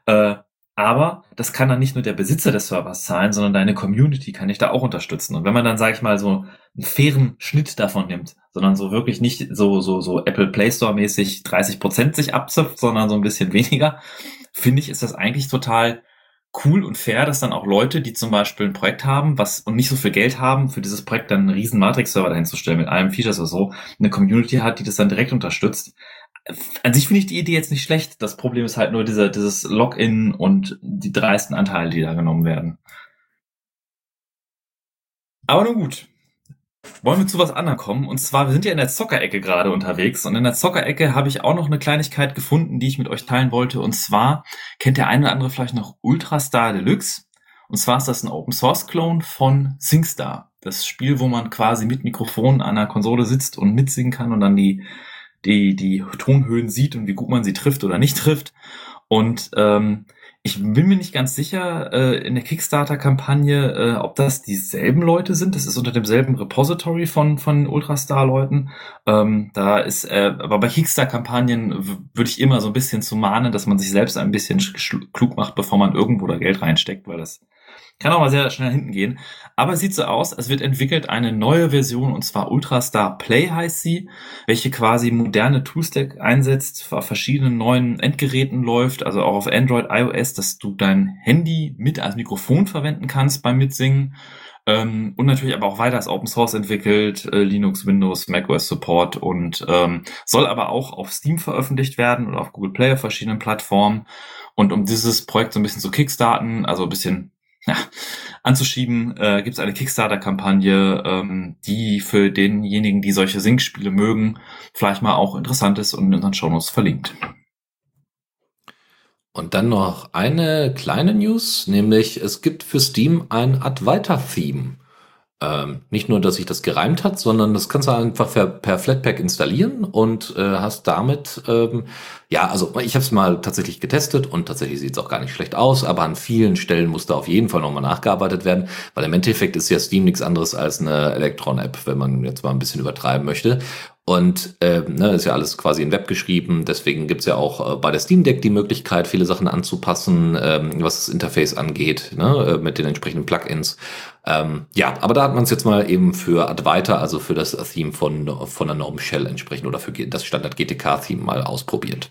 Äh, aber das kann dann nicht nur der Besitzer des Servers zahlen, sondern deine Community kann dich da auch unterstützen. Und wenn man dann, sage ich mal, so einen fairen Schnitt davon nimmt, sondern so wirklich nicht so, so, so Apple Play Store mäßig 30 Prozent sich abzipft, sondern so ein bisschen weniger, finde ich, ist das eigentlich total cool und fair, dass dann auch Leute, die zum Beispiel ein Projekt haben, was und nicht so viel Geld haben, für dieses Projekt dann einen riesen Matrix-Server dahin zu stellen mit allem Features oder so, eine Community hat, die das dann direkt unterstützt an sich finde ich die Idee jetzt nicht schlecht. Das Problem ist halt nur dieser, dieses Login und die dreisten Anteile, die da genommen werden. Aber nun gut. Wollen wir zu was anderem kommen? Und zwar, wir sind ja in der Zockerecke gerade unterwegs. Und in der Zockerecke habe ich auch noch eine Kleinigkeit gefunden, die ich mit euch teilen wollte. Und zwar kennt der eine oder andere vielleicht noch Ultrastar Deluxe. Und zwar ist das ein Open Source Clone von SingStar. Das Spiel, wo man quasi mit Mikrofon an einer Konsole sitzt und mitsingen kann und dann die die, die Tonhöhen sieht und wie gut man sie trifft oder nicht trifft. Und ähm, ich bin mir nicht ganz sicher äh, in der Kickstarter-Kampagne, äh, ob das dieselben Leute sind. Das ist unter demselben Repository von von Ultrastar-Leuten. Ähm, da ist, äh, aber bei Kickstarter-Kampagnen würde ich immer so ein bisschen zu mahnen, dass man sich selbst ein bisschen klug macht, bevor man irgendwo da Geld reinsteckt, weil das kann auch mal sehr schnell hinten gehen. Aber es sieht so aus, es wird entwickelt eine neue Version und zwar Ultrastar Play heißt sie, welche quasi moderne Toolstack einsetzt, auf verschiedenen neuen Endgeräten läuft, also auch auf Android, iOS, dass du dein Handy mit als Mikrofon verwenden kannst beim Mitsingen. Ähm, und natürlich aber auch weiter als Open Source entwickelt, äh, Linux, Windows, macOS Support und ähm, soll aber auch auf Steam veröffentlicht werden oder auf Google Play auf verschiedenen Plattformen. Und um dieses Projekt so ein bisschen zu kickstarten, also ein bisschen ja, anzuschieben, äh, gibt es eine Kickstarter-Kampagne, ähm, die für denjenigen, die solche Singspiele mögen, vielleicht mal auch interessant ist und in unseren Shownotes verlinkt. Und dann noch eine kleine News, nämlich es gibt für Steam ein Advaita-Theme. Ähm, nicht nur, dass sich das gereimt hat, sondern das kannst du einfach per, per Flatpak installieren und äh, hast damit, ähm, ja, also ich habe es mal tatsächlich getestet und tatsächlich sieht es auch gar nicht schlecht aus, aber an vielen Stellen muss da auf jeden Fall nochmal nachgearbeitet werden, weil im Endeffekt ist ja Steam nichts anderes als eine Electron-App, wenn man jetzt mal ein bisschen übertreiben möchte. Und äh, ne, ist ja alles quasi in Web geschrieben, deswegen gibt's ja auch äh, bei der Steam Deck die Möglichkeit, viele Sachen anzupassen, ähm, was das Interface angeht, ne, äh, mit den entsprechenden Plugins. Ähm, ja, aber da hat man es jetzt mal eben für Advaita, also für das Theme von, von der Norm Shell entsprechend oder für das Standard GTK-Theme mal ausprobiert.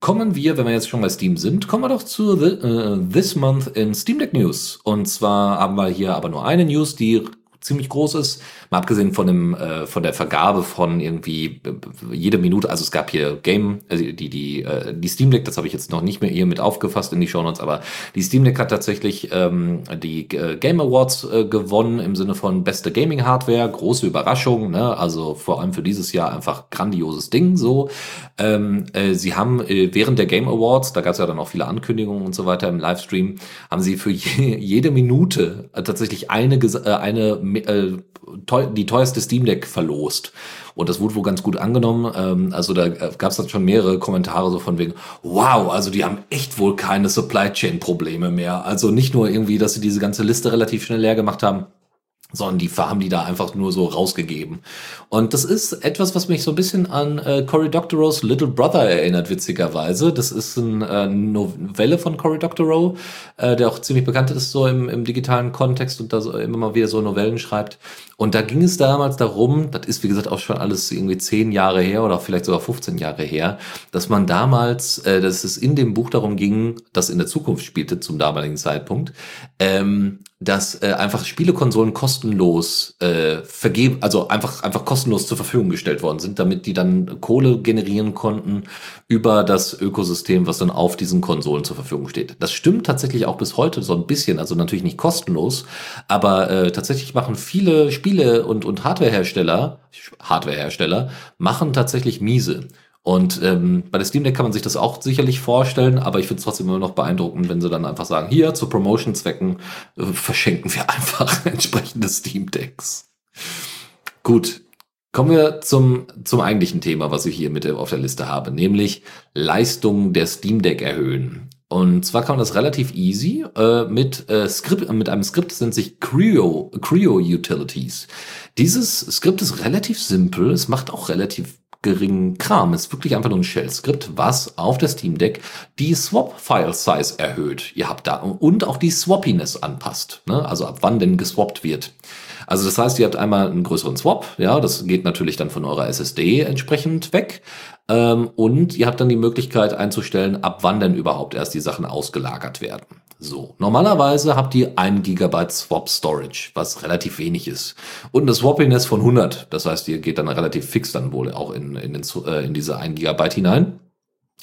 Kommen wir, wenn wir jetzt schon bei Steam sind, kommen wir doch zu the, uh, This Month in Steam Deck News. Und zwar haben wir hier aber nur eine News, die ziemlich groß ist. Mal abgesehen von dem äh, von der Vergabe von irgendwie äh, jede Minute, also es gab hier Game, also die die äh, die Steam Deck, das habe ich jetzt noch nicht mehr hier mit aufgefasst in die Show Notes, aber die Steam Deck hat tatsächlich ähm, die äh, Game Awards äh, gewonnen im Sinne von beste Gaming Hardware, große Überraschung, ne? Also vor allem für dieses Jahr einfach grandioses Ding so. Ähm, äh, sie haben äh, während der Game Awards, da gab es ja dann auch viele Ankündigungen und so weiter im Livestream, haben sie für je, jede Minute äh, tatsächlich eine äh, eine äh, teuer, die teuerste Steam Deck verlost. Und das wurde wohl ganz gut angenommen. Ähm, also da äh, gab es dann schon mehrere Kommentare so von wegen, wow, also die haben echt wohl keine Supply Chain Probleme mehr. Also nicht nur irgendwie, dass sie diese ganze Liste relativ schnell leer gemacht haben, sondern die haben die da einfach nur so rausgegeben. Und das ist etwas, was mich so ein bisschen an äh, Cory Doctorow's Little Brother erinnert, witzigerweise. Das ist eine äh, Novelle von Cory Doctorow, äh, der auch ziemlich bekannt ist so im, im digitalen Kontext und da so immer mal wieder so Novellen schreibt. Und da ging es damals darum, das ist wie gesagt auch schon alles irgendwie zehn Jahre her oder vielleicht sogar 15 Jahre her, dass man damals, äh, dass es in dem Buch darum ging, das in der Zukunft spielte zum damaligen Zeitpunkt, ähm, dass äh, einfach Spielekonsolen kostenlos äh, vergeben, also einfach einfach kostenlos zur Verfügung gestellt worden sind, damit die dann Kohle generieren konnten über das Ökosystem, was dann auf diesen Konsolen zur Verfügung steht. Das stimmt tatsächlich auch bis heute so ein bisschen, also natürlich nicht kostenlos, aber äh, tatsächlich machen viele Spiele und und Hardwarehersteller, Hardwarehersteller machen tatsächlich miese. Und ähm, bei der Steam Deck kann man sich das auch sicherlich vorstellen, aber ich finde es trotzdem immer noch beeindruckend, wenn sie dann einfach sagen, hier zu Promotion-Zwecken äh, verschenken wir einfach entsprechende Steam Decks. Gut, kommen wir zum, zum eigentlichen Thema, was ich hier mit auf der Liste habe, nämlich Leistung der Steam Deck erhöhen. Und zwar kann man das relativ easy äh, mit, äh, Skript, mit einem Skript, das nennt sich Creo, Creo Utilities. Dieses Skript ist relativ simpel, es macht auch relativ geringen Kram. Es ist wirklich einfach nur ein Shell-Skript, was auf der Steam Deck die Swap-File-Size erhöht. Ihr habt da und auch die Swappiness anpasst. Ne? Also ab wann denn geswappt wird. Also das heißt, ihr habt einmal einen größeren Swap, ja, das geht natürlich dann von eurer SSD entsprechend weg. Ähm, und ihr habt dann die Möglichkeit einzustellen, ab wann denn überhaupt erst die Sachen ausgelagert werden. So, normalerweise habt ihr 1 GB Swap Storage, was relativ wenig ist. Und eine Swappiness von 100. Das heißt, ihr geht dann relativ fix dann wohl auch in, in, den, äh, in diese 1 GB hinein.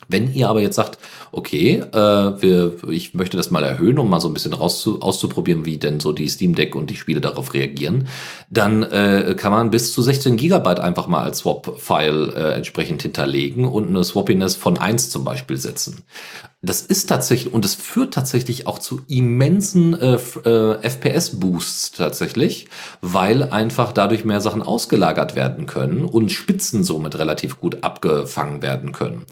Wenn ihr aber jetzt sagt, okay, äh, wir, ich möchte das mal erhöhen, um mal so ein bisschen raus auszuprobieren, wie denn so die Steam Deck und die Spiele darauf reagieren, dann äh, kann man bis zu 16 Gigabyte einfach mal als Swap-File äh, entsprechend hinterlegen und eine Swappiness von 1 zum Beispiel setzen. Das ist tatsächlich, und es führt tatsächlich auch zu immensen äh, äh, FPS-Boosts tatsächlich, weil einfach dadurch mehr Sachen ausgelagert werden können und Spitzen somit relativ gut abgefangen werden können.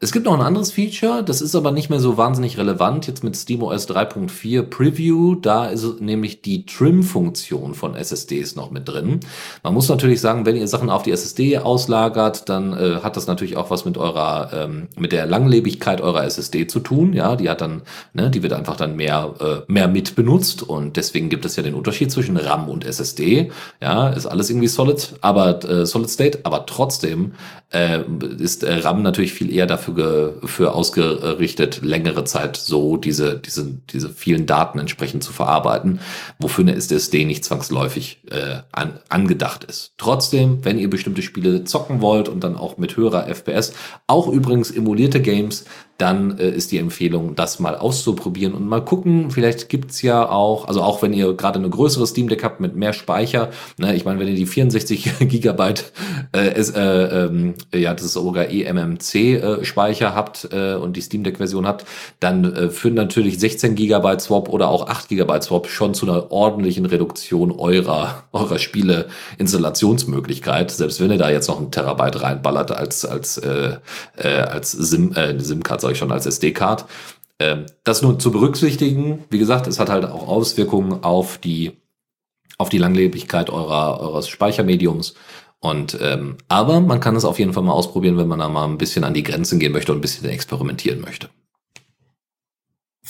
Es gibt noch ein anderes Feature, das ist aber nicht mehr so wahnsinnig relevant jetzt mit SteamOS 3.4 Preview. Da ist nämlich die Trim-Funktion von SSDs noch mit drin. Man muss natürlich sagen, wenn ihr Sachen auf die SSD auslagert, dann äh, hat das natürlich auch was mit eurer, ähm, mit der Langlebigkeit eurer SSD zu tun. Ja, die hat dann, ne, die wird einfach dann mehr, äh, mehr mit benutzt und deswegen gibt es ja den Unterschied zwischen RAM und SSD. Ja, ist alles irgendwie Solid, aber äh, Solid State, aber trotzdem äh, ist äh, RAM natürlich viel eher dafür dafür, für ausgerichtet, längere Zeit so diese, diese, diese vielen Daten entsprechend zu verarbeiten, wofür eine SSD nicht zwangsläufig äh, an, angedacht ist. Trotzdem, wenn ihr bestimmte Spiele zocken wollt und dann auch mit höherer FPS, auch übrigens emulierte Games, dann äh, ist die Empfehlung, das mal auszuprobieren und mal gucken. Vielleicht gibt's ja auch, also auch wenn ihr gerade eine größere Steam Deck habt mit mehr Speicher, ne, ich meine, wenn ihr die 64 Gigabyte äh, ist, äh, ähm, ja, das ist sogar eMMC äh, Speicher habt äh, und die Steam Deck Version habt, dann äh, führen natürlich 16 Gigabyte Swap oder auch 8 Gigabyte Swap schon zu einer ordentlichen Reduktion eurer eurer Spiele Installationsmöglichkeit, selbst wenn ihr da jetzt noch ein Terabyte reinballert als als äh, äh, als SIM äh, SIM-Card ich schon, als SD-Card. Ähm, das nur zu berücksichtigen. Wie gesagt, es hat halt auch Auswirkungen auf die, auf die Langlebigkeit eurer, eures Speichermediums. Und ähm, aber man kann es auf jeden Fall mal ausprobieren, wenn man da mal ein bisschen an die Grenzen gehen möchte und ein bisschen experimentieren möchte.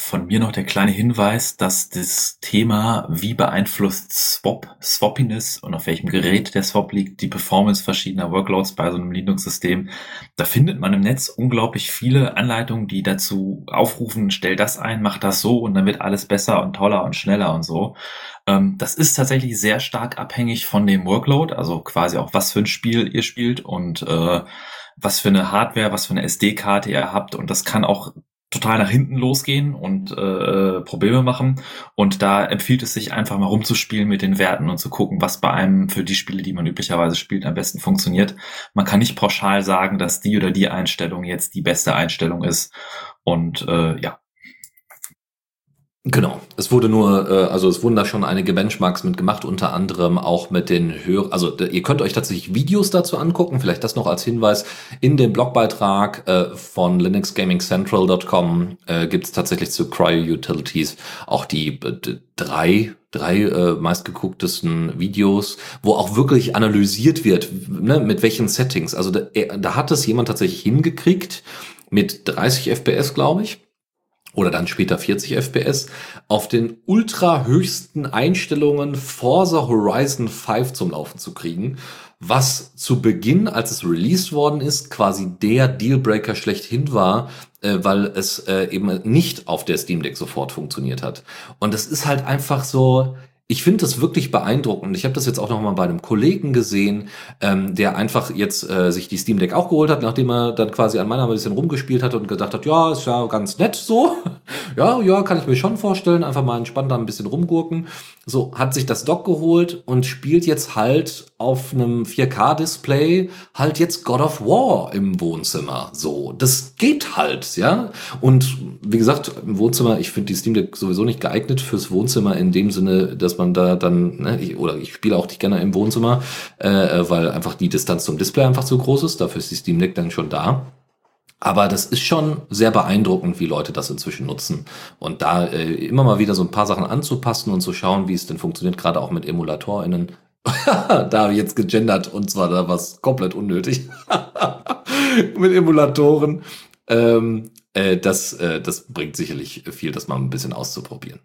Von mir noch der kleine Hinweis, dass das Thema, wie beeinflusst Swap, Swappiness und auf welchem Gerät der Swap liegt, die Performance verschiedener Workloads bei so einem Linux-System, da findet man im Netz unglaublich viele Anleitungen, die dazu aufrufen, stell das ein, mach das so und dann wird alles besser und toller und schneller und so. Ähm, das ist tatsächlich sehr stark abhängig von dem Workload, also quasi auch was für ein Spiel ihr spielt und äh, was für eine Hardware, was für eine SD-Karte ihr habt und das kann auch total nach hinten losgehen und äh, Probleme machen. Und da empfiehlt es sich einfach mal rumzuspielen mit den Werten und zu gucken, was bei einem für die Spiele, die man üblicherweise spielt, am besten funktioniert. Man kann nicht pauschal sagen, dass die oder die Einstellung jetzt die beste Einstellung ist. Und äh, ja, Genau. Es wurde nur, äh, also es wurden da schon einige Benchmarks mitgemacht, unter anderem auch mit den Hör, also ihr könnt euch tatsächlich Videos dazu angucken, vielleicht das noch als Hinweis. In dem Blogbeitrag äh, von linuxgamingcentral.com äh, gibt es tatsächlich zu Cryo Utilities auch die drei drei äh, meistgegucktesten Videos, wo auch wirklich analysiert wird, ne, mit welchen Settings. Also da, da hat es jemand tatsächlich hingekriegt mit 30 FPS, glaube ich oder dann später 40 FPS auf den ultra höchsten Einstellungen Forza Horizon 5 zum Laufen zu kriegen, was zu Beginn, als es released worden ist, quasi der Dealbreaker schlechthin war, äh, weil es äh, eben nicht auf der Steam Deck sofort funktioniert hat. Und es ist halt einfach so, ich finde das wirklich beeindruckend. Ich habe das jetzt auch noch mal bei einem Kollegen gesehen, ähm, der einfach jetzt äh, sich die Steam Deck auch geholt hat, nachdem er dann quasi an meiner ein bisschen rumgespielt hat und gedacht hat, ja, ist ja ganz nett so. ja, ja, kann ich mir schon vorstellen. Einfach mal entspannt da ein bisschen rumgurken. So, hat sich das Dock geholt und spielt jetzt halt auf einem 4K-Display halt jetzt God of War im Wohnzimmer. So, das geht halt, ja. Und wie gesagt, im Wohnzimmer, ich finde die Steam Deck sowieso nicht geeignet fürs Wohnzimmer in dem Sinne, dass man da dann, ne, ich, oder ich spiele auch nicht gerne im Wohnzimmer, äh, weil einfach die Distanz zum Display einfach zu groß ist. Dafür ist die Steam Deck dann schon da. Aber das ist schon sehr beeindruckend, wie Leute das inzwischen nutzen. Und da äh, immer mal wieder so ein paar Sachen anzupassen und zu schauen, wie es denn funktioniert, gerade auch mit EmulatorInnen. da habe ich jetzt gegendert und zwar da was komplett unnötig. mit Emulatoren. Ähm, äh, das, äh, das bringt sicherlich viel, das mal ein bisschen auszuprobieren.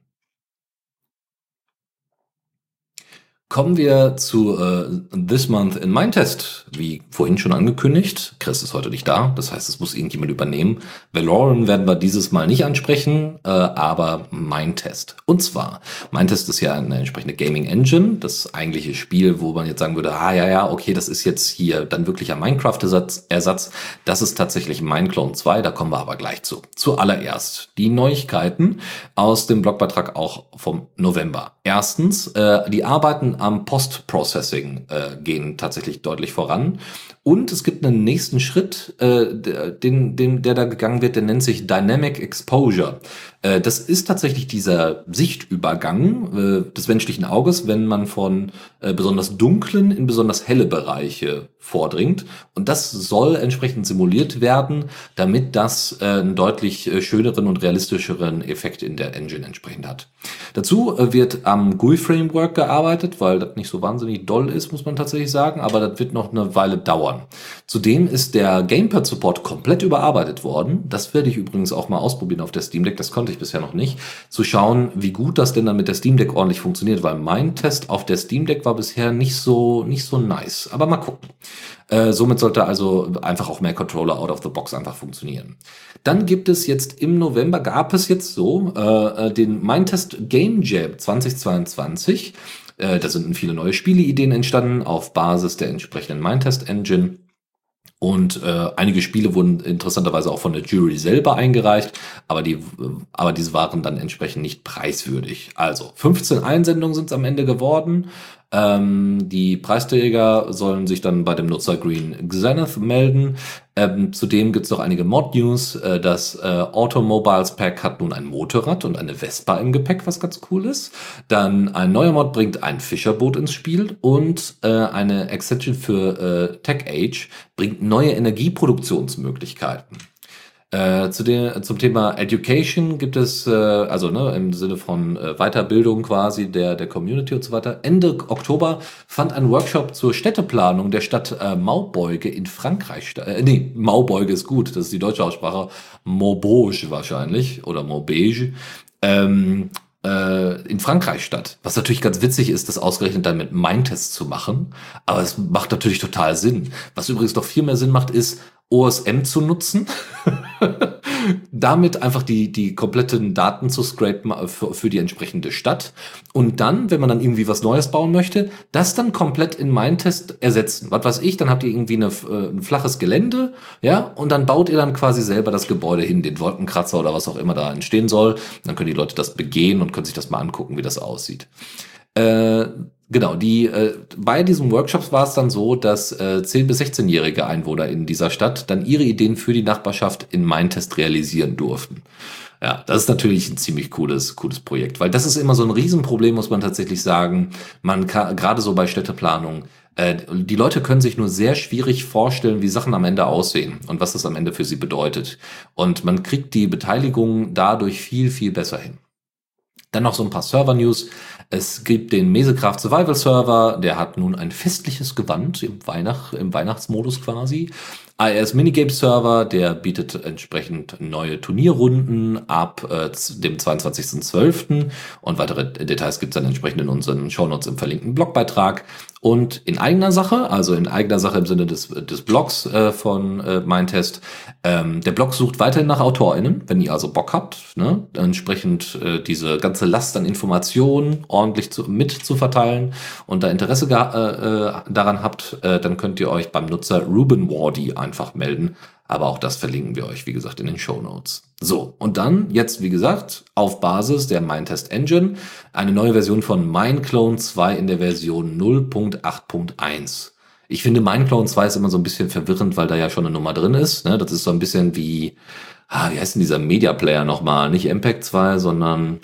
Kommen wir zu äh, This Month in Mein Test. Wie vorhin schon angekündigt, Chris ist heute nicht da, das heißt, es muss irgendjemand übernehmen. Valoran werden wir dieses Mal nicht ansprechen, äh, aber Mein Test. Und zwar, Mein Test ist ja eine entsprechende Gaming Engine, das eigentliche Spiel, wo man jetzt sagen würde, ah ja, ja, okay, das ist jetzt hier dann wirklich ein Minecraft-Ersatz. Ersatz. Das ist tatsächlich Mineclone 2, da kommen wir aber gleich zu. Zuallererst die Neuigkeiten aus dem Blogbeitrag auch vom November. Erstens, äh, die Arbeiten am Post-Processing äh, gehen tatsächlich deutlich voran. Und es gibt einen nächsten Schritt, äh, den, den, der da gegangen wird, der nennt sich Dynamic Exposure. Äh, das ist tatsächlich dieser Sichtübergang äh, des menschlichen Auges, wenn man von äh, besonders dunklen in besonders helle Bereiche vordringt. Und das soll entsprechend simuliert werden, damit das äh, einen deutlich äh, schöneren und realistischeren Effekt in der Engine entsprechend hat. Dazu äh, wird am GUI-Framework gearbeitet, weil das nicht so wahnsinnig doll ist, muss man tatsächlich sagen, aber das wird noch eine Weile dauern dauern. Zudem ist der Gamepad-Support komplett überarbeitet worden. Das werde ich übrigens auch mal ausprobieren auf der Steam Deck. Das konnte ich bisher noch nicht. Zu schauen, wie gut das denn dann mit der Steam Deck ordentlich funktioniert, weil mein Test auf der Steam Deck war bisher nicht so, nicht so nice. Aber mal gucken. Äh, somit sollte also einfach auch mehr Controller out of the box einfach funktionieren. Dann gibt es jetzt im November, gab es jetzt so, äh, äh den Mindtest Game Jam 2022. Äh, da sind viele neue Spieleideen entstanden auf Basis der entsprechenden Mindtest Engine. Und äh, einige Spiele wurden interessanterweise auch von der Jury selber eingereicht, aber, die, aber diese waren dann entsprechend nicht preiswürdig. Also 15 Einsendungen sind es am Ende geworden. Ähm, die Preisträger sollen sich dann bei dem Nutzer Green Xenith melden. Ähm, zudem gibt es noch einige Mod-News. Äh, das äh, Automobiles Pack hat nun ein Motorrad und eine Vespa im Gepäck, was ganz cool ist. Dann ein neuer Mod bringt ein Fischerboot ins Spiel und äh, eine Extension für äh, Tech Age bringt neue Energieproduktionsmöglichkeiten. Äh, zu den, zum Thema Education gibt es, äh, also ne, im Sinne von äh, Weiterbildung quasi der, der Community und so weiter. Ende Oktober fand ein Workshop zur Städteplanung der Stadt äh, Maubeuge in Frankreich statt. Äh, nee, Maubeuge ist gut, das ist die deutsche Aussprache. Maubeuge wahrscheinlich oder Maubeuge. Ähm, äh, in Frankreich statt. Was natürlich ganz witzig ist, das ausgerechnet dann mit Mindtest zu machen. Aber es macht natürlich total Sinn. Was übrigens noch viel mehr Sinn macht, ist, OSM zu nutzen, damit einfach die, die kompletten Daten zu scrapen für, für die entsprechende Stadt und dann, wenn man dann irgendwie was Neues bauen möchte, das dann komplett in Mindtest ersetzen. Was weiß ich, dann habt ihr irgendwie eine, äh, ein flaches Gelände, ja, und dann baut ihr dann quasi selber das Gebäude hin, den Wolkenkratzer oder was auch immer da entstehen soll. Dann können die Leute das begehen und können sich das mal angucken, wie das aussieht. Äh, Genau, die äh, bei diesen Workshops war es dann so, dass äh, 10 bis 16-jährige Einwohner in dieser Stadt dann ihre Ideen für die Nachbarschaft in Mindtest realisieren durften. Ja, das ist natürlich ein ziemlich cooles, cooles Projekt, weil das ist immer so ein Riesenproblem, muss man tatsächlich sagen. Man kann gerade so bei Städteplanung, äh, die Leute können sich nur sehr schwierig vorstellen, wie Sachen am Ende aussehen und was das am Ende für sie bedeutet. Und man kriegt die Beteiligung dadurch viel, viel besser hin. Dann noch so ein paar Server-News. Es gibt den Mesecraft Survival Server, der hat nun ein festliches Gewand im, Weihnacht, im Weihnachtsmodus quasi. IS Minigame Server, der bietet entsprechend neue Turnierrunden ab äh, dem 22.12. Und weitere Details gibt's dann entsprechend in unseren Shownotes im verlinkten Blogbeitrag. Und in eigener Sache, also in eigener Sache im Sinne des, des Blogs äh, von äh, Mindtest, ähm, der Blog sucht weiterhin nach AutorInnen, wenn ihr also Bock habt, ne, entsprechend äh, diese ganze Last an Informationen ordentlich zu, mit zu verteilen und da Interesse äh, äh, daran habt, äh, dann könnt ihr euch beim Nutzer Ruben Wardy einfach melden. Aber auch das verlinken wir euch, wie gesagt, in den Show Notes. So, und dann jetzt, wie gesagt, auf Basis der Mindtest Engine eine neue Version von MindClone 2 in der Version 0.8.1. Ich finde, MindClone 2 ist immer so ein bisschen verwirrend, weil da ja schon eine Nummer drin ist. Ne? Das ist so ein bisschen wie, ah, wie heißt denn dieser Media Player nochmal? Nicht MPEG 2, sondern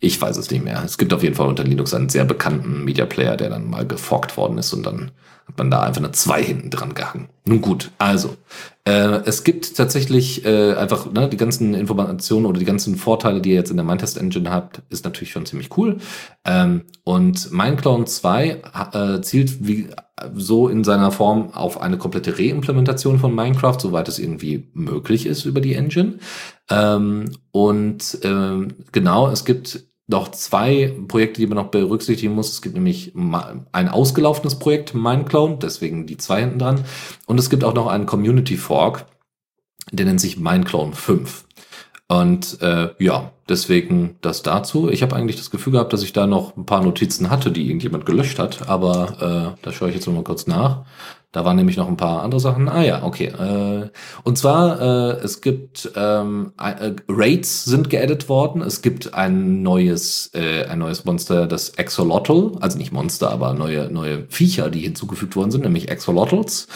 ich weiß es nicht mehr. Es gibt auf jeden Fall unter Linux einen sehr bekannten Media Player, der dann mal geforkt worden ist und dann hat man da einfach eine 2 hinten dran gehangen. Nun gut, also äh, es gibt tatsächlich äh, einfach ne, die ganzen Informationen oder die ganzen Vorteile, die ihr jetzt in der Mindtest Engine habt, ist natürlich schon ziemlich cool. Ähm, und Mindclone 2 äh, zielt wie so in seiner Form auf eine komplette Reimplementation von Minecraft, soweit es irgendwie möglich ist über die Engine. Ähm, und ähm, genau, es gibt noch zwei Projekte, die man noch berücksichtigen muss. Es gibt nämlich ein ausgelaufenes Projekt, Mindclone, deswegen die zwei hinten dran. Und es gibt auch noch einen Community Fork, der nennt sich Mindclone 5. Und äh, ja, deswegen das dazu. Ich habe eigentlich das Gefühl gehabt, dass ich da noch ein paar Notizen hatte, die irgendjemand gelöscht hat, aber äh, da schaue ich jetzt noch mal kurz nach. Da waren nämlich noch ein paar andere Sachen. Ah ja, okay. Äh, und zwar, äh, es gibt ähm, äh, Raids sind geaddet worden. Es gibt ein neues, äh, ein neues Monster, das Exolotl, also nicht Monster, aber neue, neue Viecher, die hinzugefügt worden sind, nämlich Exolotls.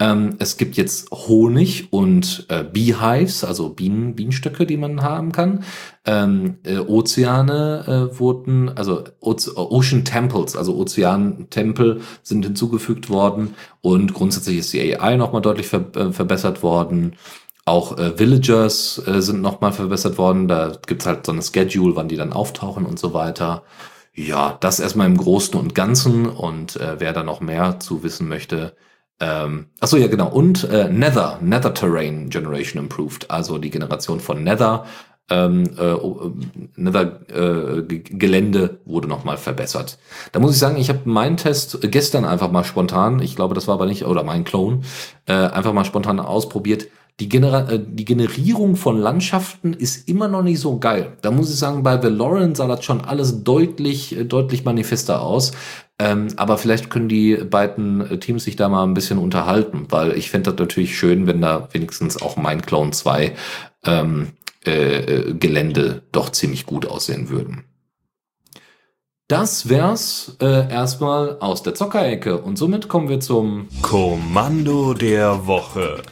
Ähm, es gibt jetzt Honig und äh, Beehives, also Bienen, Bienenstöcke, die man haben kann. Ähm, äh, Ozeane äh, wurden, also Oze Ocean Temples, also Ozeantempel sind hinzugefügt worden und grundsätzlich ist die AI nochmal deutlich ver äh, verbessert worden. Auch äh, Villagers äh, sind nochmal verbessert worden. Da gibt's halt so eine Schedule, wann die dann auftauchen und so weiter. Ja, das erstmal im Großen und Ganzen. Und äh, wer da noch mehr zu wissen möchte, ähm, achso, ja, genau. Und äh, Nether, Nether Terrain Generation Improved, also die Generation von Nether. Ähm, äh, Nether äh, Gelände wurde nochmal verbessert. Da muss ich sagen, ich habe meinen Test gestern einfach mal spontan, ich glaube, das war aber nicht, oder mein Clone, äh, einfach mal spontan ausprobiert. Die, Genera äh, die Generierung von Landschaften ist immer noch nicht so geil. Da muss ich sagen, bei Valorant sah das schon alles deutlich, äh, deutlich manifester aus. Ähm, aber vielleicht können die beiden Teams sich da mal ein bisschen unterhalten, weil ich fände das natürlich schön, wenn da wenigstens auch mein Clone 2 ähm, äh, Gelände doch ziemlich gut aussehen würden. Das wär's äh, erstmal aus der Zockerecke und somit kommen wir zum Kommando der Woche.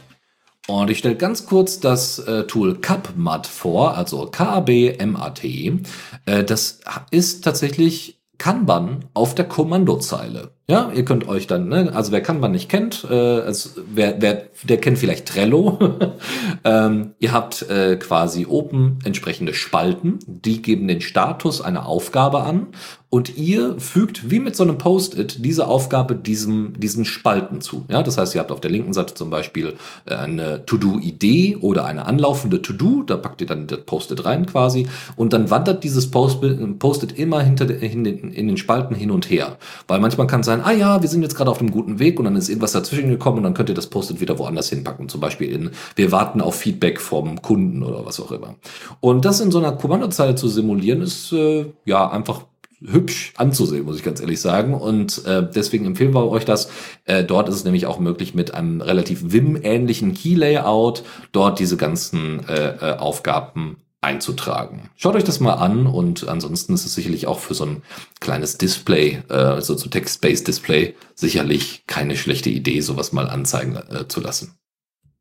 Und ich stelle ganz kurz das äh, Tool CapMat vor, also K-A-B-M-A-T. Äh, das ist tatsächlich Kanban auf der Kommandozeile. Ja, ihr könnt euch dann, ne, also wer Kanban nicht kennt, äh, also wer, wer, der kennt vielleicht Trello. ähm, ihr habt äh, quasi oben entsprechende Spalten, die geben den Status einer Aufgabe an und ihr fügt wie mit so einem Post-it diese Aufgabe diesem, diesen Spalten zu. Ja, das heißt, ihr habt auf der linken Seite zum Beispiel äh, eine To-Do-Idee oder eine anlaufende To-Do, da packt ihr dann das Post-it rein quasi und dann wandert dieses Post-it immer hinter in den, in den Spalten hin und her. Weil manchmal kann es sein, ah ja, wir sind jetzt gerade auf einem guten Weg und dann ist irgendwas dazwischen gekommen und dann könnt ihr das Post-it wieder woanders hinpacken. Zum Beispiel in, wir warten auf Feedback vom Kunden oder was auch immer. Und das in so einer Kommandozeile zu simulieren, ist äh, ja einfach hübsch anzusehen, muss ich ganz ehrlich sagen. Und äh, deswegen empfehlen wir euch das. Äh, dort ist es nämlich auch möglich, mit einem relativ Vim-ähnlichen Key-Layout dort diese ganzen äh, äh, Aufgaben einzutragen. Schaut euch das mal an und ansonsten ist es sicherlich auch für so ein kleines Display, äh, so so Text-Based Display, sicherlich keine schlechte Idee, sowas mal anzeigen äh, zu lassen.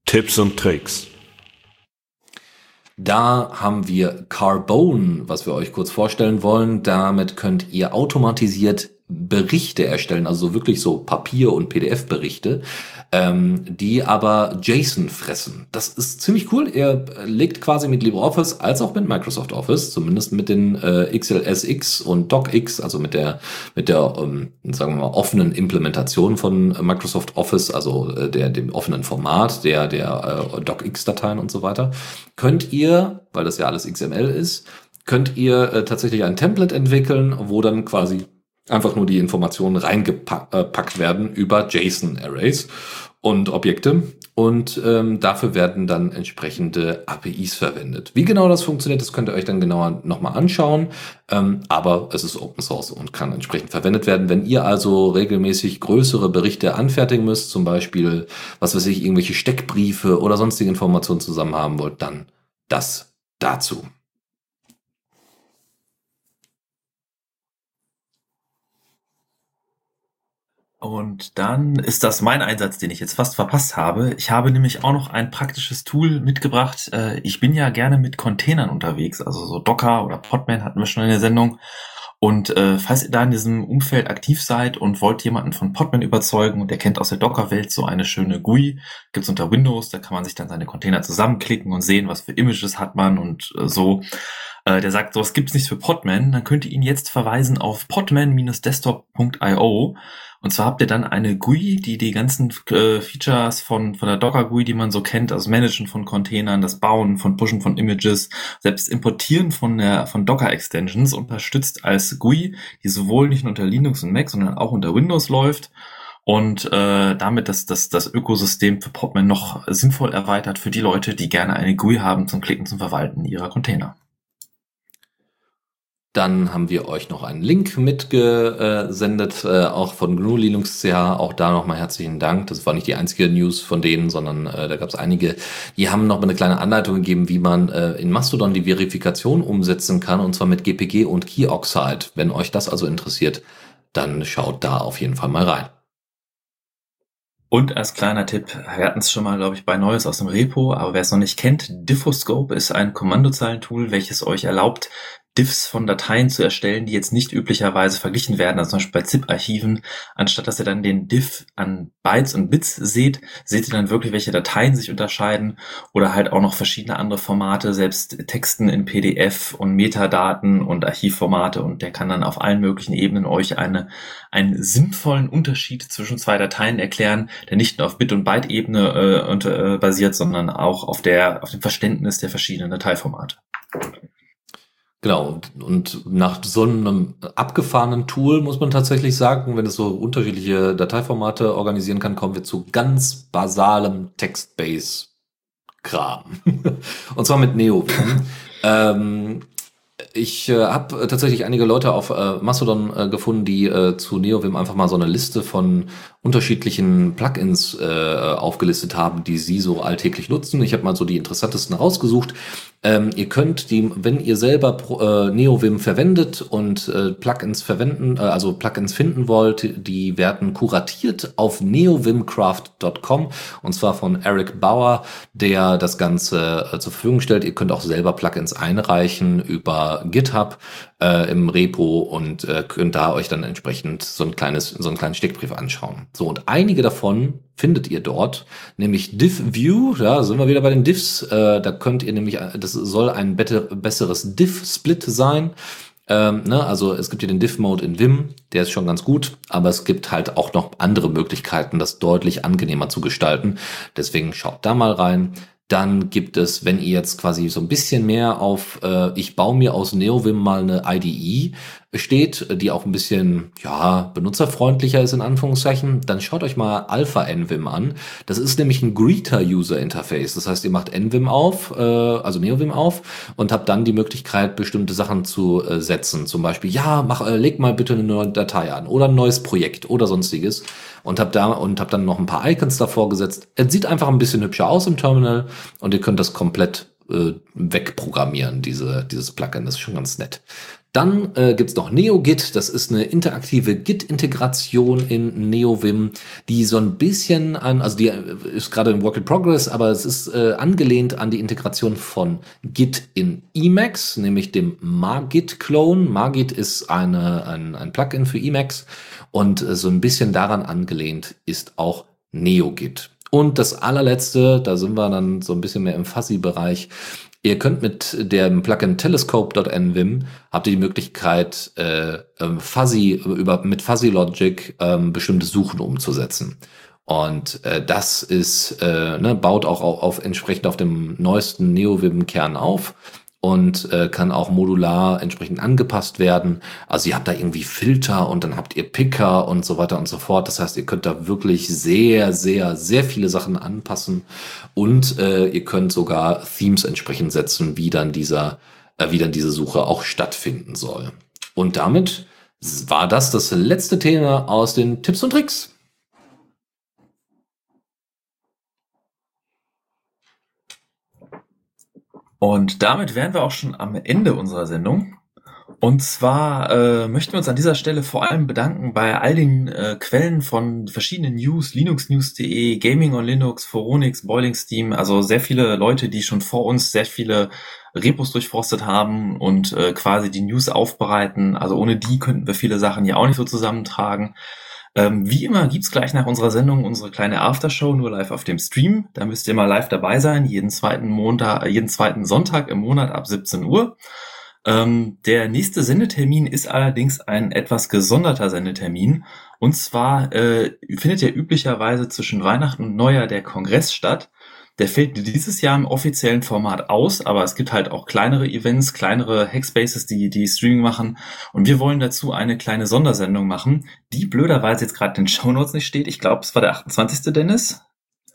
Tipps und Tricks. Da haben wir Carbone, was wir euch kurz vorstellen wollen. Damit könnt ihr automatisiert Berichte erstellen, also wirklich so Papier- und PDF-Berichte, ähm, die aber JSON fressen. Das ist ziemlich cool. Er legt quasi mit LibreOffice als auch mit Microsoft Office, zumindest mit den äh, XLSX und DocX, also mit der mit der ähm, sagen wir mal offenen Implementation von Microsoft Office, also äh, der dem offenen Format der der äh, DocX-Dateien und so weiter, könnt ihr, weil das ja alles XML ist, könnt ihr äh, tatsächlich ein Template entwickeln, wo dann quasi einfach nur die Informationen reingepackt werden über JSON-Arrays und Objekte. Und ähm, dafür werden dann entsprechende APIs verwendet. Wie genau das funktioniert, das könnt ihr euch dann genauer nochmal anschauen. Ähm, aber es ist Open Source und kann entsprechend verwendet werden. Wenn ihr also regelmäßig größere Berichte anfertigen müsst, zum Beispiel, was weiß ich, irgendwelche Steckbriefe oder sonstige Informationen zusammen haben wollt, dann das dazu. Und dann ist das mein Einsatz, den ich jetzt fast verpasst habe. Ich habe nämlich auch noch ein praktisches Tool mitgebracht. Äh, ich bin ja gerne mit Containern unterwegs, also so Docker oder Podman hatten wir schon in der Sendung. Und äh, falls ihr da in diesem Umfeld aktiv seid und wollt jemanden von Podman überzeugen und der kennt aus der Docker-Welt so eine schöne GUI, gibt's unter Windows, da kann man sich dann seine Container zusammenklicken und sehen, was für Images hat man und äh, so. Der sagt, sowas gibt's nicht für Podman, dann könnt ihr ihn jetzt verweisen auf podman-desktop.io und zwar habt ihr dann eine GUI, die die ganzen äh, Features von, von der Docker GUI, die man so kennt, also Managen von Containern, das Bauen von Pushen von Images, selbst Importieren von der, von Docker Extensions unterstützt als GUI, die sowohl nicht nur unter Linux und Mac, sondern auch unter Windows läuft und äh, damit das, das, das Ökosystem für Podman noch sinnvoll erweitert für die Leute, die gerne eine GUI haben zum Klicken, zum Verwalten ihrer Container. Dann haben wir euch noch einen Link mitgesendet, äh, auch von GNU Linux CH. Auch da nochmal herzlichen Dank. Das war nicht die einzige News von denen, sondern äh, da gab es einige. Die haben noch mal eine kleine Anleitung gegeben, wie man äh, in Mastodon die Verifikation umsetzen kann, und zwar mit GPG und Keyoxide. Wenn euch das also interessiert, dann schaut da auf jeden Fall mal rein. Und als kleiner Tipp, wir hatten es schon mal, glaube ich, bei Neues aus dem Repo, aber wer es noch nicht kennt, Diffoscope ist ein Kommandozeilentool, welches euch erlaubt, Diffs von Dateien zu erstellen, die jetzt nicht üblicherweise verglichen werden, also zum Beispiel bei ZIP-Archiven, anstatt dass ihr dann den Diff an Bytes und Bits seht, seht ihr dann wirklich, welche Dateien sich unterscheiden oder halt auch noch verschiedene andere Formate, selbst Texten in PDF und Metadaten und Archivformate und der kann dann auf allen möglichen Ebenen euch eine, einen sinnvollen Unterschied zwischen zwei Dateien erklären, der nicht nur auf Bit- und Byte-Ebene äh, äh, basiert, sondern auch auf der, auf dem Verständnis der verschiedenen Dateiformate. Genau, und nach so einem abgefahrenen Tool muss man tatsächlich sagen, wenn es so unterschiedliche Dateiformate organisieren kann, kommen wir zu ganz basalem Text-Base-Kram. und zwar mit NeoVim. ähm, ich äh, habe tatsächlich einige Leute auf äh, Mastodon äh, gefunden, die äh, zu NeoVim einfach mal so eine Liste von unterschiedlichen Plugins äh, aufgelistet haben, die sie so alltäglich nutzen. Ich habe mal so die interessantesten rausgesucht. Ähm, ihr könnt die, wenn ihr selber äh, NeoVim verwendet und äh, Plugins verwenden, äh, also Plugins finden wollt, die werden kuratiert auf neovimcraft.com und zwar von Eric Bauer, der das Ganze äh, zur Verfügung stellt. Ihr könnt auch selber Plugins einreichen über GitHub äh, im Repo und äh, könnt da euch dann entsprechend so ein kleines, so einen kleinen Steckbrief anschauen. So, und einige davon findet ihr dort, nämlich DiffView, ja, sind wir wieder bei den Diffs, äh, da könnt ihr nämlich, das soll ein besseres Diff-Split sein. Ähm, ne, also es gibt hier den Diff-Mode in Vim, der ist schon ganz gut, aber es gibt halt auch noch andere Möglichkeiten, das deutlich angenehmer zu gestalten. Deswegen schaut da mal rein. Dann gibt es, wenn ihr jetzt quasi so ein bisschen mehr auf, äh, ich baue mir aus NeoVim mal eine IDE steht, die auch ein bisschen, ja, benutzerfreundlicher ist in Anführungszeichen, dann schaut euch mal Alpha NVim an. Das ist nämlich ein Greeter User Interface. Das heißt, ihr macht NVim auf, äh, also NeoVim auf und habt dann die Möglichkeit, bestimmte Sachen zu äh, setzen. Zum Beispiel, ja, mach, äh, leg mal bitte eine neue Datei an oder ein neues Projekt oder sonstiges und habe da und habe dann noch ein paar Icons davor gesetzt. Es sieht einfach ein bisschen hübscher aus im Terminal und ihr könnt das komplett äh, wegprogrammieren, diese, dieses Plugin. Das ist schon ganz nett. Dann äh, gibt's noch NeoGit, das ist eine interaktive Git-Integration in NeoVim, die so ein bisschen an, also die äh, ist gerade im Work in Progress, aber es ist äh, angelehnt an die Integration von Git in Emacs, nämlich dem Margit-Clone. Margit ist eine, ein, ein Plugin für Emacs und äh, so ein bisschen daran angelehnt ist auch NeoGit. Und das allerletzte, da sind wir dann so ein bisschen mehr im Fuzzy-Bereich. Ihr könnt mit dem Plugin Telescope.nvim habt ihr die Möglichkeit, äh, ähm, Fuzzy über mit Fuzzy Logic ähm, bestimmte Suchen umzusetzen. Und äh, das ist äh, ne, baut auch auf, auf entsprechend auf dem neuesten NeoVim-Kern auf und äh, kann auch modular entsprechend angepasst werden. Also ihr habt da irgendwie Filter und dann habt ihr Picker und so weiter und so fort. Das heißt, ihr könnt da wirklich sehr, sehr, sehr viele Sachen anpassen und äh, ihr könnt sogar Themes entsprechend setzen, wie dann dieser, äh, wie dann diese Suche auch stattfinden soll. Und damit war das das letzte Thema aus den Tipps und Tricks. Und damit wären wir auch schon am Ende unserer Sendung. Und zwar äh, möchten wir uns an dieser Stelle vor allem bedanken bei all den äh, Quellen von verschiedenen News, linuxnews.de, Gaming on Linux, Foronix, Boiling Steam, also sehr viele Leute, die schon vor uns sehr viele Repos durchforstet haben und äh, quasi die News aufbereiten. Also ohne die könnten wir viele Sachen ja auch nicht so zusammentragen. Ähm, wie immer gibt's gleich nach unserer Sendung unsere kleine Aftershow nur live auf dem Stream. Da müsst ihr mal live dabei sein, jeden zweiten Montag, äh, jeden zweiten Sonntag im Monat ab 17 Uhr. Ähm, der nächste Sendetermin ist allerdings ein etwas gesonderter Sendetermin. Und zwar äh, findet ja üblicherweise zwischen Weihnachten und Neujahr der Kongress statt. Der fällt dieses Jahr im offiziellen Format aus, aber es gibt halt auch kleinere Events, kleinere Hackspaces, die, die Streaming machen. Und wir wollen dazu eine kleine Sondersendung machen, die blöderweise jetzt gerade in den Shownotes nicht steht. Ich glaube, es war der 28. Dennis.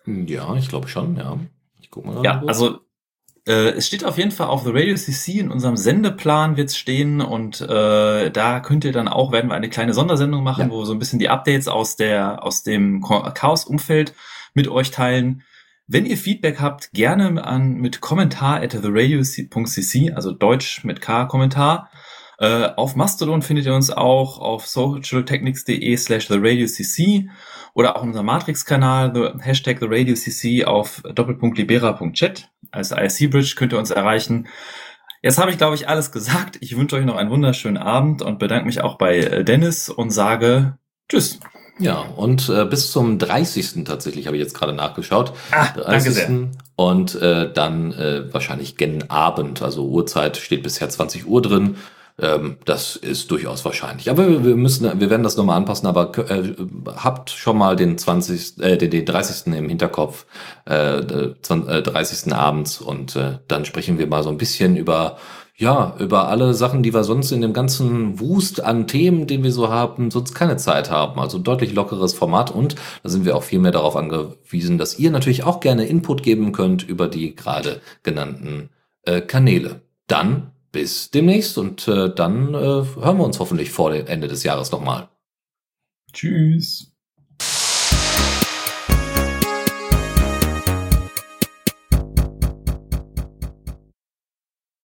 Ja, ich glaube schon, ja. Ich guck mal. Ja, also äh, es steht auf jeden Fall auf The Radio CC in unserem Sendeplan wird es stehen und äh, da könnt ihr dann auch werden wir eine kleine Sondersendung machen, ja. wo wir so ein bisschen die Updates aus der aus dem Chaos-Umfeld mit euch teilen. Wenn ihr Feedback habt, gerne an mit Kommentar at theradio.cc, also Deutsch mit K Kommentar. Äh, auf Mastodon findet ihr uns auch auf socialtechnics.de slash theradiocc oder auch unser Matrix-Kanal, the, Hashtag theradiocc auf doppelpunkt.libera.chat. Als IC-Bridge könnt ihr uns erreichen. Jetzt habe ich, glaube ich, alles gesagt. Ich wünsche euch noch einen wunderschönen Abend und bedanke mich auch bei äh, Dennis und sage Tschüss. Ja, und äh, bis zum 30. tatsächlich habe ich jetzt gerade nachgeschaut. Ah, danke sehr. Und äh, dann äh, wahrscheinlich gen Abend, also Uhrzeit steht bisher 20 Uhr drin. Ähm, das ist durchaus wahrscheinlich. Aber wir, wir müssen, wir werden das nochmal anpassen, aber äh, habt schon mal den 20., äh, den, den 30. im Hinterkopf, äh, 20, äh, 30. abends und äh, dann sprechen wir mal so ein bisschen über ja, über alle Sachen, die wir sonst in dem ganzen Wust an Themen, den wir so haben, sonst keine Zeit haben. Also deutlich lockeres Format und da sind wir auch viel mehr darauf angewiesen, dass ihr natürlich auch gerne Input geben könnt über die gerade genannten äh, Kanäle. Dann bis demnächst und äh, dann äh, hören wir uns hoffentlich vor dem Ende des Jahres nochmal. Tschüss.